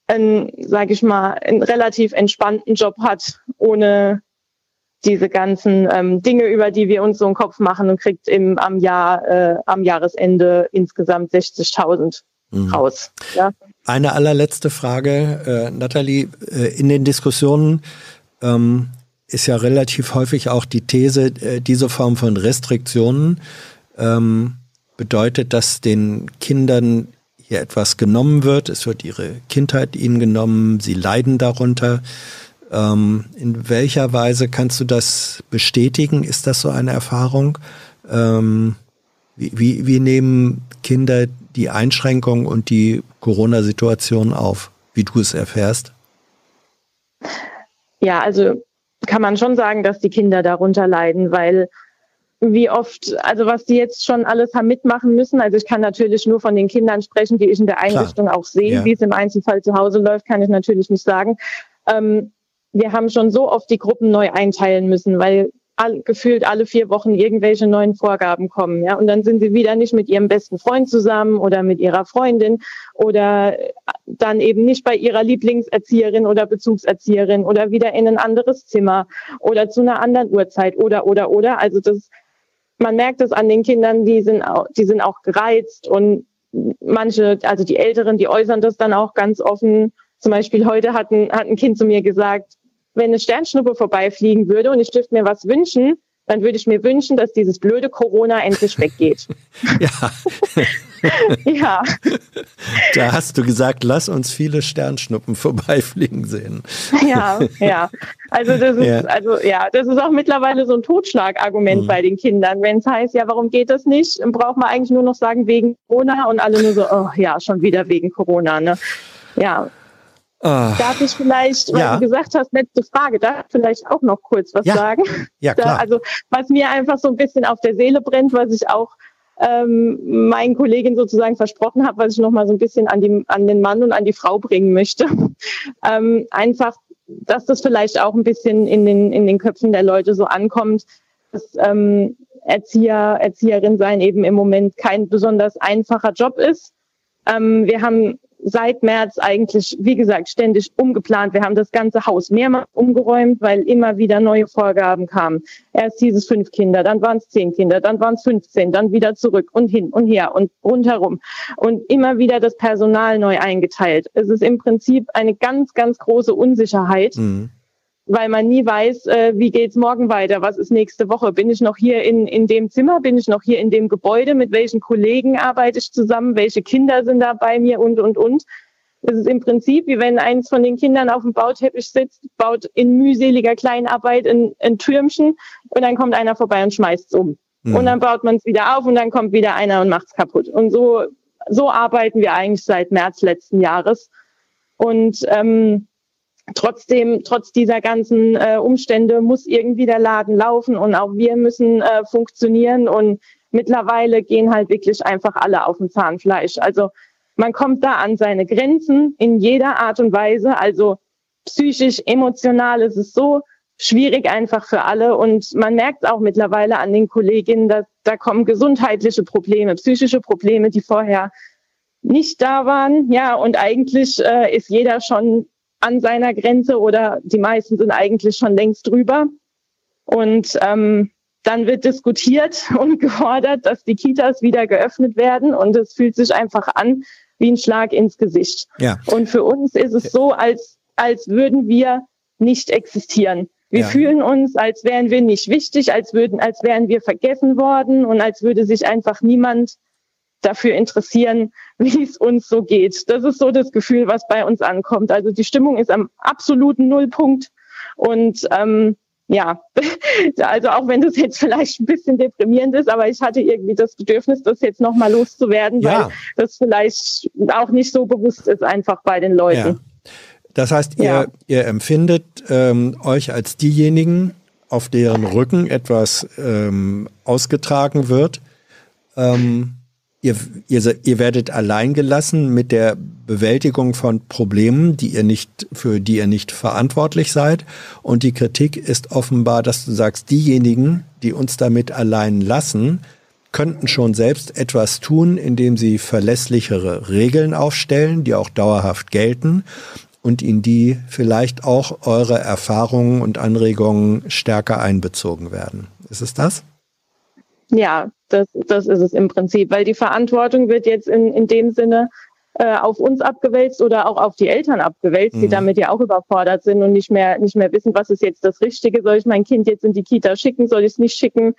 einen, sage ich mal, einen relativ entspannten Job hat, ohne diese ganzen ähm, Dinge, über die wir uns so einen Kopf machen und kriegt im, am Jahr, äh, am Jahresende insgesamt 60.000 mhm. raus. Ja? Eine allerletzte Frage, äh, Nathalie, äh, in den Diskussionen ähm, ist ja relativ häufig auch die These, äh, diese Form von Restriktionen ähm, bedeutet, dass den Kindern hier etwas genommen wird. Es wird ihre Kindheit ihnen genommen, sie leiden darunter. Ähm, in welcher Weise kannst du das bestätigen? Ist das so eine Erfahrung? Ähm, wie, wie, wie nehmen Kinder die Einschränkungen und die Corona-Situation auf, wie du es erfährst? Ja, also kann man schon sagen, dass die Kinder darunter leiden, weil wie oft, also was die jetzt schon alles haben mitmachen müssen. Also ich kann natürlich nur von den Kindern sprechen, die ich in der Einrichtung Klar. auch sehe. Ja. Wie es im Einzelfall zu Hause läuft, kann ich natürlich nicht sagen. Ähm, wir haben schon so oft die Gruppen neu einteilen müssen, weil all, gefühlt alle vier Wochen irgendwelche neuen Vorgaben kommen, ja. Und dann sind sie wieder nicht mit ihrem besten Freund zusammen oder mit ihrer Freundin oder dann eben nicht bei ihrer Lieblingserzieherin oder Bezugserzieherin oder wieder in ein anderes Zimmer oder zu einer anderen Uhrzeit oder, oder, oder. Also das, man merkt es an den Kindern, die sind auch, die sind auch gereizt und manche, also die Älteren, die äußern das dann auch ganz offen. Zum Beispiel heute hat ein, hat ein Kind zu mir gesagt, wenn eine Sternschnuppe vorbeifliegen würde und ich dürfte mir was wünschen, dann würde ich mir wünschen, dass dieses blöde Corona endlich weggeht. *laughs* ja. *laughs* ja. Da hast du gesagt, lass uns viele Sternschnuppen vorbeifliegen sehen. *laughs* ja, ja. Also das ist, ja. also ja, das ist auch mittlerweile so ein Totschlagargument mhm. bei den Kindern. Wenn es heißt, ja, warum geht das nicht? Braucht man eigentlich nur noch sagen, wegen Corona und alle nur so, oh ja, schon wieder wegen Corona, ne? Ja, Uh, darf ich vielleicht, weil ja. du gesagt hast, letzte Frage, darf ich vielleicht auch noch kurz was ja. sagen? Ja, *laughs* klar. Da, also was mir einfach so ein bisschen auf der Seele brennt, was ich auch ähm, meinen Kolleginnen sozusagen versprochen habe, was ich noch mal so ein bisschen an, die, an den Mann und an die Frau bringen möchte. *laughs* ähm, einfach, dass das vielleicht auch ein bisschen in den, in den Köpfen der Leute so ankommt, dass ähm, Erzieher, Erzieherin sein eben im Moment kein besonders einfacher Job ist. Ähm, wir haben seit März eigentlich, wie gesagt, ständig umgeplant. Wir haben das ganze Haus mehrmals umgeräumt, weil immer wieder neue Vorgaben kamen. Erst hieß es fünf Kinder, dann waren es zehn Kinder, dann waren es 15, dann wieder zurück und hin und her und rundherum. Und immer wieder das Personal neu eingeteilt. Es ist im Prinzip eine ganz, ganz große Unsicherheit. Mhm weil man nie weiß, äh, wie geht's morgen weiter, was ist nächste Woche, bin ich noch hier in, in dem Zimmer, bin ich noch hier in dem Gebäude, mit welchen Kollegen arbeite ich zusammen, welche Kinder sind da bei mir und, und, und. Es ist im Prinzip, wie wenn eins von den Kindern auf dem Bauteppich sitzt, baut in mühseliger Kleinarbeit ein, ein Türmchen und dann kommt einer vorbei und schmeißt es um. Mhm. Und dann baut man es wieder auf und dann kommt wieder einer und macht es kaputt. Und so, so arbeiten wir eigentlich seit März letzten Jahres. Und ähm, trotzdem, trotz dieser ganzen äh, Umstände muss irgendwie der Laden laufen und auch wir müssen äh, funktionieren und mittlerweile gehen halt wirklich einfach alle auf dem Zahnfleisch. Also man kommt da an seine Grenzen in jeder Art und Weise. Also psychisch, emotional ist es so schwierig einfach für alle und man merkt auch mittlerweile an den Kolleginnen, dass da kommen gesundheitliche Probleme, psychische Probleme, die vorher nicht da waren. Ja, und eigentlich äh, ist jeder schon an seiner Grenze oder die meisten sind eigentlich schon längst drüber. Und ähm, dann wird diskutiert *laughs* und gefordert, dass die Kitas wieder geöffnet werden und es fühlt sich einfach an wie ein Schlag ins Gesicht. Ja. Und für uns ist es so, als, als würden wir nicht existieren. Wir ja. fühlen uns, als wären wir nicht wichtig, als würden, als wären wir vergessen worden und als würde sich einfach niemand dafür interessieren, *laughs* wie es uns so geht. Das ist so das Gefühl, was bei uns ankommt. Also die Stimmung ist am absoluten Nullpunkt und ähm, ja, *laughs* also auch wenn das jetzt vielleicht ein bisschen deprimierend ist, aber ich hatte irgendwie das Bedürfnis, das jetzt nochmal loszuwerden, ja. weil das vielleicht auch nicht so bewusst ist einfach bei den Leuten. Ja. Das heißt, ihr, ja. ihr empfindet ähm, euch als diejenigen, auf deren Rücken etwas ähm, ausgetragen wird. Ähm, Ihr, ihr, ihr werdet allein gelassen mit der Bewältigung von Problemen, die ihr nicht, für die ihr nicht verantwortlich seid. Und die Kritik ist offenbar, dass du sagst, diejenigen, die uns damit allein lassen, könnten schon selbst etwas tun, indem sie verlässlichere Regeln aufstellen, die auch dauerhaft gelten und in die vielleicht auch eure Erfahrungen und Anregungen stärker einbezogen werden. Ist es das? Ja, das, das ist es im Prinzip, weil die Verantwortung wird jetzt in, in dem Sinne äh, auf uns abgewälzt oder auch auf die Eltern abgewälzt, mhm. die damit ja auch überfordert sind und nicht mehr, nicht mehr wissen, was ist jetzt das Richtige. Soll ich mein Kind jetzt in die Kita schicken? Soll ich es nicht schicken?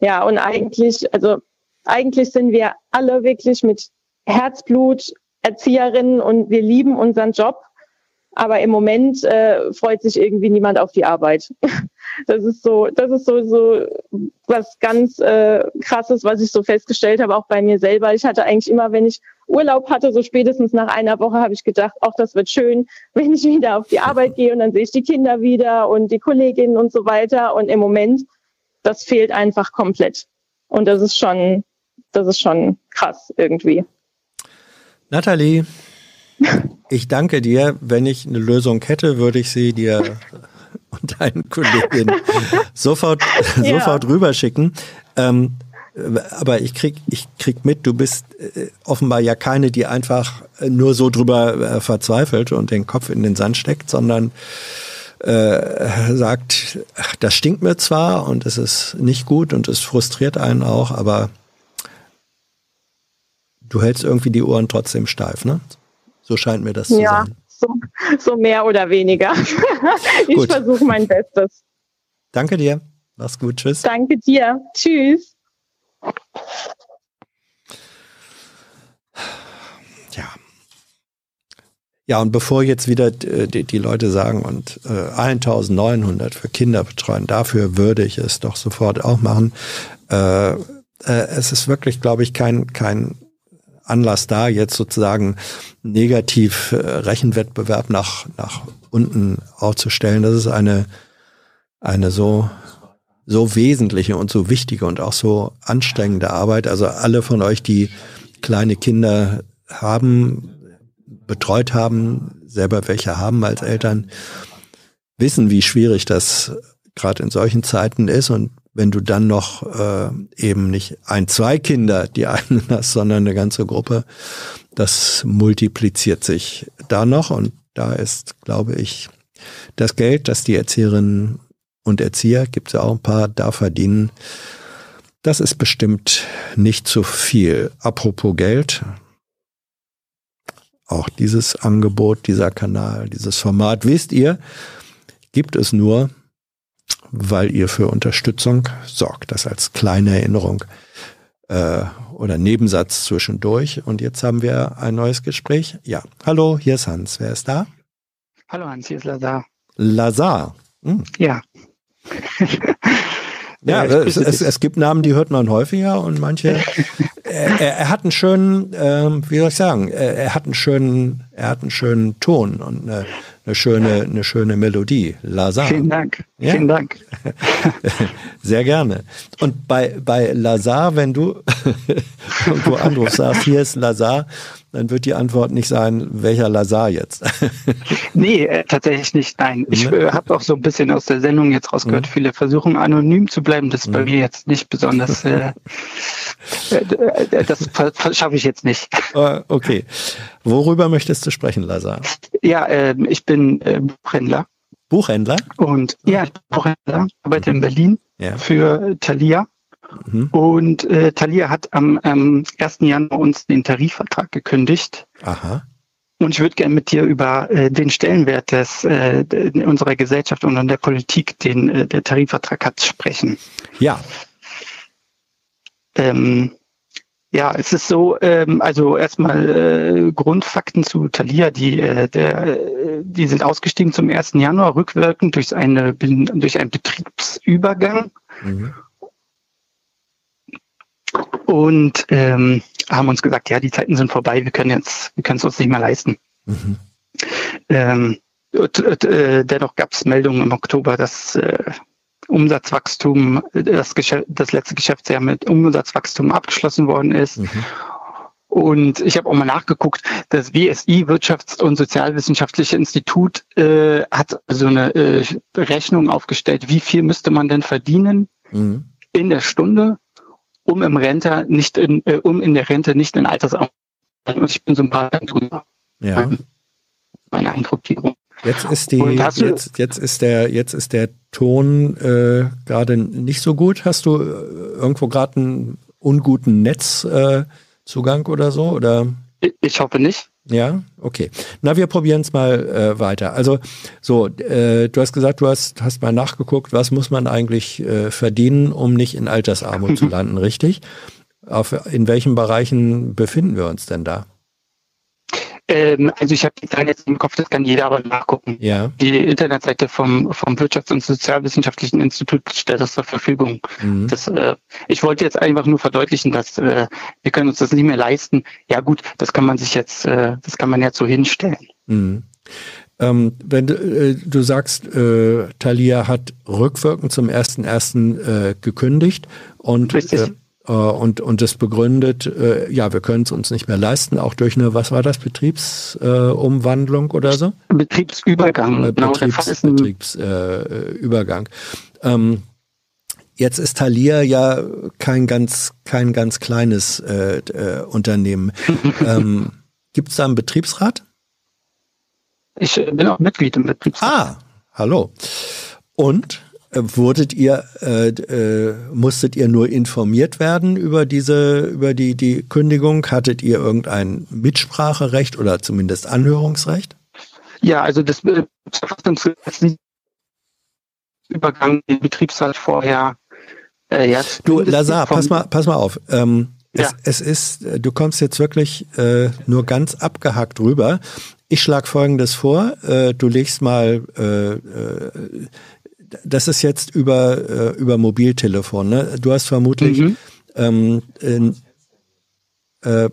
Ja, und eigentlich, also eigentlich sind wir alle wirklich mit Herzblut Erzieherinnen und wir lieben unseren Job. Aber im Moment äh, freut sich irgendwie niemand auf die Arbeit. *laughs* Das ist so, das ist so, so was ganz äh, krasses, was ich so festgestellt habe, auch bei mir selber. Ich hatte eigentlich immer, wenn ich Urlaub hatte, so spätestens nach einer Woche habe ich gedacht, auch das wird schön, *laughs* wenn ich wieder auf die Arbeit gehe und dann sehe ich die Kinder wieder und die Kolleginnen und so weiter. Und im Moment, das fehlt einfach komplett. Und das ist schon, das ist schon krass irgendwie. Nathalie, ich danke dir. Wenn ich eine Lösung hätte, würde ich sie dir *laughs* und deinen Kolleginnen sofort, *laughs* ja. sofort rüberschicken. Ähm, aber ich krieg, ich krieg mit, du bist äh, offenbar ja keine, die einfach nur so drüber äh, verzweifelt und den Kopf in den Sand steckt, sondern äh, sagt, das stinkt mir zwar und es ist nicht gut und es frustriert einen auch, aber du hältst irgendwie die Ohren trotzdem steif, ne? So scheint mir das ja. zu sein so, so mehr oder weniger. *laughs* ich versuche mein Bestes. Danke dir. Mach's gut. Tschüss. Danke dir. Tschüss. Ja. Ja, und bevor jetzt wieder die, die Leute sagen, und äh, 1900 für Kinder betreuen, dafür würde ich es doch sofort auch machen. Äh, äh, es ist wirklich, glaube ich, kein, kein Anlass da, jetzt sozusagen negativ äh, Rechenwettbewerb nach, nach unten aufzustellen. Das ist eine, eine so so wesentliche und so wichtige und auch so anstrengende Arbeit. Also alle von euch, die kleine Kinder haben, betreut haben, selber welche haben als Eltern, wissen, wie schwierig das gerade in solchen Zeiten ist. Und wenn du dann noch äh, eben nicht ein, zwei Kinder, die *laughs* einen hast, sondern eine ganze Gruppe, das multipliziert sich da noch. Und da ist, glaube ich, das Geld, das die Erzieherinnen und Erzieher, gibt es ja auch ein paar, da verdienen, das ist bestimmt nicht zu viel. Apropos Geld, auch dieses Angebot, dieser Kanal, dieses Format, wisst ihr, gibt es nur, weil ihr für Unterstützung sorgt. Das als kleine Erinnerung äh, oder Nebensatz zwischendurch. Und jetzt haben wir ein neues Gespräch. Ja, hallo, hier ist Hans. Wer ist da? Hallo Hans, hier ist Lazar. Lazar. Hm. Ja. Ja, es, es, es, gibt Namen, die hört man häufiger und manche. *laughs* er, er, hat einen schönen, ähm, wie soll ich sagen, er, er, hat einen schönen, er hat einen schönen Ton und eine, eine schöne, eine schöne Melodie. Lazar. Vielen Dank. Ja? Vielen Dank. *laughs* Sehr gerne. Und bei, bei Lazar, wenn du *laughs* irgendwo anrufst, sagst, hier ist Lazar, dann wird die Antwort nicht sein, welcher Lazar jetzt. *laughs* nee, äh, tatsächlich nicht. Nein. Ich äh, habe auch so ein bisschen aus der Sendung jetzt rausgehört, mhm. viele versuchen anonym zu bleiben. Das ist bei mhm. mir jetzt nicht besonders, äh, *laughs* äh, das schaffe ich jetzt nicht. Uh, okay. Worüber möchtest du sprechen, Lazar? Ja, äh, ich bin äh, Buchhändler. Buchhändler? Und ja, Buchhändler, arbeite in Berlin ja. für Thalia. Mhm. Und äh, Thalia hat am ähm, 1. Januar uns den Tarifvertrag gekündigt. Aha. Und ich würde gerne mit dir über äh, den Stellenwert des, äh, unserer Gesellschaft und der Politik, den äh, der Tarifvertrag hat, sprechen. Ja. Ähm, ja, es ist so, ähm, also erstmal äh, Grundfakten zu Thalia, die, äh, der, äh, die sind ausgestiegen zum 1. Januar rückwirkend durch, eine, durch einen Betriebsübergang. Mhm und ähm, haben uns gesagt, ja, die Zeiten sind vorbei, wir können jetzt, wir können es uns nicht mehr leisten. Mhm. Ähm, äh, dennoch gab es Meldungen im Oktober, dass äh, Umsatzwachstum, das, Geschäft, das letzte Geschäftsjahr mit Umsatzwachstum abgeschlossen worden ist. Mhm. Und ich habe auch mal nachgeguckt, das WSI, Wirtschafts- und Sozialwissenschaftliche Institut, äh, hat so eine äh, Rechnung aufgestellt, wie viel müsste man denn verdienen mhm. in der Stunde, um im Rente nicht in, äh, um in der Rente nicht in Altersarmut und ich bin so ein paar drüber. Ja. Meine Eindruckierung. Jetzt ist die, jetzt, jetzt ist der, jetzt ist der Ton äh, gerade nicht so gut. Hast du äh, irgendwo gerade einen unguten Netzzugang äh, oder so? Oder? Ich hoffe nicht. Ja, okay. Na, wir probieren es mal äh, weiter. Also so, äh, du hast gesagt, du hast, hast mal nachgeguckt, was muss man eigentlich äh, verdienen, um nicht in Altersarmut zu *laughs* landen, richtig? Auf, in welchen Bereichen befinden wir uns denn da? Ähm, also ich habe die Zahlen jetzt im Kopf, das kann jeder aber nachgucken. Ja. Die Internetseite vom, vom Wirtschafts- und Sozialwissenschaftlichen Institut stellt das zur Verfügung. Mhm. Das, äh, ich wollte jetzt einfach nur verdeutlichen, dass äh, wir können uns das nicht mehr leisten. Ja gut, das kann man sich jetzt, äh, das kann man jetzt so hinstellen. Mhm. Ähm, wenn du, äh, du sagst, äh, Thalia hat rückwirkend zum 1.1. Äh, gekündigt und äh, und, und das begründet, äh, ja, wir können es uns nicht mehr leisten, auch durch eine, was war das, Betriebsumwandlung äh, oder so? Betriebsübergang, äh, genau. Betriebs, Betriebsübergang. Äh, ähm, jetzt ist Thalia ja kein ganz, kein ganz kleines äh, äh, Unternehmen. *laughs* ähm, Gibt es da einen Betriebsrat? Ich bin auch Mitglied im Betriebsrat. Ah, hallo. Und Wurdet ihr, äh, äh, musstet ihr nur informiert werden über diese, über die, die Kündigung? Hattet ihr irgendein Mitspracherecht oder zumindest Anhörungsrecht? Ja, also das Übergang den Betriebsrat vorher. Äh, ja, du, Lazar, pass mal, pass mal auf. Ähm, ja. es, es ist, du kommst jetzt wirklich äh, nur ganz abgehackt rüber. Ich schlage Folgendes vor. Äh, du legst mal äh, äh, das ist jetzt über, äh, über Mobiltelefon. Ne? Du hast vermutlich mhm. ähm, äh,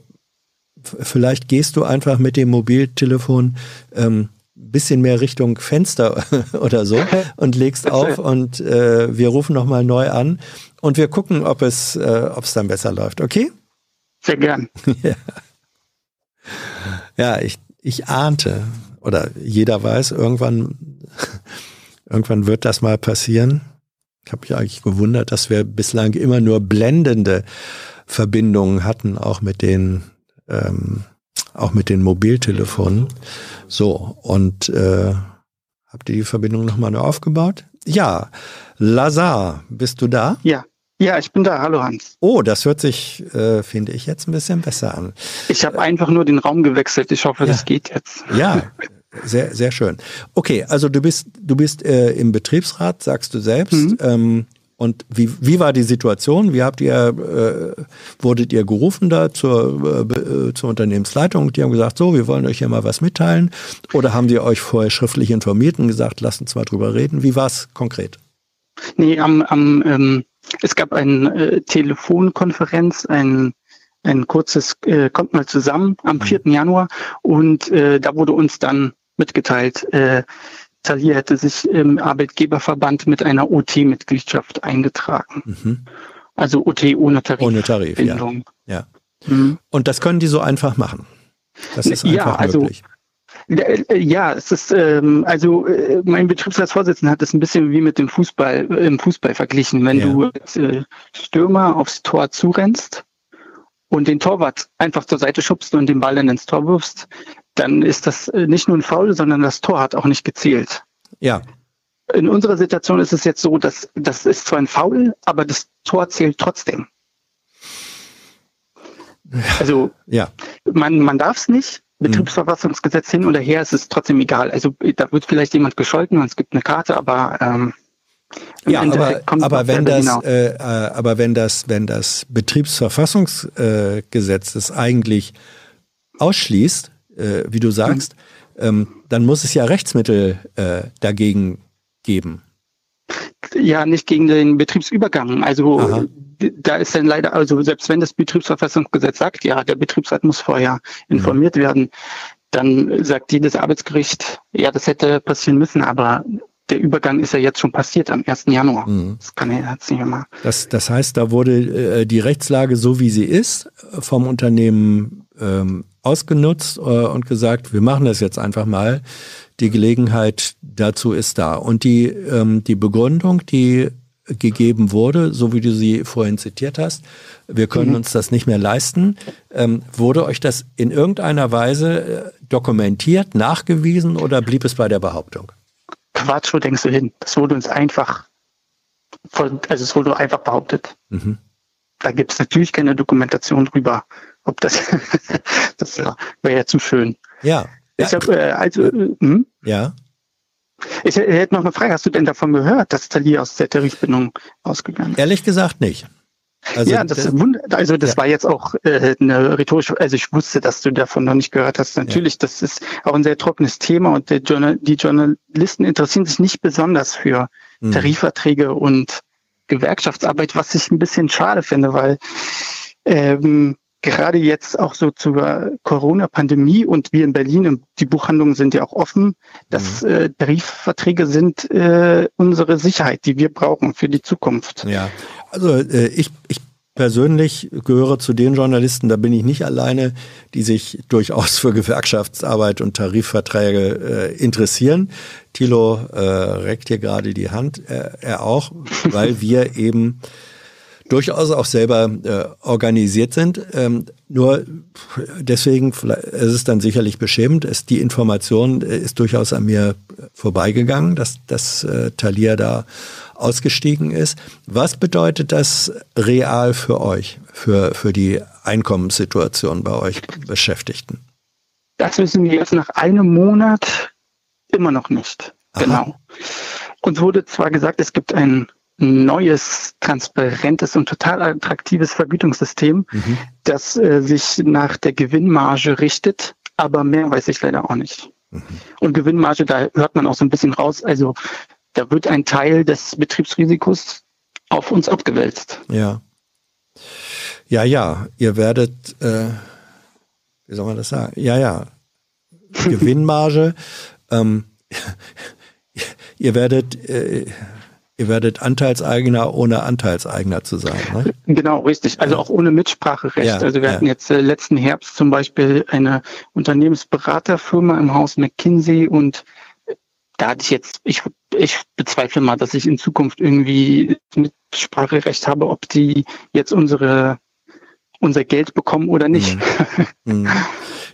vielleicht gehst du einfach mit dem Mobiltelefon ähm, bisschen mehr Richtung Fenster *laughs* oder so *laughs* und legst auf und äh, wir rufen nochmal neu an und wir gucken, ob es, äh, ob es dann besser läuft. Okay? Sehr gern. *laughs* ja. ja, ich, ich ahnte oder jeder weiß, irgendwann, irgendwann wird das mal passieren. Ich habe mich eigentlich gewundert, dass wir bislang immer nur blendende Verbindungen hatten, auch mit den ähm, auch mit den Mobiltelefonen. So, und äh, habt ihr die Verbindung nochmal neu aufgebaut? Ja, Lazar, bist du da? Ja. Ja, ich bin da. Hallo Hans. Oh, das hört sich, äh, finde ich, jetzt ein bisschen besser an. Ich habe einfach nur den Raum gewechselt. Ich hoffe, ja. das geht jetzt. Ja, *laughs* sehr, sehr schön. Okay, also du bist, du bist äh, im Betriebsrat, sagst du selbst. Mhm. Ähm, und wie, wie war die Situation? Wie habt ihr, äh, wurdet ihr gerufen da zur, äh, zur Unternehmensleitung? Die haben gesagt, so, wir wollen euch hier mal was mitteilen. Oder haben die euch vorher schriftlich informiert und gesagt, lasst uns mal drüber reden? Wie war es konkret? Nee, am, am, ähm, es gab eine äh, Telefonkonferenz, ein, ein kurzes, äh, kommt mal zusammen am 4. Mhm. Januar und äh, da wurde uns dann mitgeteilt, äh, Thalia hätte sich im Arbeitgeberverband mit einer OT-Mitgliedschaft eingetragen. Mhm. Also OT ohne Tarif. Ohne Tarif, ja. ja. Mhm. Und das können die so einfach machen. Das ist einfach ja, also, möglich. Äh, ja, es ist ähm, also äh, mein Betriebsratsvorsitzender hat es ein bisschen wie mit dem Fußball äh, im Fußball verglichen. Wenn ja. du als äh, Stürmer aufs Tor zurennst und den Torwart einfach zur Seite schubst und den Ball dann ins Tor wirfst, dann ist das äh, nicht nur ein Foul, sondern das Tor hat auch nicht gezählt. Ja. In unserer Situation ist es jetzt so, dass das ist zwar ein Foul, aber das Tor zählt trotzdem. Also ja. man, man darf es nicht. Betriebsverfassungsgesetz hin oder her, ist es trotzdem egal. Also da wird vielleicht jemand gescholten und es gibt eine Karte, aber ähm, ja, aber, aber wenn das, äh, äh, aber wenn das, wenn das Betriebsverfassungsgesetz es eigentlich ausschließt, äh, wie du sagst, ähm, dann muss es ja Rechtsmittel äh, dagegen geben. Ja, nicht gegen den Betriebsübergang. Also Aha. da ist dann leider, also selbst wenn das Betriebsverfassungsgesetz sagt, ja, der Betriebsrat muss vorher informiert mhm. werden, dann sagt jedes Arbeitsgericht, ja, das hätte passieren müssen, aber der Übergang ist ja jetzt schon passiert am 1. Januar. Mhm. Das kann er jetzt nicht mehr. Das, das heißt, da wurde äh, die Rechtslage so wie sie ist vom Unternehmen ähm, ausgenutzt äh, und gesagt, wir machen das jetzt einfach mal. Die Gelegenheit dazu ist da. Und die, ähm, die Begründung, die gegeben wurde, so wie du sie vorhin zitiert hast, wir können mhm. uns das nicht mehr leisten, ähm, wurde euch das in irgendeiner Weise äh, dokumentiert, nachgewiesen oder blieb es bei der Behauptung? Quatsch, wo denkst du hin? Das wurde uns einfach, von, also es wurde einfach behauptet. Mhm. Da gibt es natürlich keine Dokumentation drüber. Ob das, *laughs* das wäre ja zu schön. Ja. Ich hab, äh, also, äh, hm? Ja. Ich hätte noch eine Frage. Hast du denn davon gehört, dass Thalia aus der Tarifbindung ausgegangen ist? Ehrlich gesagt nicht. Also, ja, das, das also das ja. war jetzt auch äh, eine rhetorische, also ich wusste, dass du davon noch nicht gehört hast. Natürlich, ja. das ist auch ein sehr trockenes Thema und Journal, die Journalisten interessieren sich nicht besonders für mhm. Tarifverträge und Gewerkschaftsarbeit, was ich ein bisschen schade finde, weil ähm, gerade jetzt auch so zur Corona-Pandemie und wir in Berlin, die Buchhandlungen sind ja auch offen, dass mhm. äh, Tarifverträge sind äh, unsere Sicherheit, die wir brauchen für die Zukunft. Ja, also äh, ich, ich persönlich gehöre zu den Journalisten, da bin ich nicht alleine, die sich durchaus für Gewerkschaftsarbeit und Tarifverträge äh, interessieren. Thilo äh, reckt hier gerade die Hand, äh, er auch, *laughs* weil wir eben durchaus auch selber äh, organisiert sind. Ähm, nur deswegen es ist dann sicherlich beschämend. Es, die Information äh, ist durchaus an mir vorbeigegangen, dass, dass äh, Thalia da ausgestiegen ist. Was bedeutet das real für euch, für, für die Einkommenssituation bei euch Beschäftigten? Das wissen wir jetzt nach einem Monat immer noch nicht. Aha. Genau. Uns wurde zwar gesagt, es gibt ein neues, transparentes und total attraktives Vergütungssystem, mhm. das äh, sich nach der Gewinnmarge richtet, aber mehr weiß ich leider auch nicht. Mhm. Und Gewinnmarge, da hört man auch so ein bisschen raus, also da wird ein Teil des Betriebsrisikos auf uns abgewälzt. Ja. Ja, ja, ihr werdet, äh, wie soll man das sagen? Ja, ja, *laughs* Gewinnmarge Ähm, ihr werdet äh, ihr werdet Anteilseigner ohne Anteilseigner zu sein. Ne? Genau, richtig. Also auch ohne Mitspracherecht. Ja, also wir ja. hatten jetzt äh, letzten Herbst zum Beispiel eine Unternehmensberaterfirma im Haus McKinsey und da hatte ich jetzt, ich, ich bezweifle mal, dass ich in Zukunft irgendwie Mitspracherecht habe, ob die jetzt unsere unser Geld bekommen oder nicht. Hm.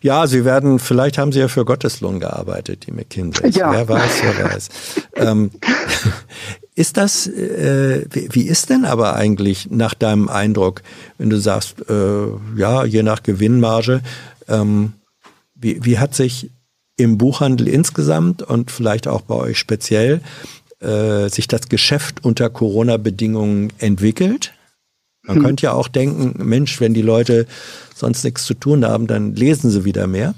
Ja, sie werden, vielleicht haben sie ja für Gotteslohn gearbeitet, die McKinsey. Ja. Wer weiß, wer weiß. ähm, *laughs* ist das, äh, wie, wie ist denn aber eigentlich nach deinem Eindruck, wenn du sagst, äh, ja, je nach Gewinnmarge, ähm, wie, wie hat sich im Buchhandel insgesamt und vielleicht auch bei euch speziell äh, sich das Geschäft unter Corona-Bedingungen entwickelt? Man Hm. könnte ja auch denken, Mensch, wenn die Leute sonst nichts zu tun haben, dann lesen sie wieder mehr.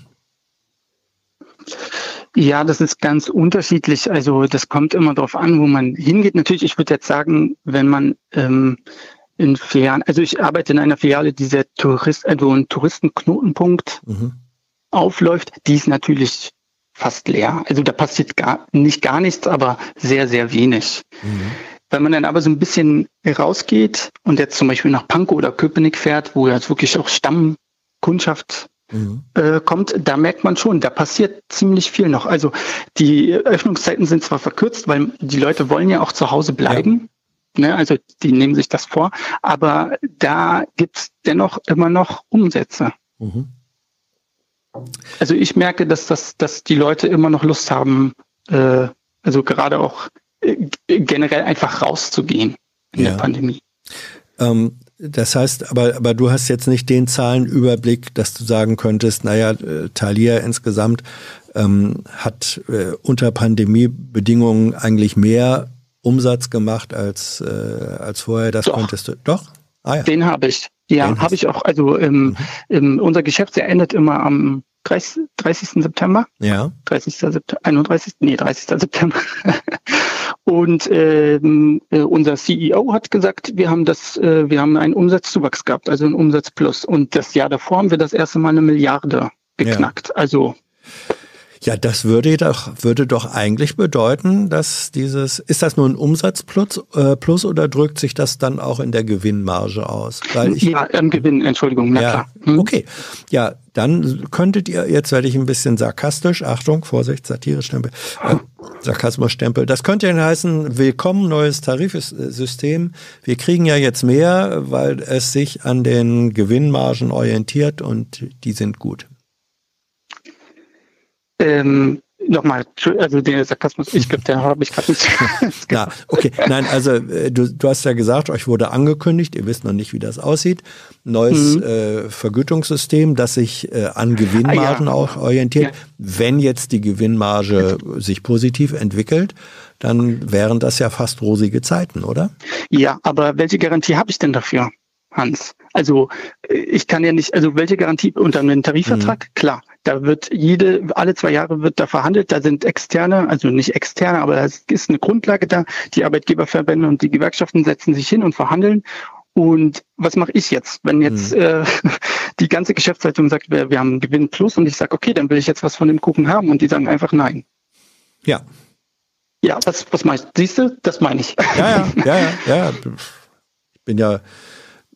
Ja, das ist ganz unterschiedlich. Also das kommt immer darauf an, wo man hingeht. Natürlich, ich würde jetzt sagen, wenn man ähm, in Filialen, also ich arbeite in einer Filiale, die sehr Tourist, also ein Touristenknotenpunkt Mhm. Aufläuft, die ist natürlich fast leer. Also da passiert gar nicht gar nichts, aber sehr, sehr wenig. Mhm. Wenn man dann aber so ein bisschen rausgeht und jetzt zum Beispiel nach Pankow oder Köpenick fährt, wo jetzt wirklich auch Stammkundschaft Mhm. äh, kommt, da merkt man schon, da passiert ziemlich viel noch. Also die Öffnungszeiten sind zwar verkürzt, weil die Leute wollen ja auch zu Hause bleiben. Ne, also die nehmen sich das vor, aber da gibt's dennoch immer noch Umsätze. Mhm. Also ich merke, dass das, dass die Leute immer noch Lust haben, äh, also gerade auch äh, generell einfach rauszugehen in Ja. der Pandemie. Ähm, das heißt, aber, aber du hast jetzt nicht den Zahlenüberblick, dass du sagen könntest, naja, äh, Thalia insgesamt ähm, hat äh, unter Pandemiebedingungen eigentlich mehr Umsatz gemacht als, äh, als vorher. Das Doch. konntest du. Doch? Ah ja. Den habe ich. Ja, habe ich auch. Also ähm, ähm, unser Geschäftsjahr endet immer am 30, 30. September. Ja. 30. September, 31. Nee, 30. September. Und ähm, äh, unser CEO hat gesagt, wir haben das, äh, wir haben einen Umsatzzuwachs gehabt, also einen Umsatzplus. Und das Jahr davor haben wir das erste Mal eine Milliarde geknackt. Also Ja, das würde doch, würde doch eigentlich bedeuten, dass dieses, ist das nur ein Umsatzplus äh, plus oder drückt sich das dann auch in der Gewinnmarge aus? Weil ich, ja, am Gewinn, Entschuldigung, na ja, klar. Hm? okay. Ja, dann könntet ihr, jetzt werde ich ein bisschen sarkastisch, Achtung, Vorsicht, Satire-Stempel, äh, Sarkasmus-Stempel. Das könnte ja heißen, willkommen, neues Tarifsystem. Wir kriegen ja jetzt mehr, weil es sich an den Gewinnmargen orientiert und die sind gut. Ähm, Nochmal, also den Sarkasmus, ich glaube, der habe ich gerade nicht. *laughs* *laughs* Na, okay. Nein, also äh, du, du hast ja gesagt, euch wurde angekündigt, ihr wisst noch nicht, wie das aussieht. Neues Mhm. äh, Vergütungssystem, das sich äh, an Gewinnmargen Ah, ja. auch orientiert. Ja. Wenn jetzt die Gewinnmarge sich positiv entwickelt, dann wären das ja fast rosige Zeiten, oder? Ja, aber welche Garantie habe ich denn dafür, Hans? Also äh, ich kann ja nicht, also welche Garantie unter einem Tarifvertrag? Mhm. Klar, da wird jede, alle zwei Jahre wird da verhandelt, da sind externe, also nicht externe, aber es ist eine Grundlage da. Die Arbeitgeberverbände und die Gewerkschaften setzen sich hin und verhandeln. Und was mache ich jetzt, wenn jetzt Mhm. äh, *laughs* die ganze Geschäftsleitung sagt, wir, wir haben Gewinn plus und ich sage, okay, dann will ich jetzt was von dem Kuchen haben und die sagen einfach nein. Ja. Ja, was, was meinst du? Siehst du, das meine ich. Ja, ja, *laughs* ja, ja, ja. Ich bin ja,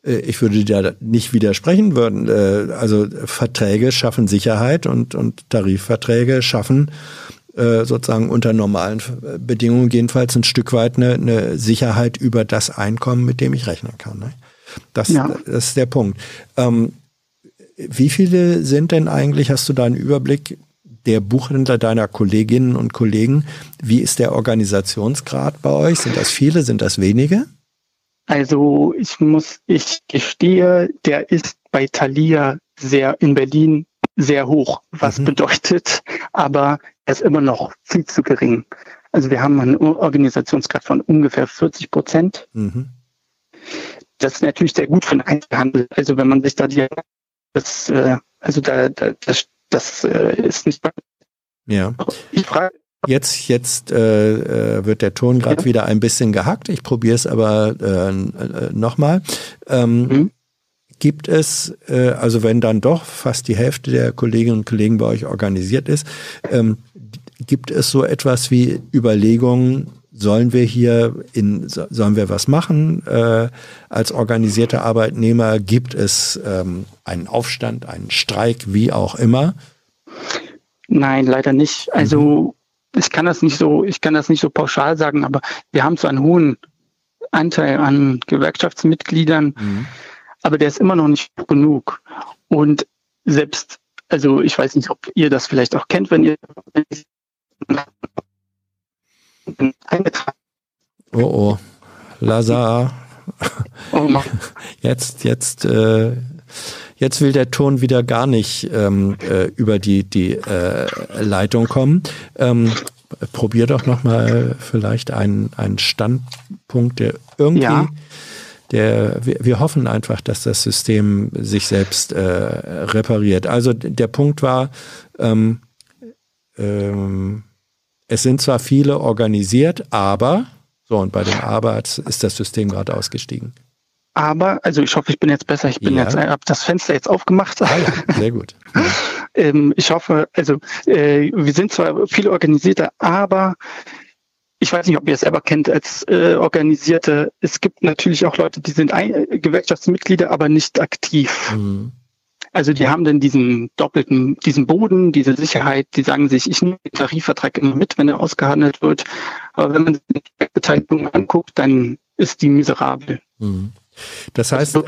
ich würde dir da nicht widersprechen würden. Äh, Also Verträge schaffen Sicherheit und, und Tarifverträge schaffen äh, sozusagen unter normalen äh, Bedingungen jedenfalls ein Stück weit eine, eine Sicherheit über das Einkommen, mit dem ich rechnen kann. Ne? Das, Ja. das ist der Punkt. Ähm, wie viele sind denn eigentlich, hast du da einen Überblick, der Buchhändler deiner Kolleginnen und Kollegen? Wie ist der Organisationsgrad bei euch? Sind das viele? Sind das wenige? Also ich muss, ich gestehe, der ist bei Thalia sehr in Berlin sehr hoch, was Mhm. bedeutet, aber er ist immer noch viel zu gering. Also wir haben einen Organisationsgrad von ungefähr 40 Prozent. Mhm. Das ist natürlich sehr gut für den Einzelhandel. Also wenn man sich da die, das, äh, also da, da das, das äh, ist nicht. Ja. Ich frage, Jetzt, jetzt äh, äh, wird der Ton gerade Ja. wieder ein bisschen gehackt. Ich probiere es aber äh, äh, nochmal. Ähm, Mhm. Gibt es, äh, also wenn dann doch fast die Hälfte der Kolleginnen und Kollegen bei euch organisiert ist, ähm, gibt es so etwas wie Überlegungen, sollen wir hier in, sollen wir was machen äh, als organisierte Arbeitnehmer? Gibt es ähm, einen Aufstand, einen Streik, wie auch immer? Nein, leider nicht. Also mhm. Ich kann das nicht so, ich kann das nicht so pauschal sagen, aber wir haben so einen hohen Anteil an Gewerkschaftsmitgliedern, mhm. aber der ist immer noch nicht genug. Und selbst, also ich weiß nicht, ob ihr das vielleicht auch kennt, wenn ihr Oh oh, Lazar. Oh *laughs* jetzt, jetzt, äh, jetzt will der Ton wieder gar nicht ähm, äh, über die, die äh, Leitung kommen. Ähm, probier doch nochmal vielleicht einen, einen Standpunkt, der irgendwie, ja. der, wir, wir, hoffen einfach, dass das System sich selbst äh, repariert. Also der Punkt war, ähm, ähm, es sind zwar viele organisiert, aber, so und bei dem Aber ist das System gerade ausgestiegen. Aber, also ich hoffe, ich bin jetzt besser. Ich bin ja. jetzt, habe das Fenster jetzt aufgemacht. Ah ja, sehr gut. *laughs* ähm, ich hoffe, also äh, wir sind zwar viele Organisierte, aber ich weiß nicht, ob ihr es selber kennt als äh, Organisierte. Es gibt natürlich auch Leute, die sind ein, Gewerkschaftsmitglieder, aber nicht aktiv. Mhm. Also die haben dann diesen doppelten, diesen Boden, diese Sicherheit, die sagen sich, ich nehme den Tarifvertrag immer mit, wenn er ausgehandelt wird. Aber wenn man sich die Beteiligung anguckt, dann ist die miserabel. Mhm. Das heißt,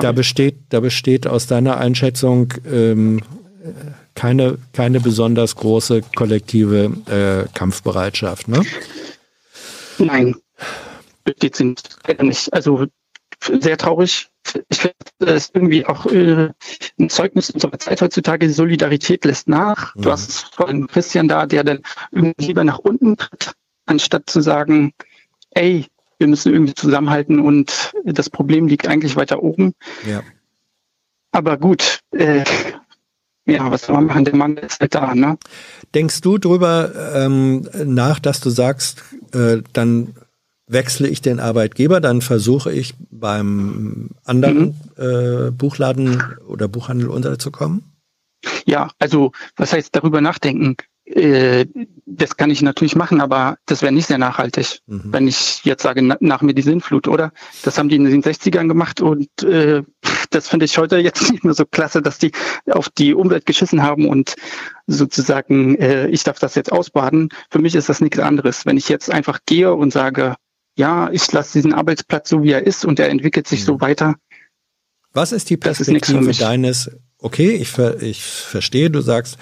da besteht, da besteht aus deiner Einschätzung ähm, keine, keine besonders große kollektive äh, Kampfbereitschaft, ne? Nein, besteht sie nicht. Also sehr traurig. Ich finde es irgendwie auch äh, ein Zeugnis unserer Zeit heutzutage. Die Solidarität lässt nach. Mhm. Du hast allem Christian da, der dann irgendwie lieber nach unten tritt, anstatt zu sagen, ey, wir müssen irgendwie zusammenhalten und das Problem liegt eigentlich weiter oben. Ja. Aber gut, äh, ja, was soll man machen? Der Mangel ist halt da, ne? Denkst du drüber ähm, nach, dass du sagst, äh, dann wechsle ich den Arbeitgeber, dann versuche ich beim anderen mhm. äh, Buchladen oder Buchhandel unterzukommen? Ja, also was heißt darüber nachdenken? Äh, das kann ich natürlich machen, aber das wäre nicht sehr nachhaltig, mhm. wenn ich jetzt sage, nach mir die Sinnflut, oder? Das haben die in den 60ern gemacht und äh, das finde ich heute jetzt *laughs* nicht mehr so klasse, dass die auf die Umwelt geschissen haben und sozusagen, äh, ich darf das jetzt ausbaden. Für mich ist das nichts anderes. Wenn ich jetzt einfach gehe und sage, ja, ich lasse diesen Arbeitsplatz so, wie er ist und er entwickelt sich mhm. so weiter. Was ist die Perspektive ist deines, okay, ich, ver, ich verstehe, du sagst,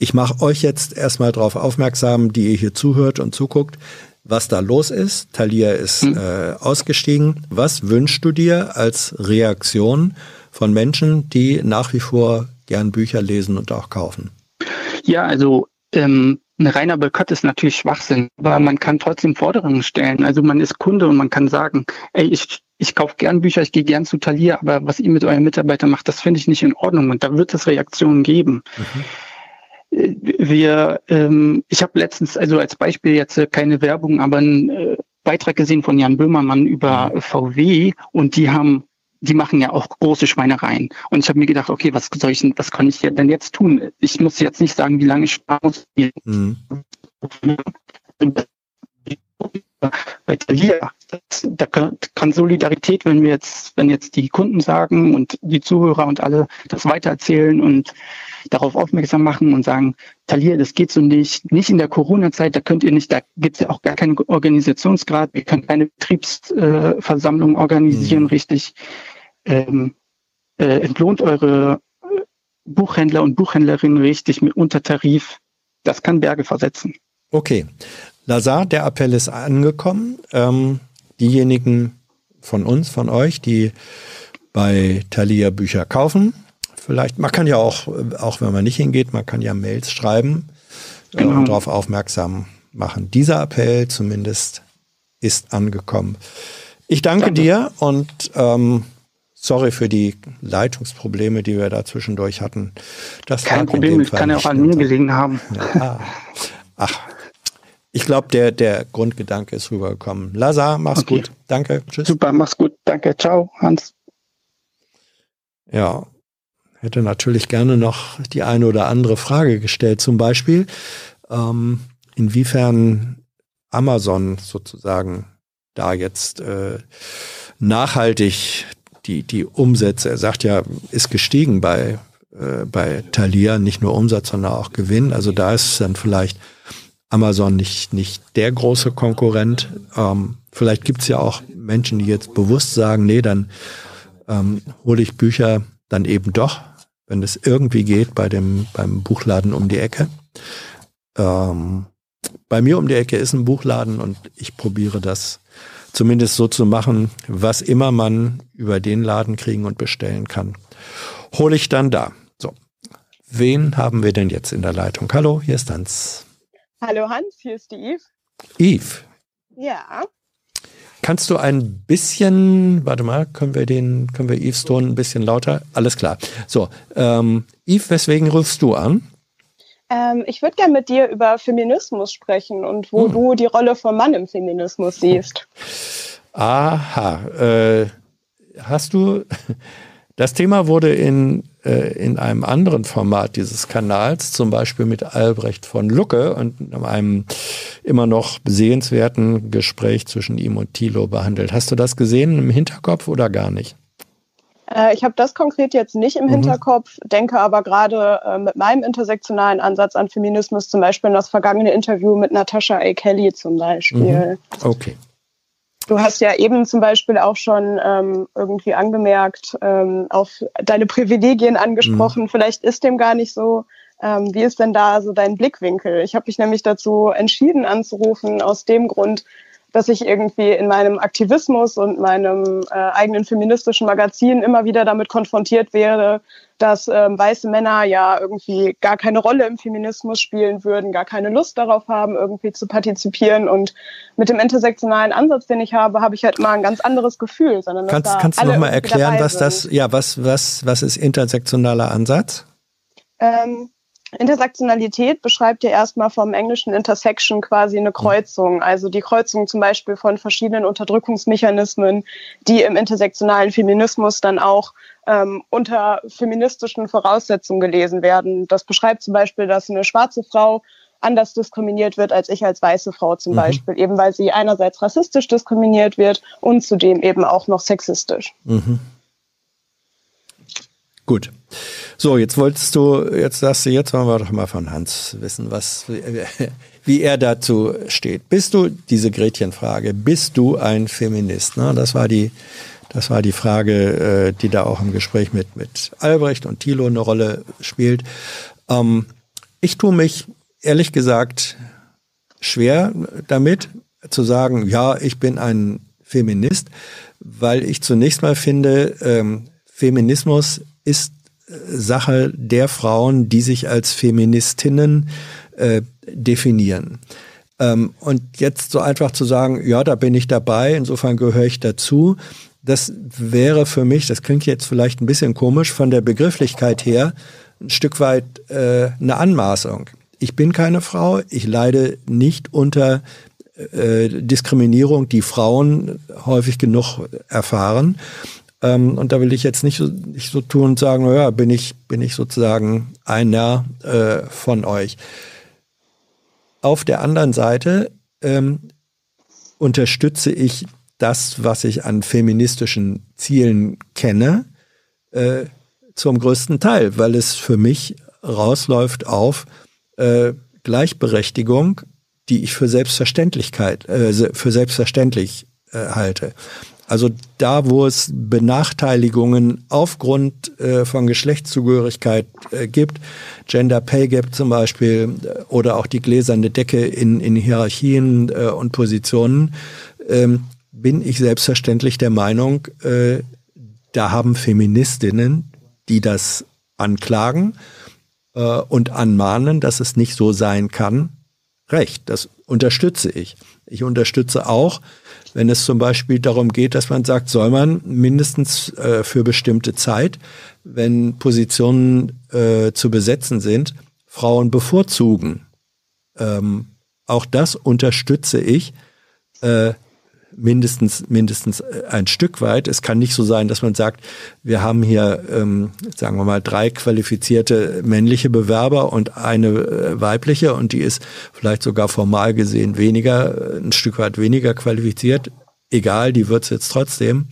ich mache euch jetzt erstmal darauf aufmerksam, die ihr hier zuhört und zuguckt, was da los ist. Thalia ist mhm. äh, ausgestiegen. Was wünschst du dir als Reaktion von Menschen, die nach wie vor gern Bücher lesen und auch kaufen? Ja, also ähm, ein reiner Boykott ist natürlich Schwachsinn, aber man kann trotzdem Forderungen stellen. Also man ist Kunde und man kann sagen, ey, ich, ich kaufe gern Bücher, ich gehe gern zu Thalia, aber was ihr mit euren Mitarbeitern macht, das finde ich nicht in Ordnung und da wird es Reaktionen geben. Mhm. Wir, ähm, ich habe letztens, also als Beispiel jetzt äh, keine Werbung, aber einen äh, Beitrag gesehen von Jan Böhmermann über mhm. VW und die haben die machen ja auch große Schweinereien. Und ich habe mir gedacht, okay, was soll ich, was kann ich denn jetzt tun? Ich muss jetzt nicht sagen, wie lange ich sparen muss. Mhm. Bei Thalia, da kann Solidarität, wenn wir jetzt, wenn jetzt die Kunden sagen und die Zuhörer und alle das weitererzählen und darauf aufmerksam machen und sagen, Thalia, das geht so nicht, nicht in der Corona-Zeit, da könnt ihr nicht, da gibt es ja auch gar keinen Organisationsgrad, wir können keine Betriebsversammlung organisieren, mhm. richtig ähm, äh, entlohnt eure Buchhändler und Buchhändlerinnen richtig mit Untertarif. Das kann Berge versetzen. Okay. Lazar, der Appell ist angekommen. Ähm, diejenigen von uns, von euch, die bei Thalia Bücher kaufen, vielleicht, man kann ja auch, auch wenn man nicht hingeht, man kann ja Mails schreiben äh, genau. und darauf aufmerksam machen. Dieser Appell zumindest ist angekommen. Ich danke, danke. dir und ähm, Sorry für die Leitungsprobleme, die wir da zwischendurch hatten. Das Kein Problem, ich kann ja auch an mir gelegen haben. Ja. *laughs* Ach, ich glaube, der, der Grundgedanke ist rübergekommen. Lazar, mach's okay. gut. Danke. Tschüss. Super, mach's gut. Danke. Ciao, Hans. Ja, hätte natürlich gerne noch die eine oder andere Frage gestellt. Zum Beispiel, ähm, inwiefern Amazon sozusagen da jetzt äh, nachhaltig die, die Umsätze, er sagt ja, ist gestiegen bei, äh, bei Thalia, nicht nur Umsatz, sondern auch Gewinn. Also da ist dann vielleicht Amazon nicht, nicht der große Konkurrent. Ähm, vielleicht gibt's ja auch Menschen, die jetzt bewusst sagen, nee, dann ähm, hole ich Bücher dann eben doch, wenn es irgendwie geht, bei dem, beim Buchladen um die Ecke. Ähm, bei mir um die Ecke ist ein Buchladen und ich probiere das zumindest so zu machen, was immer man über den Laden kriegen und bestellen kann, hole ich dann da. So. Wen haben wir denn jetzt in der Leitung? Hallo, hier ist Hans. Hallo Hans, hier ist die Eve. Eve. Ja. Kannst du ein bisschen, warte mal, können wir den, können wir Eves Ton ein bisschen lauter? Alles klar. So, ähm, Eve, weswegen rufst du an? Ähm, ich würde gerne mit dir über Feminismus sprechen und wo hm. du die Rolle vom Mann im Feminismus siehst. Aha. Äh, hast du, das Thema wurde in, äh, in einem anderen Format dieses Kanals, zum Beispiel mit Albrecht von Lucke und einem immer noch sehenswerten Gespräch zwischen ihm und Thilo behandelt. Hast du das gesehen im Hinterkopf oder gar nicht? Äh, ich habe das konkret jetzt nicht im mhm. Hinterkopf, denke aber gerade äh, mit meinem intersektionalen Ansatz an Feminismus, zum Beispiel in das vergangene Interview mit Natasha A. Kelly zum Beispiel. Mhm. Okay. Du hast ja eben zum Beispiel auch schon ähm, irgendwie angemerkt, ähm, auf deine Privilegien angesprochen. Mhm. Vielleicht ist dem gar nicht so. Ähm, wie ist denn da so dein Blickwinkel? Ich habe mich nämlich dazu entschieden anzurufen, aus dem Grund, dass ich irgendwie in meinem Aktivismus und meinem äh, eigenen feministischen Magazin immer wieder damit konfrontiert wäre, dass ähm, weiße Männer ja irgendwie gar keine Rolle im Feminismus spielen würden, gar keine Lust darauf haben, irgendwie zu partizipieren. Und mit dem intersektionalen Ansatz, den ich habe, habe ich halt mal ein ganz anderes Gefühl. Sondern kannst kannst du noch mal erklären, was das, ja, was, was, was ist intersektionaler Ansatz? Ähm, Intersektionalität beschreibt ja erstmal vom englischen Intersection quasi eine Kreuzung, also die Kreuzung zum Beispiel von verschiedenen Unterdrückungsmechanismen, die im intersektionalen Feminismus dann auch ähm, unter feministischen Voraussetzungen gelesen werden. Das beschreibt zum Beispiel, dass eine schwarze Frau anders diskriminiert wird als ich als weiße Frau zum mhm. Beispiel, eben weil sie einerseits rassistisch diskriminiert wird und zudem eben auch noch sexistisch. Mhm. Gut. So, jetzt wolltest du, jetzt sagst du, jetzt wollen wir doch mal von Hans wissen, was, *laughs* wie er dazu steht. Bist du, diese Gretchenfrage, bist du ein Feminist? Ne? Das war die, das war die Frage, äh, die da auch im Gespräch mit, mit Albrecht und Thilo eine Rolle spielt. Ähm, ich tue mich ehrlich gesagt schwer damit zu sagen, ja, ich bin ein Feminist, weil ich zunächst mal finde, ähm, Feminismus ist Sache der Frauen, die sich als Feministinnen äh, definieren. Ähm, und jetzt so einfach zu sagen, ja, da bin ich dabei, insofern gehöre ich dazu, das wäre für mich, das klingt jetzt vielleicht ein bisschen komisch, von der Begrifflichkeit her ein Stück weit äh, eine Anmaßung. Ich bin keine Frau, ich leide nicht unter äh, Diskriminierung, die Frauen häufig genug erfahren. Ähm, und da will ich jetzt nicht so, nicht so tun und sagen, naja, bin ich, bin ich sozusagen einer äh, von euch. Auf der anderen Seite ähm, unterstütze ich das, was ich an feministischen Zielen kenne, äh, zum größten Teil, weil es für mich rausläuft auf äh, Gleichberechtigung, die ich für Selbstverständlichkeit, äh, für selbstverständlich äh, halte. Also da, wo es Benachteiligungen aufgrund äh, von Geschlechtszugehörigkeit äh, gibt, Gender Pay Gap zum Beispiel äh, oder auch die gläserne Decke in, in Hierarchien äh, und Positionen, ähm, bin ich selbstverständlich der Meinung, äh, da haben Feministinnen, die das anklagen äh, und anmahnen, dass es nicht so sein kann, recht. Das unterstütze ich. Ich unterstütze auch, wenn es zum Beispiel darum geht, dass man sagt, soll man mindestens äh, für bestimmte Zeit, wenn Positionen äh, zu besetzen sind, Frauen bevorzugen. Ähm, auch das unterstütze ich. Äh, mindestens mindestens ein Stück weit. Es kann nicht so sein, dass man sagt, wir haben hier, ähm, sagen wir mal, drei qualifizierte männliche Bewerber und eine äh, weibliche und die ist vielleicht sogar formal gesehen weniger, ein Stück weit weniger qualifiziert. Egal, die wird's jetzt trotzdem.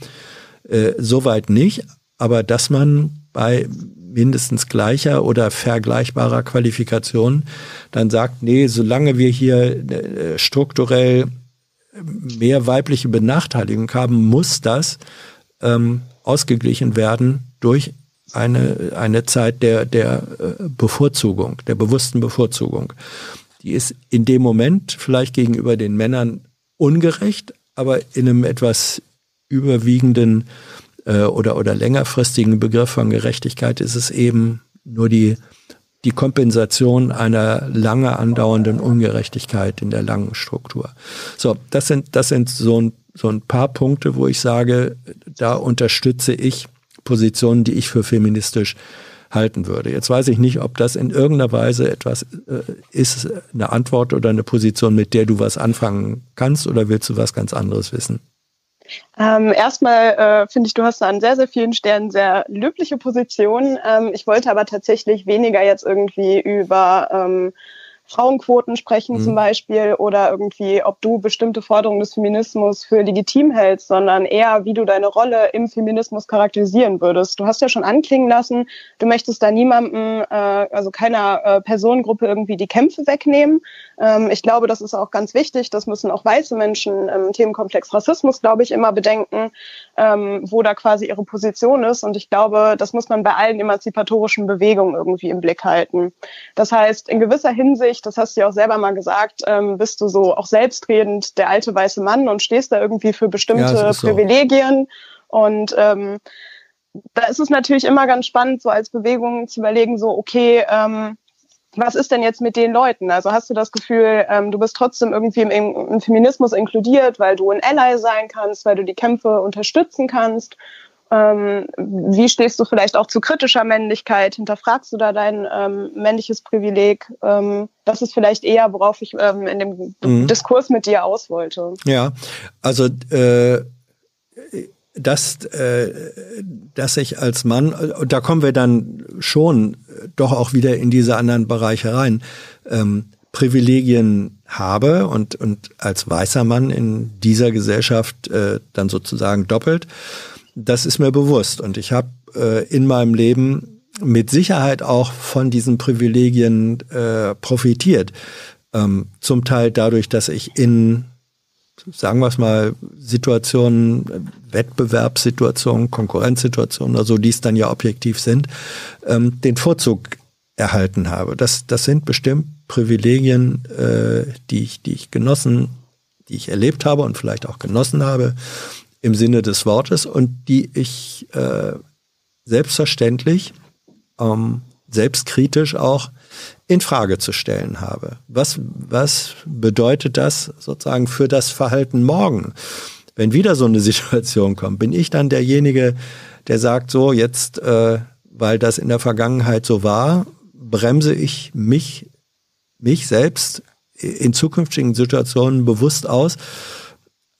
Äh, Soweit nicht, aber dass man bei mindestens gleicher oder vergleichbarer Qualifikation dann sagt, nee, solange wir hier äh, strukturell mehr weibliche Benachteiligung haben, muss das ähm, ausgeglichen werden durch eine, eine Zeit der, der äh, Bevorzugung, der bewussten Bevorzugung. Die ist in dem Moment vielleicht gegenüber den Männern ungerecht, aber in einem etwas überwiegenden äh, oder, oder längerfristigen Begriff von Gerechtigkeit ist es eben nur die, die Kompensation einer lange andauernden Ungerechtigkeit in der langen Struktur. So, das sind, das sind so ein, so ein paar Punkte, wo ich sage, da unterstütze ich Positionen, die ich für feministisch halten würde. Jetzt weiß ich nicht, ob das in irgendeiner Weise etwas äh, ist, eine Antwort oder eine Position, mit der du was anfangen kannst oder willst du was ganz anderes wissen? Ähm, erstmal äh, finde ich, du hast an sehr, sehr vielen Stellen sehr löbliche Positionen. Ähm, ich wollte aber tatsächlich weniger jetzt irgendwie über ähm, Frauenquoten sprechen mhm. zum Beispiel oder irgendwie, ob du bestimmte Forderungen des Feminismus für legitim hältst, sondern eher, wie du deine Rolle im Feminismus charakterisieren würdest. Du hast ja schon anklingen lassen, du möchtest da niemandem, äh, also keiner äh, Personengruppe irgendwie die Kämpfe wegnehmen. Ähm, ich glaube, das ist auch ganz wichtig. Das müssen auch weiße Menschen im Themenkomplex Rassismus, glaube ich, immer bedenken, ähm, wo da quasi ihre Position ist. Und ich glaube, das muss man bei allen emanzipatorischen Bewegungen irgendwie im Blick halten. Das heißt, in gewisser Hinsicht, das hast du ja auch selber mal gesagt, ähm, bist du so auch selbstredend der alte weiße Mann und stehst da irgendwie für bestimmte ja, Privilegien. So. Und ähm, da ist es natürlich immer ganz spannend, so als Bewegung zu überlegen, so, okay, ähm, was ist denn jetzt mit den Leuten? Also hast du das Gefühl, ähm, du bist trotzdem irgendwie im, im, Feminismus inkludiert, weil du ein Ally sein kannst, weil du die Kämpfe unterstützen kannst? Ähm, wie stehst du vielleicht auch zu kritischer Männlichkeit? Hinterfragst du da dein ähm, männliches Privileg? Ähm, das ist vielleicht eher, worauf ich ähm, in dem mhm. Diskurs mit dir aus wollte. Ja, also äh, dass, äh, dass ich als Mann, und da kommen wir dann schon doch auch wieder in diese anderen Bereiche rein, ähm, Privilegien habe und, und als weißer Mann in dieser Gesellschaft äh, dann sozusagen doppelt, das ist mir bewusst. Und ich habe äh, in meinem Leben mit Sicherheit auch von diesen Privilegien äh, profitiert. Ähm, zum Teil dadurch, dass ich in sagen wir es mal, Situationen, Wettbewerbssituationen, Konkurrenzsituationen oder so, die es dann ja objektiv sind, ähm, den Vorzug erhalten habe. Das, das sind bestimmt Privilegien, äh, die, ich, die ich genossen, die ich erlebt habe und vielleicht auch genossen habe im Sinne des Wortes und die ich äh, selbstverständlich ähm, selbstkritisch auch in Frage zu stellen habe. Was, was bedeutet das sozusagen für das Verhalten morgen? Wenn wieder so eine *laughs* Situation kommt, bin ich dann derjenige, der sagt, so jetzt, äh, weil das in der Vergangenheit so war, bremse ich mich, mich selbst in zukünftigen Situationen bewusst aus.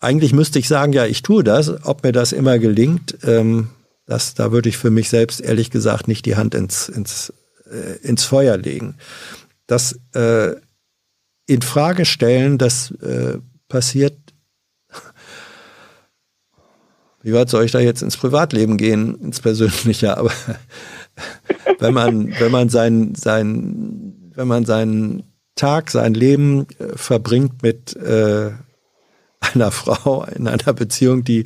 Eigentlich müsste ich sagen, ja, ich tue das. Ob mir das immer gelingt, ähm, das, da würde ich für mich selbst ehrlich gesagt nicht die Hand ins, ins äh, ins Feuer legen. Das äh, in Frage stellen, das äh, passiert. *laughs* Wie weit soll ich da jetzt ins Privatleben gehen, ins Persönliche? Aber *laughs* wenn man, wenn man sein, sein, wenn man seinen Tag, sein Leben äh, verbringt mit äh, einer Frau in einer Beziehung, die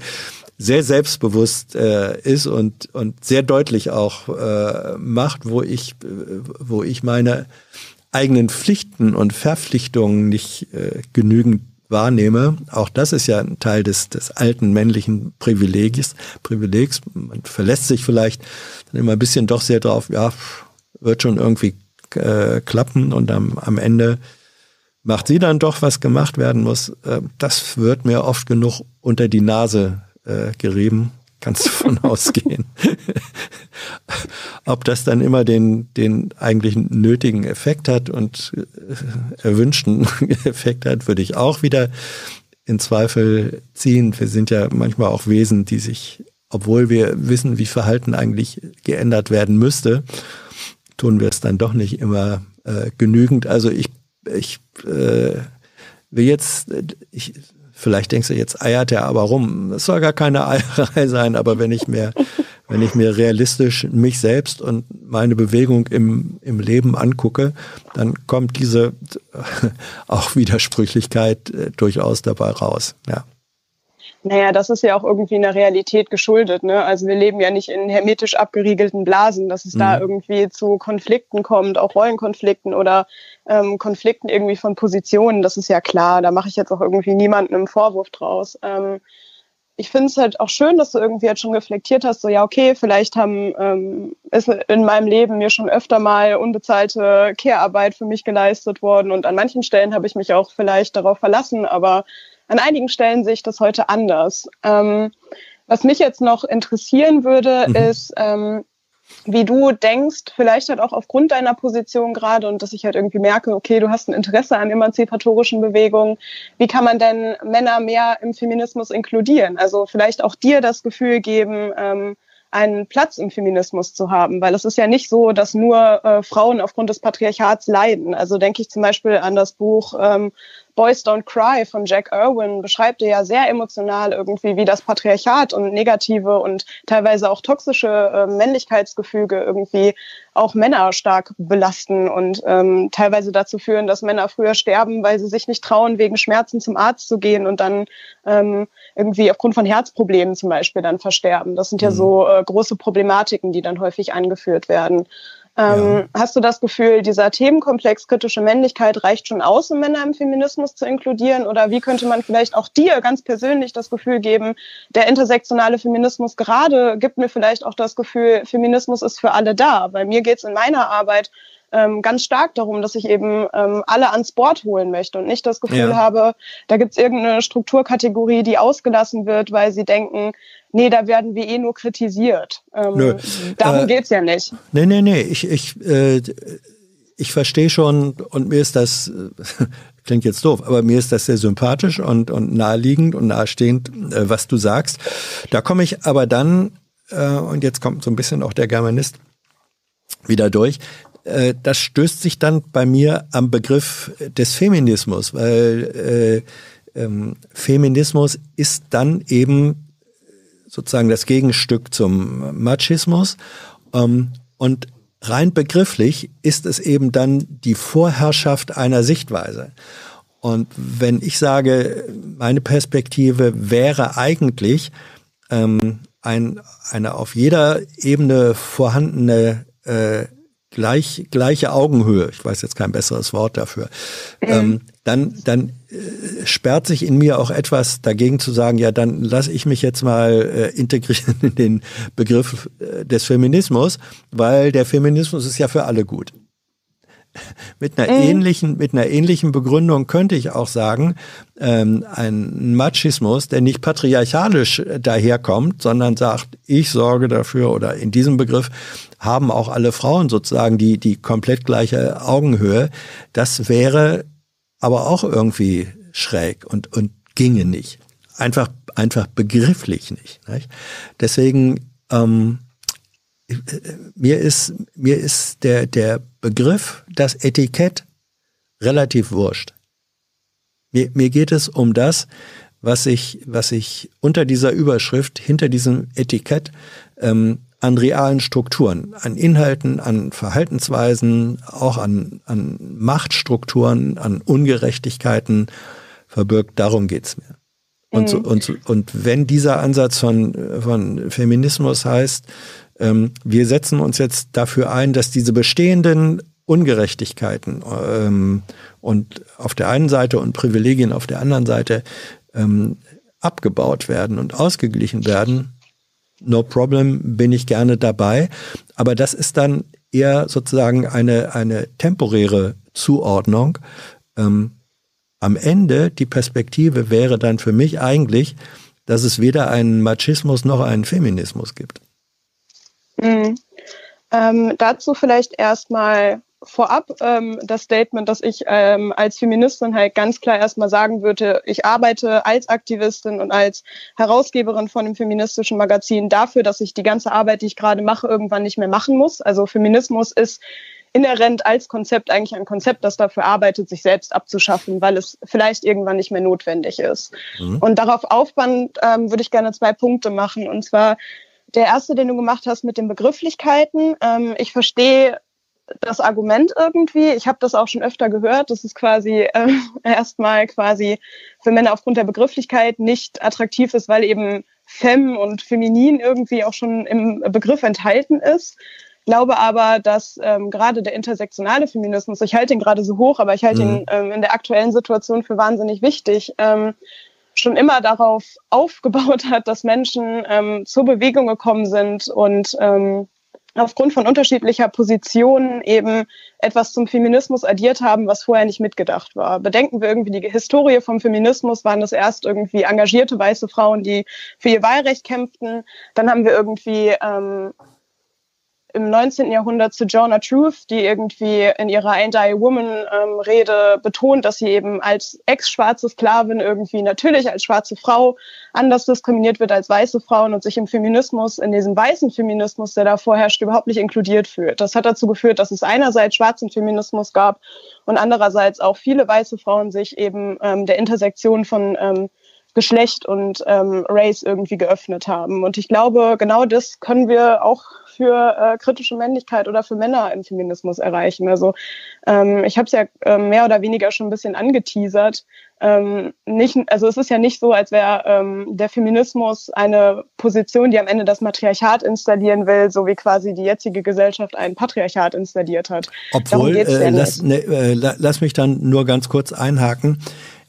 sehr selbstbewusst äh, ist und, und sehr deutlich auch äh, macht, wo ich, wo ich meine eigenen Pflichten und Verpflichtungen nicht äh, genügend wahrnehme. Auch das ist ja ein Teil des, des alten männlichen Privilegs. Privilegs. Man verlässt sich vielleicht dann immer ein bisschen doch sehr drauf, ja, wird schon irgendwie äh, klappen und am, am Ende macht sie dann doch, was gemacht werden muss. Äh, das wird mir oft genug unter die Nase äh, gerieben, kannst du von *laughs* ausgehen. Ob das dann immer den, den eigentlich nötigen Effekt hat und äh, erwünschten *laughs* Effekt hat, würde ich auch wieder in Zweifel ziehen. Wir sind ja manchmal auch Wesen, die sich, obwohl wir wissen, wie Verhalten eigentlich geändert werden müsste, tun wir es dann doch nicht immer äh, genügend. Also ich, ich äh, will jetzt, ich, vielleicht denkst du jetzt, eiert er aber rum. Es soll gar keine *laughs* Eierei sein, aber wenn ich mir, wenn ich mir realistisch mich selbst und meine Bewegung im, im Leben angucke, dann kommt diese *laughs* auch Widersprüchlichkeit äh, durchaus dabei raus. Ja. Naja, das ist ja auch irgendwie einer Realität geschuldet. Ne? Also wir leben ja nicht in hermetisch abgeriegelten Blasen, dass es mhm. da irgendwie zu Konflikten kommt, auch Rollenkonflikten oder ähm, Konflikten irgendwie von Positionen. Das ist ja klar. Da mache ich jetzt auch irgendwie niemanden einen Vorwurf draus. Ähm, ich finde es halt auch schön, dass du irgendwie jetzt schon reflektiert hast, so ja, okay, vielleicht haben ähm, ist in meinem Leben mir schon öfter mal unbezahlte Care-Arbeit für mich geleistet worden und an manchen Stellen habe ich mich auch vielleicht darauf verlassen, aber an einigen Stellen sehe ich das heute anders. Ähm, was mich jetzt noch interessieren würde, mhm. ist, ähm, wie du denkst, vielleicht halt auch aufgrund deiner Position gerade und dass ich halt irgendwie merke, okay, du hast ein Interesse an emanzipatorischen Bewegungen. Wie kann man denn Männer mehr im Feminismus inkludieren? Also vielleicht auch dir das Gefühl geben, ähm, einen Platz im Feminismus zu haben, weil es ist ja nicht so, dass nur äh, Frauen aufgrund des Patriarchats leiden. Also denke ich zum Beispiel an das Buch ähm, Boys Don't Cry von Jack Irwin beschreibt er ja sehr emotional irgendwie, wie das Patriarchat und negative und teilweise auch toxische äh, Männlichkeitsgefüge irgendwie auch Männer stark belasten und ähm, teilweise dazu führen, dass Männer früher sterben, weil sie sich nicht trauen, wegen Schmerzen zum Arzt zu gehen und dann ähm, irgendwie aufgrund von Herzproblemen zum Beispiel dann versterben. Das sind ja mhm. so äh, große Problematiken, die dann häufig angeführt werden. Ähm, ja. Hast du das Gefühl, dieser Themenkomplex kritische Männlichkeit reicht schon aus, um Männer im Feminismus zu inkludieren? Oder wie könnte man vielleicht auch dir ganz persönlich das Gefühl geben, der intersektionale Feminismus gerade gibt mir vielleicht auch das Gefühl, Feminismus ist für alle da? Bei mir geht es in meiner Arbeit ähm, ganz stark darum, dass ich eben ähm, alle ans Board holen möchte und nicht das Gefühl ja. habe, da gibt es irgendeine Strukturkategorie, die ausgelassen wird, weil sie denken, nee, da werden wir eh nur kritisiert. Ähm, Nö. Darum äh, geht's ja nicht. Nee, nee, nee. Ich, ich, äh, ich verstehe schon und mir ist das, *laughs* klingt jetzt doof, aber mir ist das sehr sympathisch und, und naheliegend und nahestehend, äh, was du sagst. Da komme ich aber dann, äh, und jetzt kommt so ein bisschen auch der Germanist wieder durch, äh, das stößt sich dann bei mir am Begriff des Feminismus, weil äh, ähm, Feminismus ist dann eben sozusagen das Gegenstück zum Machismus. Ähm, und rein begrifflich ist es eben dann die Vorherrschaft einer Sichtweise. Und wenn ich sage, meine Perspektive wäre eigentlich ähm, ein, eine auf jeder Ebene vorhandene äh, gleich, gleiche Augenhöhe, ich weiß jetzt kein besseres Wort dafür, mhm. ähm, dann, dann äh, sperrt sich in mir auch etwas dagegen zu sagen, ja, dann lasse ich mich jetzt mal äh, integrieren *laughs* in den Begriff äh, des Feminismus, weil der Feminismus ist ja für alle gut. Mit einer mhm. ähnlichen, mit einer ähnlichen Begründung könnte ich auch sagen, ähm, ein Machismus, der nicht patriarchalisch daherkommt, sondern sagt, ich sorge dafür oder in diesem Begriff haben auch alle Frauen sozusagen die, die komplett gleiche Augenhöhe. Das wäre aber auch irgendwie schräg und, und ginge nicht. Einfach, einfach begrifflich nicht. nicht? Deswegen, ähm, mir ist, mir ist der, der Begriff, das Etikett relativ wurscht. Mir, mir geht es um das, was ich, was ich unter dieser Überschrift, hinter diesem Etikett ähm, an realen Strukturen, an Inhalten, an Verhaltensweisen, auch an, an Machtstrukturen, an Ungerechtigkeiten verbirgt. Darum geht's mir. Und, so, mhm. und, und wenn dieser Ansatz von, von Feminismus heißt, ähm, wir setzen uns jetzt dafür ein, dass diese bestehenden Ungerechtigkeiten ähm, und auf der einen Seite und Privilegien auf der anderen Seite ähm, abgebaut werden und ausgeglichen werden, no problem, bin ich gerne dabei. Aber das ist dann eher sozusagen eine, eine temporäre Zuordnung. Ähm, am Ende, die Perspektive wäre dann für mich eigentlich, dass es weder einen Machismus noch einen Feminismus gibt. Mhm. Ähm, dazu vielleicht erstmal vorab ähm, das Statement, dass ich ähm, als Feministin halt ganz klar erstmal sagen würde, ich arbeite als Aktivistin und als Herausgeberin von einem feministischen Magazin dafür, dass ich die ganze Arbeit, die ich gerade mache, irgendwann nicht mehr machen muss. Also Feminismus ist inhärent als Konzept eigentlich ein Konzept, das dafür arbeitet, sich selbst abzuschaffen, weil es vielleicht irgendwann nicht mehr notwendig ist. Mhm. Und darauf aufbauend ähm, würde ich gerne zwei Punkte machen. Und zwar der erste, den du gemacht hast mit den Begrifflichkeiten. Ähm, ich verstehe das Argument irgendwie. Ich habe das auch schon öfter gehört, dass es quasi äh, *laughs* erstmal quasi für Männer aufgrund der Begrifflichkeit nicht attraktiv ist, weil eben Femme und Feminin irgendwie auch schon im Begriff enthalten ist glaube aber, dass ähm, gerade der intersektionale Feminismus, ich halte ihn gerade so hoch, aber ich halte mhm. ihn ähm, in der aktuellen Situation für wahnsinnig wichtig, ähm, schon immer darauf *laughs* aufgebaut hat, dass Menschen ähm, zur Bewegung gekommen sind und ähm, aufgrund von unterschiedlicher Positionen eben etwas zum Feminismus addiert haben, was vorher nicht mitgedacht war. Bedenken wir irgendwie die Historie vom Feminismus, waren das erst irgendwie engagierte weiße Frauen, die für ihr Wahlrecht kämpften. Dann haben wir irgendwie ähm, im 19. Jahrhundert zu Jonah Truth, die irgendwie in ihrer Ain't I a Woman ähm, betont, dass sie eben als ex-schwarze Sklavin irgendwie natürlich als schwarze Frau anders diskriminiert wird als weiße Frauen und sich im Feminismus, in diesem weißen Feminismus, der da vorherrscht, überhaupt nicht inkludiert fühlt. Das hat dazu geführt, dass es einerseits schwarzen Feminismus gab und andererseits auch viele weiße Frauen sich eben ähm, der Intersektion von ähm, Geschlecht und ähm, Race irgendwie geöffnet haben. Und ich glaube, genau das können wir auch für äh, kritische Männlichkeit oder für Männer im Feminismus erreichen. Also ähm, ich habe es ja äh, mehr oder weniger schon ein bisschen angeteasert. Ähm, nicht, also es ist ja nicht so, als wäre ähm, der Feminismus eine Position, die am Ende das Matriarchat installieren will, so wie quasi die jetzige Gesellschaft ein Patriarchat installiert hat. Obwohl, äh, lass, ne, äh, lass mich dann nur ganz kurz einhaken.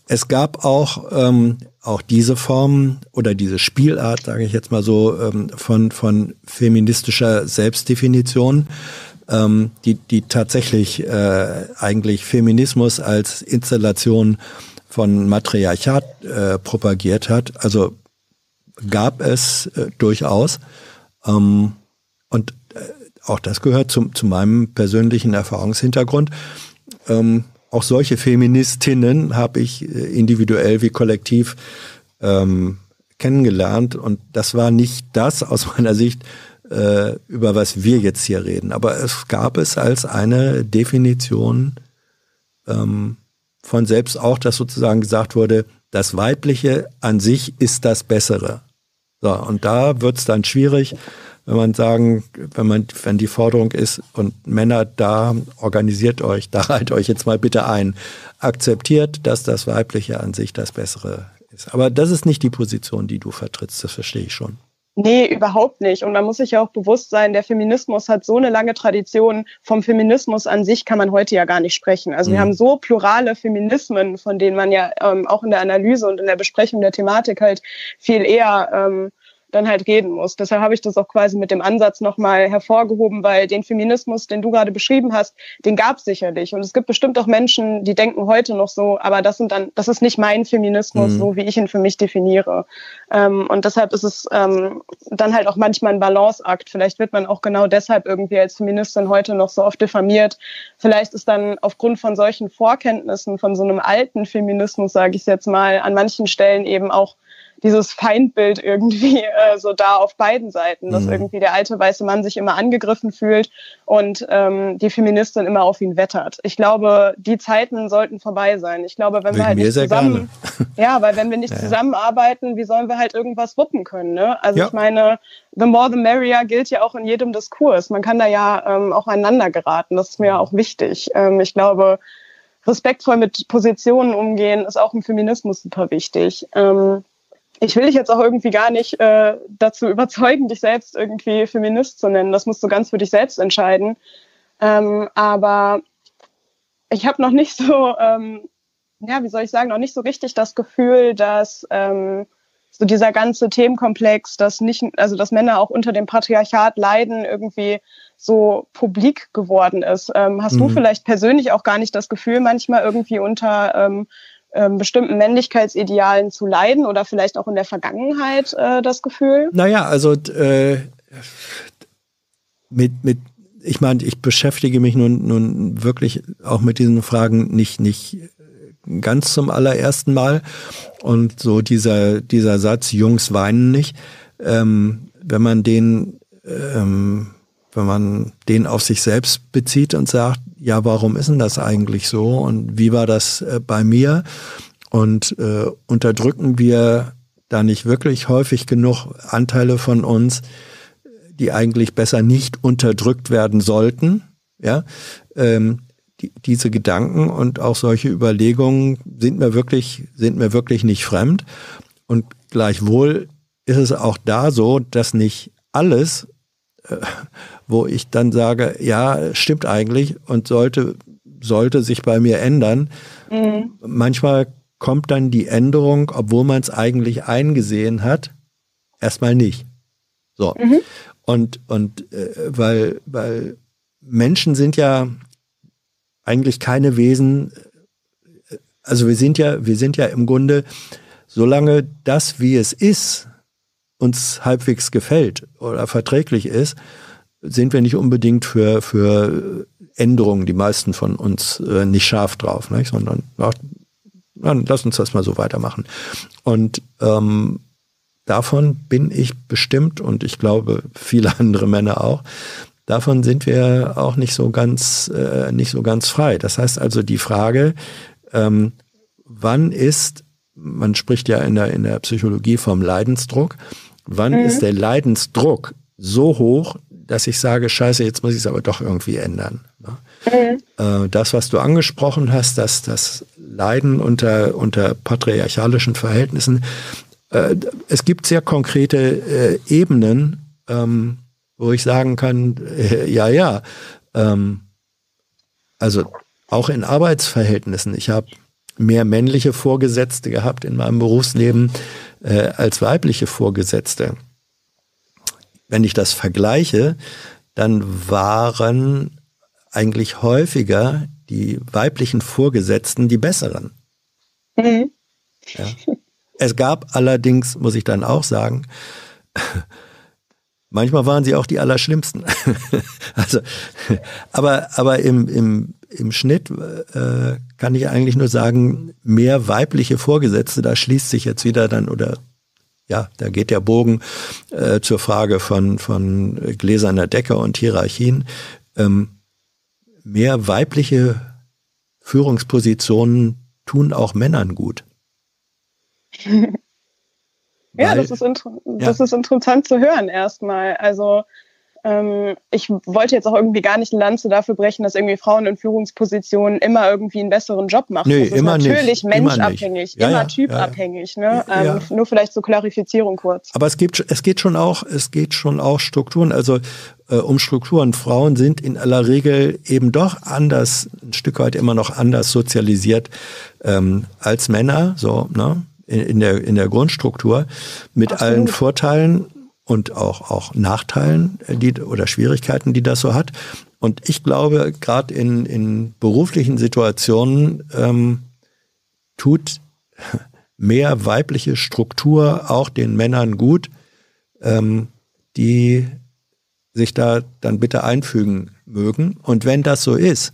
Es gab auch ähm, auch diese Form oder diese Spielart, sage ich jetzt mal so, ähm, von von feministischer Selbstdefinition, ähm, die die tatsächlich äh, eigentlich Feminismus als Installation von Matriarchat äh, propagiert hat. Also gab es äh, durchaus ähm, und auch das gehört zum zu meinem persönlichen Erfahrungshintergrund. Ähm, auch solche Feministinnen habe ich äh, individuell wie kollektiv ähm, kennengelernt. Und das war nicht das aus *laughs* meiner Sicht, äh, über was wir jetzt hier reden. Aber es gab es als eine Definition ähm, von selbst auch, dass sozusagen gesagt wurde, das Weibliche an sich ist das Bessere. So, und da wird es dann schwierig, wenn man sagen, wenn man, wenn die Forderung ist und Männer da organisiert euch, da halt euch jetzt mal bitte ein, akzeptiert, dass das Weibliche an sich das Bessere ist. Aber das ist nicht die Position, die du vertrittst, das verstehe ich schon. Nee, überhaupt nicht. Und man muss sich ja auch bewusst sein, der Feminismus hat so eine lange Tradition. Vom Feminismus an sich kann man heute ja gar nicht sprechen. Also mhm. wir haben so plurale Feminismen, von denen man ja ähm, auch in der Analyse und in der Besprechung der Thematik halt viel eher ähm, dann halt reden muss. Deshalb habe ich das auch quasi mit dem Ansatz nochmal hervorgehoben, weil den Feminismus, den du gerade beschrieben hast, den gab es sicherlich. Und es gibt bestimmt auch Menschen, die denken heute noch so, aber das sind dann, das ist nicht mein Feminismus, mhm. so wie ich ihn für mich definiere. Ähm, und deshalb ist es ähm, dann halt auch manchmal ein Balanceakt. Vielleicht wird man auch genau deshalb irgendwie als Feministin heute noch so oft diffamiert. Vielleicht ist dann aufgrund von solchen Vorkenntnissen, von so einem alten Feminismus, sage ich jetzt mal, an manchen Stellen eben auch dieses Feindbild irgendwie äh, so da auf beiden Seiten, dass mhm. irgendwie der alte weiße Mann sich immer angegriffen fühlt und ähm, die Feministin immer auf ihn wettert. Ich glaube, die Zeiten sollten vorbei sein. Ich glaube, wenn Wegen wir halt nicht zusammen, *laughs* ja, weil wenn wir nicht ja. zusammenarbeiten, wie sollen wir halt irgendwas wuppen können? Ne? Also ja. ich meine, the more the merrier gilt ja auch in jedem Diskurs. Man kann da ja ähm, auch einander geraten. Das ist mir auch wichtig. Ähm, ich glaube, respektvoll mit Positionen umgehen ist auch im Feminismus super wichtig. Ähm, ich will dich jetzt auch irgendwie gar nicht äh, dazu überzeugen, dich selbst irgendwie Feminist zu nennen. Das musst du ganz für dich selbst entscheiden. Ähm, aber ich habe noch nicht so, ähm, ja, wie soll ich sagen, noch nicht so richtig das Gefühl, dass ähm, so dieser ganze Themenkomplex, dass nicht, also dass Männer auch unter dem Patriarchat leiden, irgendwie so publik geworden ist. Ähm, hast mhm. du vielleicht persönlich auch gar nicht das Gefühl, manchmal irgendwie unter ähm, bestimmten Männlichkeitsidealen zu leiden oder vielleicht auch in der Vergangenheit äh, das Gefühl? Naja, also äh, mit, mit ich meine, ich beschäftige mich nun, nun wirklich auch mit diesen Fragen nicht, nicht ganz zum allerersten Mal. Und so dieser, dieser Satz, Jungs weinen nicht, ähm, wenn man den, ähm, wenn man den auf sich selbst bezieht und sagt, ja, warum ist denn das eigentlich so und wie war das äh, bei mir? Und äh, unterdrücken wir da nicht wirklich häufig genug Anteile von uns, die eigentlich besser nicht unterdrückt werden sollten? Ja, ähm, die, diese Gedanken und auch solche Überlegungen sind mir wirklich, sind mir wirklich nicht fremd. Und gleichwohl ist es auch da so, dass nicht alles, wo ich dann sage, ja, stimmt eigentlich und sollte, sollte sich bei mir ändern. Mhm. Manchmal kommt dann die Änderung, obwohl man es eigentlich eingesehen hat, erstmal nicht. So. Mhm. Und, und äh, weil, weil Menschen sind ja eigentlich keine Wesen, also wir sind ja, wir sind ja im Grunde, solange das, wie es ist, uns halbwegs gefällt oder verträglich ist, sind wir nicht unbedingt für, für Änderungen, die meisten von uns äh, nicht scharf drauf, nicht? sondern ach, dann lass uns das mal so weitermachen. Und ähm, davon bin ich bestimmt und ich glaube viele *laughs* andere Männer auch, davon sind wir auch nicht so ganz, äh, nicht so ganz frei. Das heißt also die Frage, ähm, wann ist, man spricht ja in der, in der Psychologie vom Leidensdruck, wann mhm. ist der Leidensdruck so hoch, dass ich sage, scheiße, jetzt muss ich es aber doch irgendwie ändern. Ne? Mhm. Äh, das, was du angesprochen hast, dass das Leiden unter, unter patriarchalischen Verhältnissen, äh, es gibt sehr konkrete äh, Ebenen, ähm, wo ich sagen kann, ja, ja, ähm, also auch in Arbeitsverhältnissen. Ich habe mehr männliche Vorgesetzte gehabt in meinem Berufsleben äh, als weibliche Vorgesetzte. Wenn ich das vergleiche, dann waren eigentlich häufiger die weiblichen Vorgesetzten die besseren. Mhm. Ja. Es gab allerdings, muss ich dann auch sagen, *laughs* Manchmal waren sie auch die Allerschlimmsten. *laughs* also, aber, aber im, im, im Schnitt äh, kann ich eigentlich nur sagen, mehr weibliche Vorgesetzte, da schließt sich jetzt wieder dann, oder ja, da geht der Bogen äh, zur Frage von, von gläserner Decke und Hierarchien. Ähm, mehr weibliche Führungspositionen tun auch Männern gut. *laughs* Ja, das, ist das ist interessant zu hören erstmal. Also ähm, ich wollte jetzt auch irgendwie gar nicht ein Lanze dafür brechen, dass irgendwie Frauen in Führungspositionen immer irgendwie einen besseren Job machen. Nee, das ist immer natürlich nicht. menschabhängig, immer, immer ja, typabhängig. Ja, ne? Ähm, nur vielleicht zur Klarifizierung kurz. Aber es gibt, es geht schon auch, es geht schon auch Strukturen. Also äh, um Strukturen. Frauen sind in aller Regel eben doch anders, ein Stück weit immer noch anders sozialisiert ähm, als Männer. So, ne? in, der, in der Grundstruktur mit Absolut. allen Vorteilen und auch, auch Nachteilen äh, die, oder Schwierigkeiten, die das so hat. Und ich glaube, gerade in, in beruflichen Situationen ähm, tut *laughs* mehr weibliche Struktur auch den Männern gut, ähm, die sich da dann bitte einfügen mögen. Und wenn das so ist,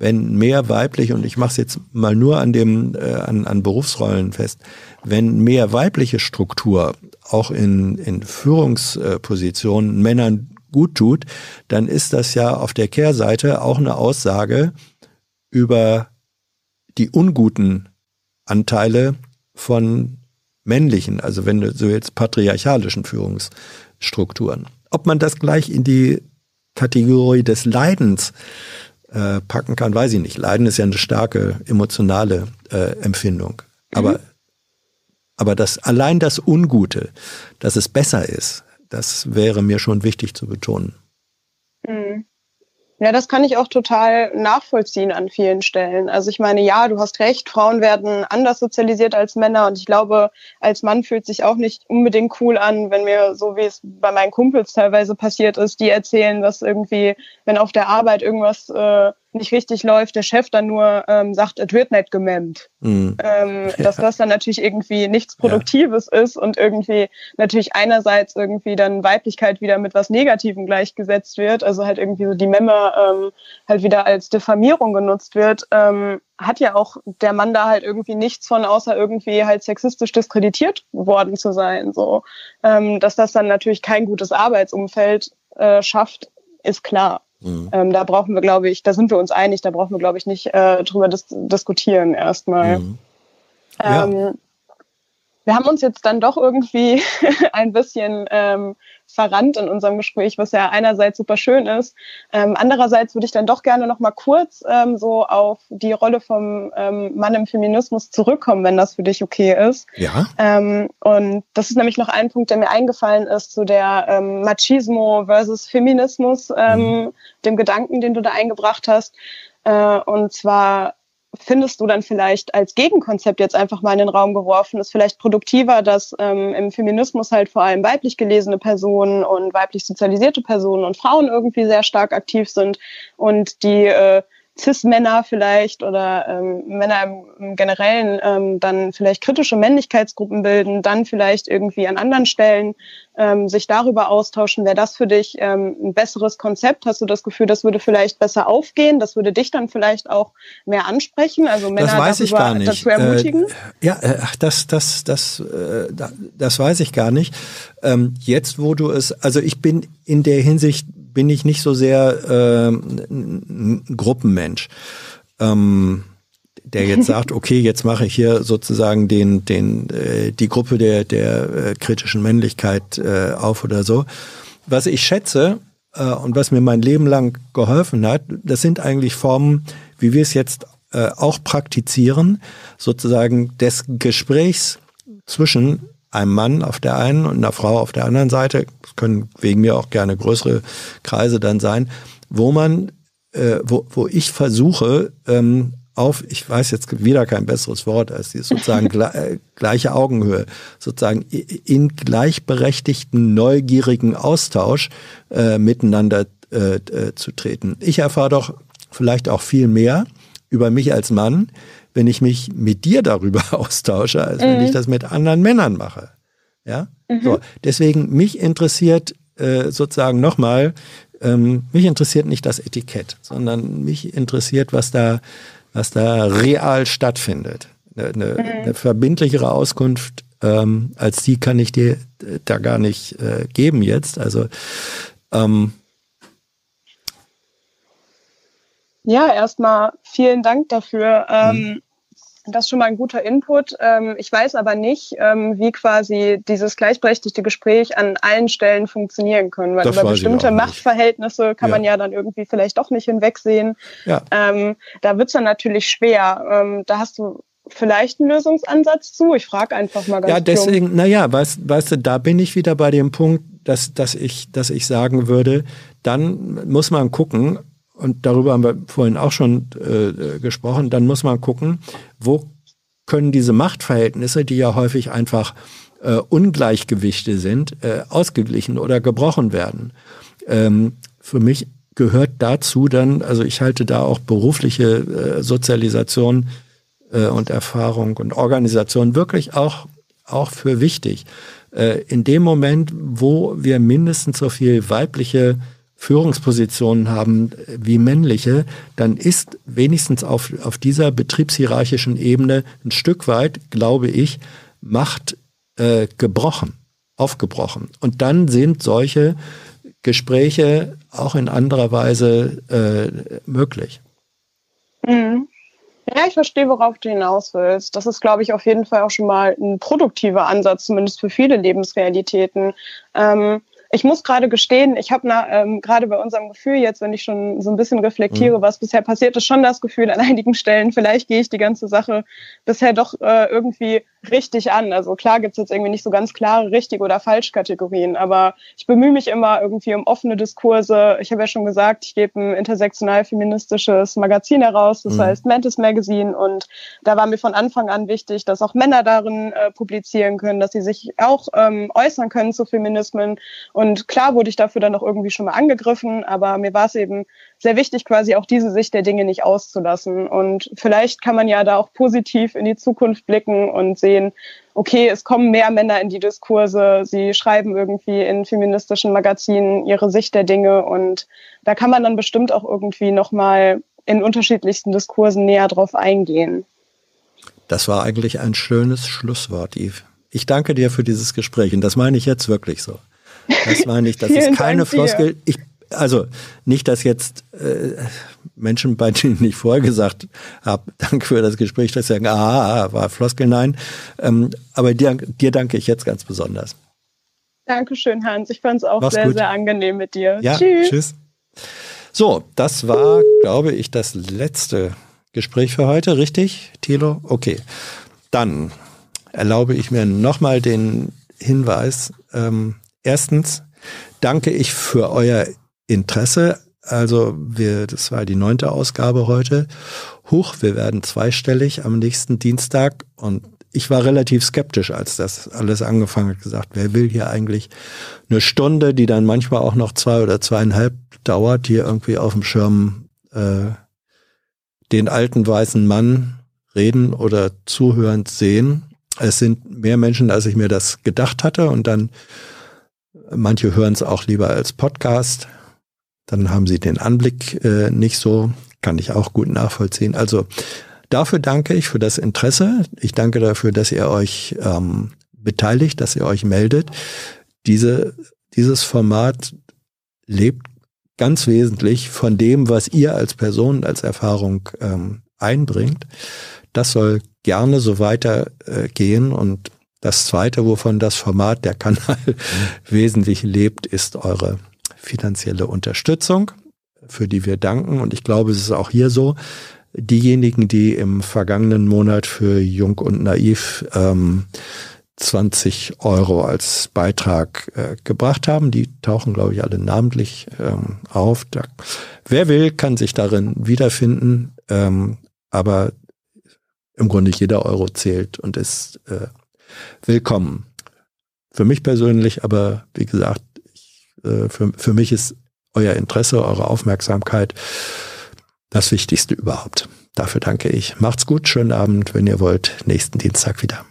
wenn mehr weiblich, und ich mache es jetzt mal nur an dem, äh, an, an Berufsrollen fest, wenn mehr weibliche Struktur auch in, in Führungspositionen Männern gut tut, dann ist das ja auf der Kehrseite auch eine Aussage über die unguten Anteile von männlichen, also wenn du so jetzt patriarchalischen Führungsstrukturen. Ob man das gleich in die Kategorie des Leidens äh, packen kann, weiß ich nicht. Leiden ist ja eine starke emotionale äh, Empfindung. Aber, mhm. aber das, allein das Ungute, dass es besser ist, das wäre mir schon wichtig zu betonen. Mhm. Ja, das kann ich auch total nachvollziehen an vielen Stellen. Also ich meine, ja, du hast recht, Frauen werden anders sozialisiert als Männer und ich glaube, als Mann fühlt sich auch nicht unbedingt cool an, wenn mir so wie es bei meinen Kumpels teilweise passiert ist, die erzählen, dass irgendwie, wenn auf der Arbeit irgendwas äh, nicht richtig läuft, der Chef dann nur ähm, sagt, es wird nicht gememmt. Mhm. Ähm, *laughs* ja. Dass das dann natürlich irgendwie nichts Produktives ja. ist und irgendwie natürlich einerseits irgendwie dann Weiblichkeit wieder mit was Negativem gleichgesetzt wird, also halt irgendwie so die Memme ähm, halt wieder als Diffamierung genutzt wird, ähm, hat ja auch der Mann da halt irgendwie nichts von, außer irgendwie halt sexistisch diskreditiert worden zu sein. So, ähm, dass das dann natürlich kein gutes Arbeitsumfeld äh, schafft, ist klar. Mhm. Ähm, da brauchen wir, glaube ich, da sind wir uns einig, da brauchen wir, glaube ich, nicht äh, drüber dis diskutieren erstmal. Mhm. Ja. Ähm, wir haben uns jetzt dann doch irgendwie *laughs* ein bisschen ähm, verrannt in unserem Gespräch, was ja einerseits super schön ist. Ähm, andererseits würde ich dann doch gerne noch mal kurz ähm, so auf die Rolle vom ähm, Mann im Feminismus zurückkommen, wenn das für dich okay ist. Ja. Ähm, und das ist nämlich noch ein Punkt, der mir eingefallen ist zu der ähm, Machismo versus Feminismus, ähm, mhm. dem Gedanken, den du da eingebracht hast. Äh, und zwar findest du dann vielleicht als Gegenkonzept jetzt einfach mal in den Raum geworfen, ist vielleicht produktiver, dass ähm, im Feminismus halt vor allem weiblich gelesene Personen und weiblich sozialisierte Personen und Frauen irgendwie sehr stark aktiv sind und die äh, Cis-Männer vielleicht oder ähm, Männer im, im Generellen ähm, dann vielleicht kritische Männlichkeitsgruppen bilden, dann vielleicht irgendwie an anderen Stellen ähm, sich darüber austauschen. Wäre das für dich ähm, ein besseres Konzept? Hast du das Gefühl, das würde vielleicht besser aufgehen? Das würde dich dann vielleicht auch mehr ansprechen? Also Männer das weiß ich gar nicht. dazu ermutigen? Äh, ja, äh, das, das, das, äh, das weiß ich gar nicht. Ähm, jetzt, wo du es, also ich bin in der Hinsicht bin ich nicht so sehr äh, ein Gruppenmensch, ähm, der jetzt *laughs* sagt, okay, jetzt mache ich hier sozusagen den, den, äh, die Gruppe der, der äh, kritischen Männlichkeit äh, auf oder so. Was ich schätze äh, und was mir mein Leben lang geholfen hat, das sind eigentlich Formen, wie wir es jetzt äh, auch praktizieren, sozusagen des Gesprächs zwischen einem Mann auf der einen und einer Frau auf der anderen Seite, das können wegen mir auch gerne größere Kreise dann sein, wo man, äh, wo, wo ich versuche, ähm, auf, ich weiß jetzt wieder kein besseres Wort als die sozusagen *laughs* äh, gleiche Augenhöhe, sozusagen in gleichberechtigten, neugierigen Austausch äh, miteinander äh, äh, zu treten. Ich erfahre doch vielleicht auch viel mehr über mich als Mann, wenn ich mich mit dir darüber *laughs* austausche, als mhm. wenn ich mhm. das mit anderen Männern mache. Ja, mhm. so. Deswegen mich interessiert äh, sozusagen nochmal, ähm, mich interessiert nicht das Etikett, sondern mich interessiert, was da, was da real stattfindet. Eine, eine, mhm. eine verbindlichere Auskunft ähm, als die kann ich dir da gar nicht äh, geben jetzt. Also ähm, Ja, erstmal vielen Dank dafür. Ähm, mhm. Das ist schon mal ein guter Input. Ähm, ich weiß aber nicht, ähm, wie quasi dieses gleichberechtigte Gespräch an allen Stellen funktionieren können, weil das über bestimmte Machtverhältnisse kann ja. man ja dann irgendwie vielleicht doch nicht hinwegsehen. Ja. Da wird's dann natürlich schwer. Da hast du vielleicht einen Lösungsansatz zu? Ich frage einfach mal ganz Ja, deswegen, naja, weißt, weißt du, da bin ich wieder bei dem Punkt, dass, dass, ich, dass ich sagen würde, dann muss man gucken, und darüber haben wir vorhin auch schon äh, gesprochen, dann muss man gucken, wo können diese Machtverhältnisse, die ja häufig einfach äh, Ungleichgewichte sind, äh, ausgeglichen oder gebrochen werden. Ähm, für mich gehört dazu dann, also ich halte da auch berufliche äh, Sozialisation äh, und Erfahrung und Organisation wirklich auch, auch für wichtig. Äh, in dem Moment, wo wir mindestens so viel weibliche Führungspositionen haben wie männliche, dann ist wenigstens auf, auf dieser betriebshierarchischen Ebene ein Stück weit, glaube ich, Macht äh, gebrochen, aufgebrochen. Und dann sind solche Gespräche auch in anderer Weise äh, möglich. Mhm. Ja, ich verstehe, worauf du hinaus willst. Das ist, glaube ich, auf jeden Fall auch schon mal ein produktiver Ansatz, zumindest für viele Lebensrealitäten. Ähm, ich muss gerade gestehen, ich habe ähm, gerade bei unserem Gefühl jetzt, wenn ich schon so ein bisschen reflektiere, mhm. was bisher passiert ist, schon das Gefühl an einigen Stellen, vielleicht gehe ich die ganze Sache bisher doch äh, irgendwie richtig an. Also klar gibt's jetzt irgendwie nicht so ganz klare richtig oder falsch Kategorien, aber ich bemühe mich immer irgendwie um offene Diskurse. Ich habe ja schon gesagt, ich gebe ein intersektional feministisches Magazin heraus, das mhm. heißt Mantis Magazine und da war mir von Anfang an wichtig, dass auch Männer darin äh, publizieren können, dass sie sich auch ähm, äußern können zu Feminismen Und klar wurde ich dafür dann auch irgendwie schon mal angegriffen, aber mir war es eben sehr wichtig, quasi auch diese Sicht der Dinge nicht auszulassen. Und vielleicht kann man ja da auch positiv in die Zukunft blicken und sehen, okay, es kommen mehr Männer in die Diskurse, sie schreiben irgendwie in feministischen Magazinen ihre Sicht der Dinge und da kann man dann bestimmt auch irgendwie nochmal in unterschiedlichsten Diskursen näher drauf eingehen. Das war eigentlich ein schönes Schlusswort, Yves. Ich danke dir für dieses Gespräch und das meine ich jetzt wirklich so. Das meine ich, das *laughs* ist keine Floskel. Ich, also nicht, dass jetzt äh, Menschen, bei denen ich vorher gesagt habe, *laughs* danke für das Gespräch, dass sie sagen, ah, war Floskel, nein. Ähm, aber dir, dir danke ich jetzt ganz besonders. Dankeschön, Hans. Ich fand es auch Mach's sehr, gut. sehr angenehm mit dir. Ja, tschüss. tschüss. So, das war, glaube ich, das letzte Gespräch für heute, richtig, Thilo? Okay. Dann erlaube ich mir nochmal den Hinweis. Ähm, erstens danke ich für euer Interesse. Also wir, das war die neunte Ausgabe heute. Huch, wir werden zweistellig am nächsten Dienstag und ich war relativ skeptisch, als das alles angefangen hat, gesagt, wer will hier eigentlich eine Stunde, die dann manchmal auch noch zwei oder zweieinhalb dauert, hier irgendwie auf dem Schirm äh, den alten weißen Mann reden oder zuhörend sehen. Es sind mehr Menschen, als ich mir das gedacht hatte und dann manche hören es auch lieber als Podcast. Dann haben sie den Anblick äh, nicht so, kann ich auch gut nachvollziehen. Also Dafür danke ich für das Interesse. Ich danke dafür, dass ihr euch ähm, beteiligt, dass ihr euch meldet. Diese, dieses Format lebt ganz wesentlich von dem, was ihr als Person, als Erfahrung ähm, einbringt. Das soll gerne so weitergehen. Äh, und das Zweite, wovon das Format, der Kanal mhm. wesentlich lebt, ist eure finanzielle Unterstützung, für die wir danken. Und ich glaube, es ist auch hier so, diejenigen, die im vergangenen Monat für Jung und Naiv ähm, 20 Euro als Beitrag äh, gebracht haben. Die tauchen, glaube ich, alle namentlich ähm, auf. Da, wer will, kann sich darin wiederfinden. Ähm, aber im Grunde jeder Euro zählt und ist äh, willkommen. Für mich persönlich, aber wie gesagt, ich, äh, für, für mich ist euer Interesse, eure Aufmerksamkeit das Wichtigste überhaupt. Dafür danke ich. Macht's gut, schönen Abend, wenn ihr wollt, nächsten Dienstag wieder.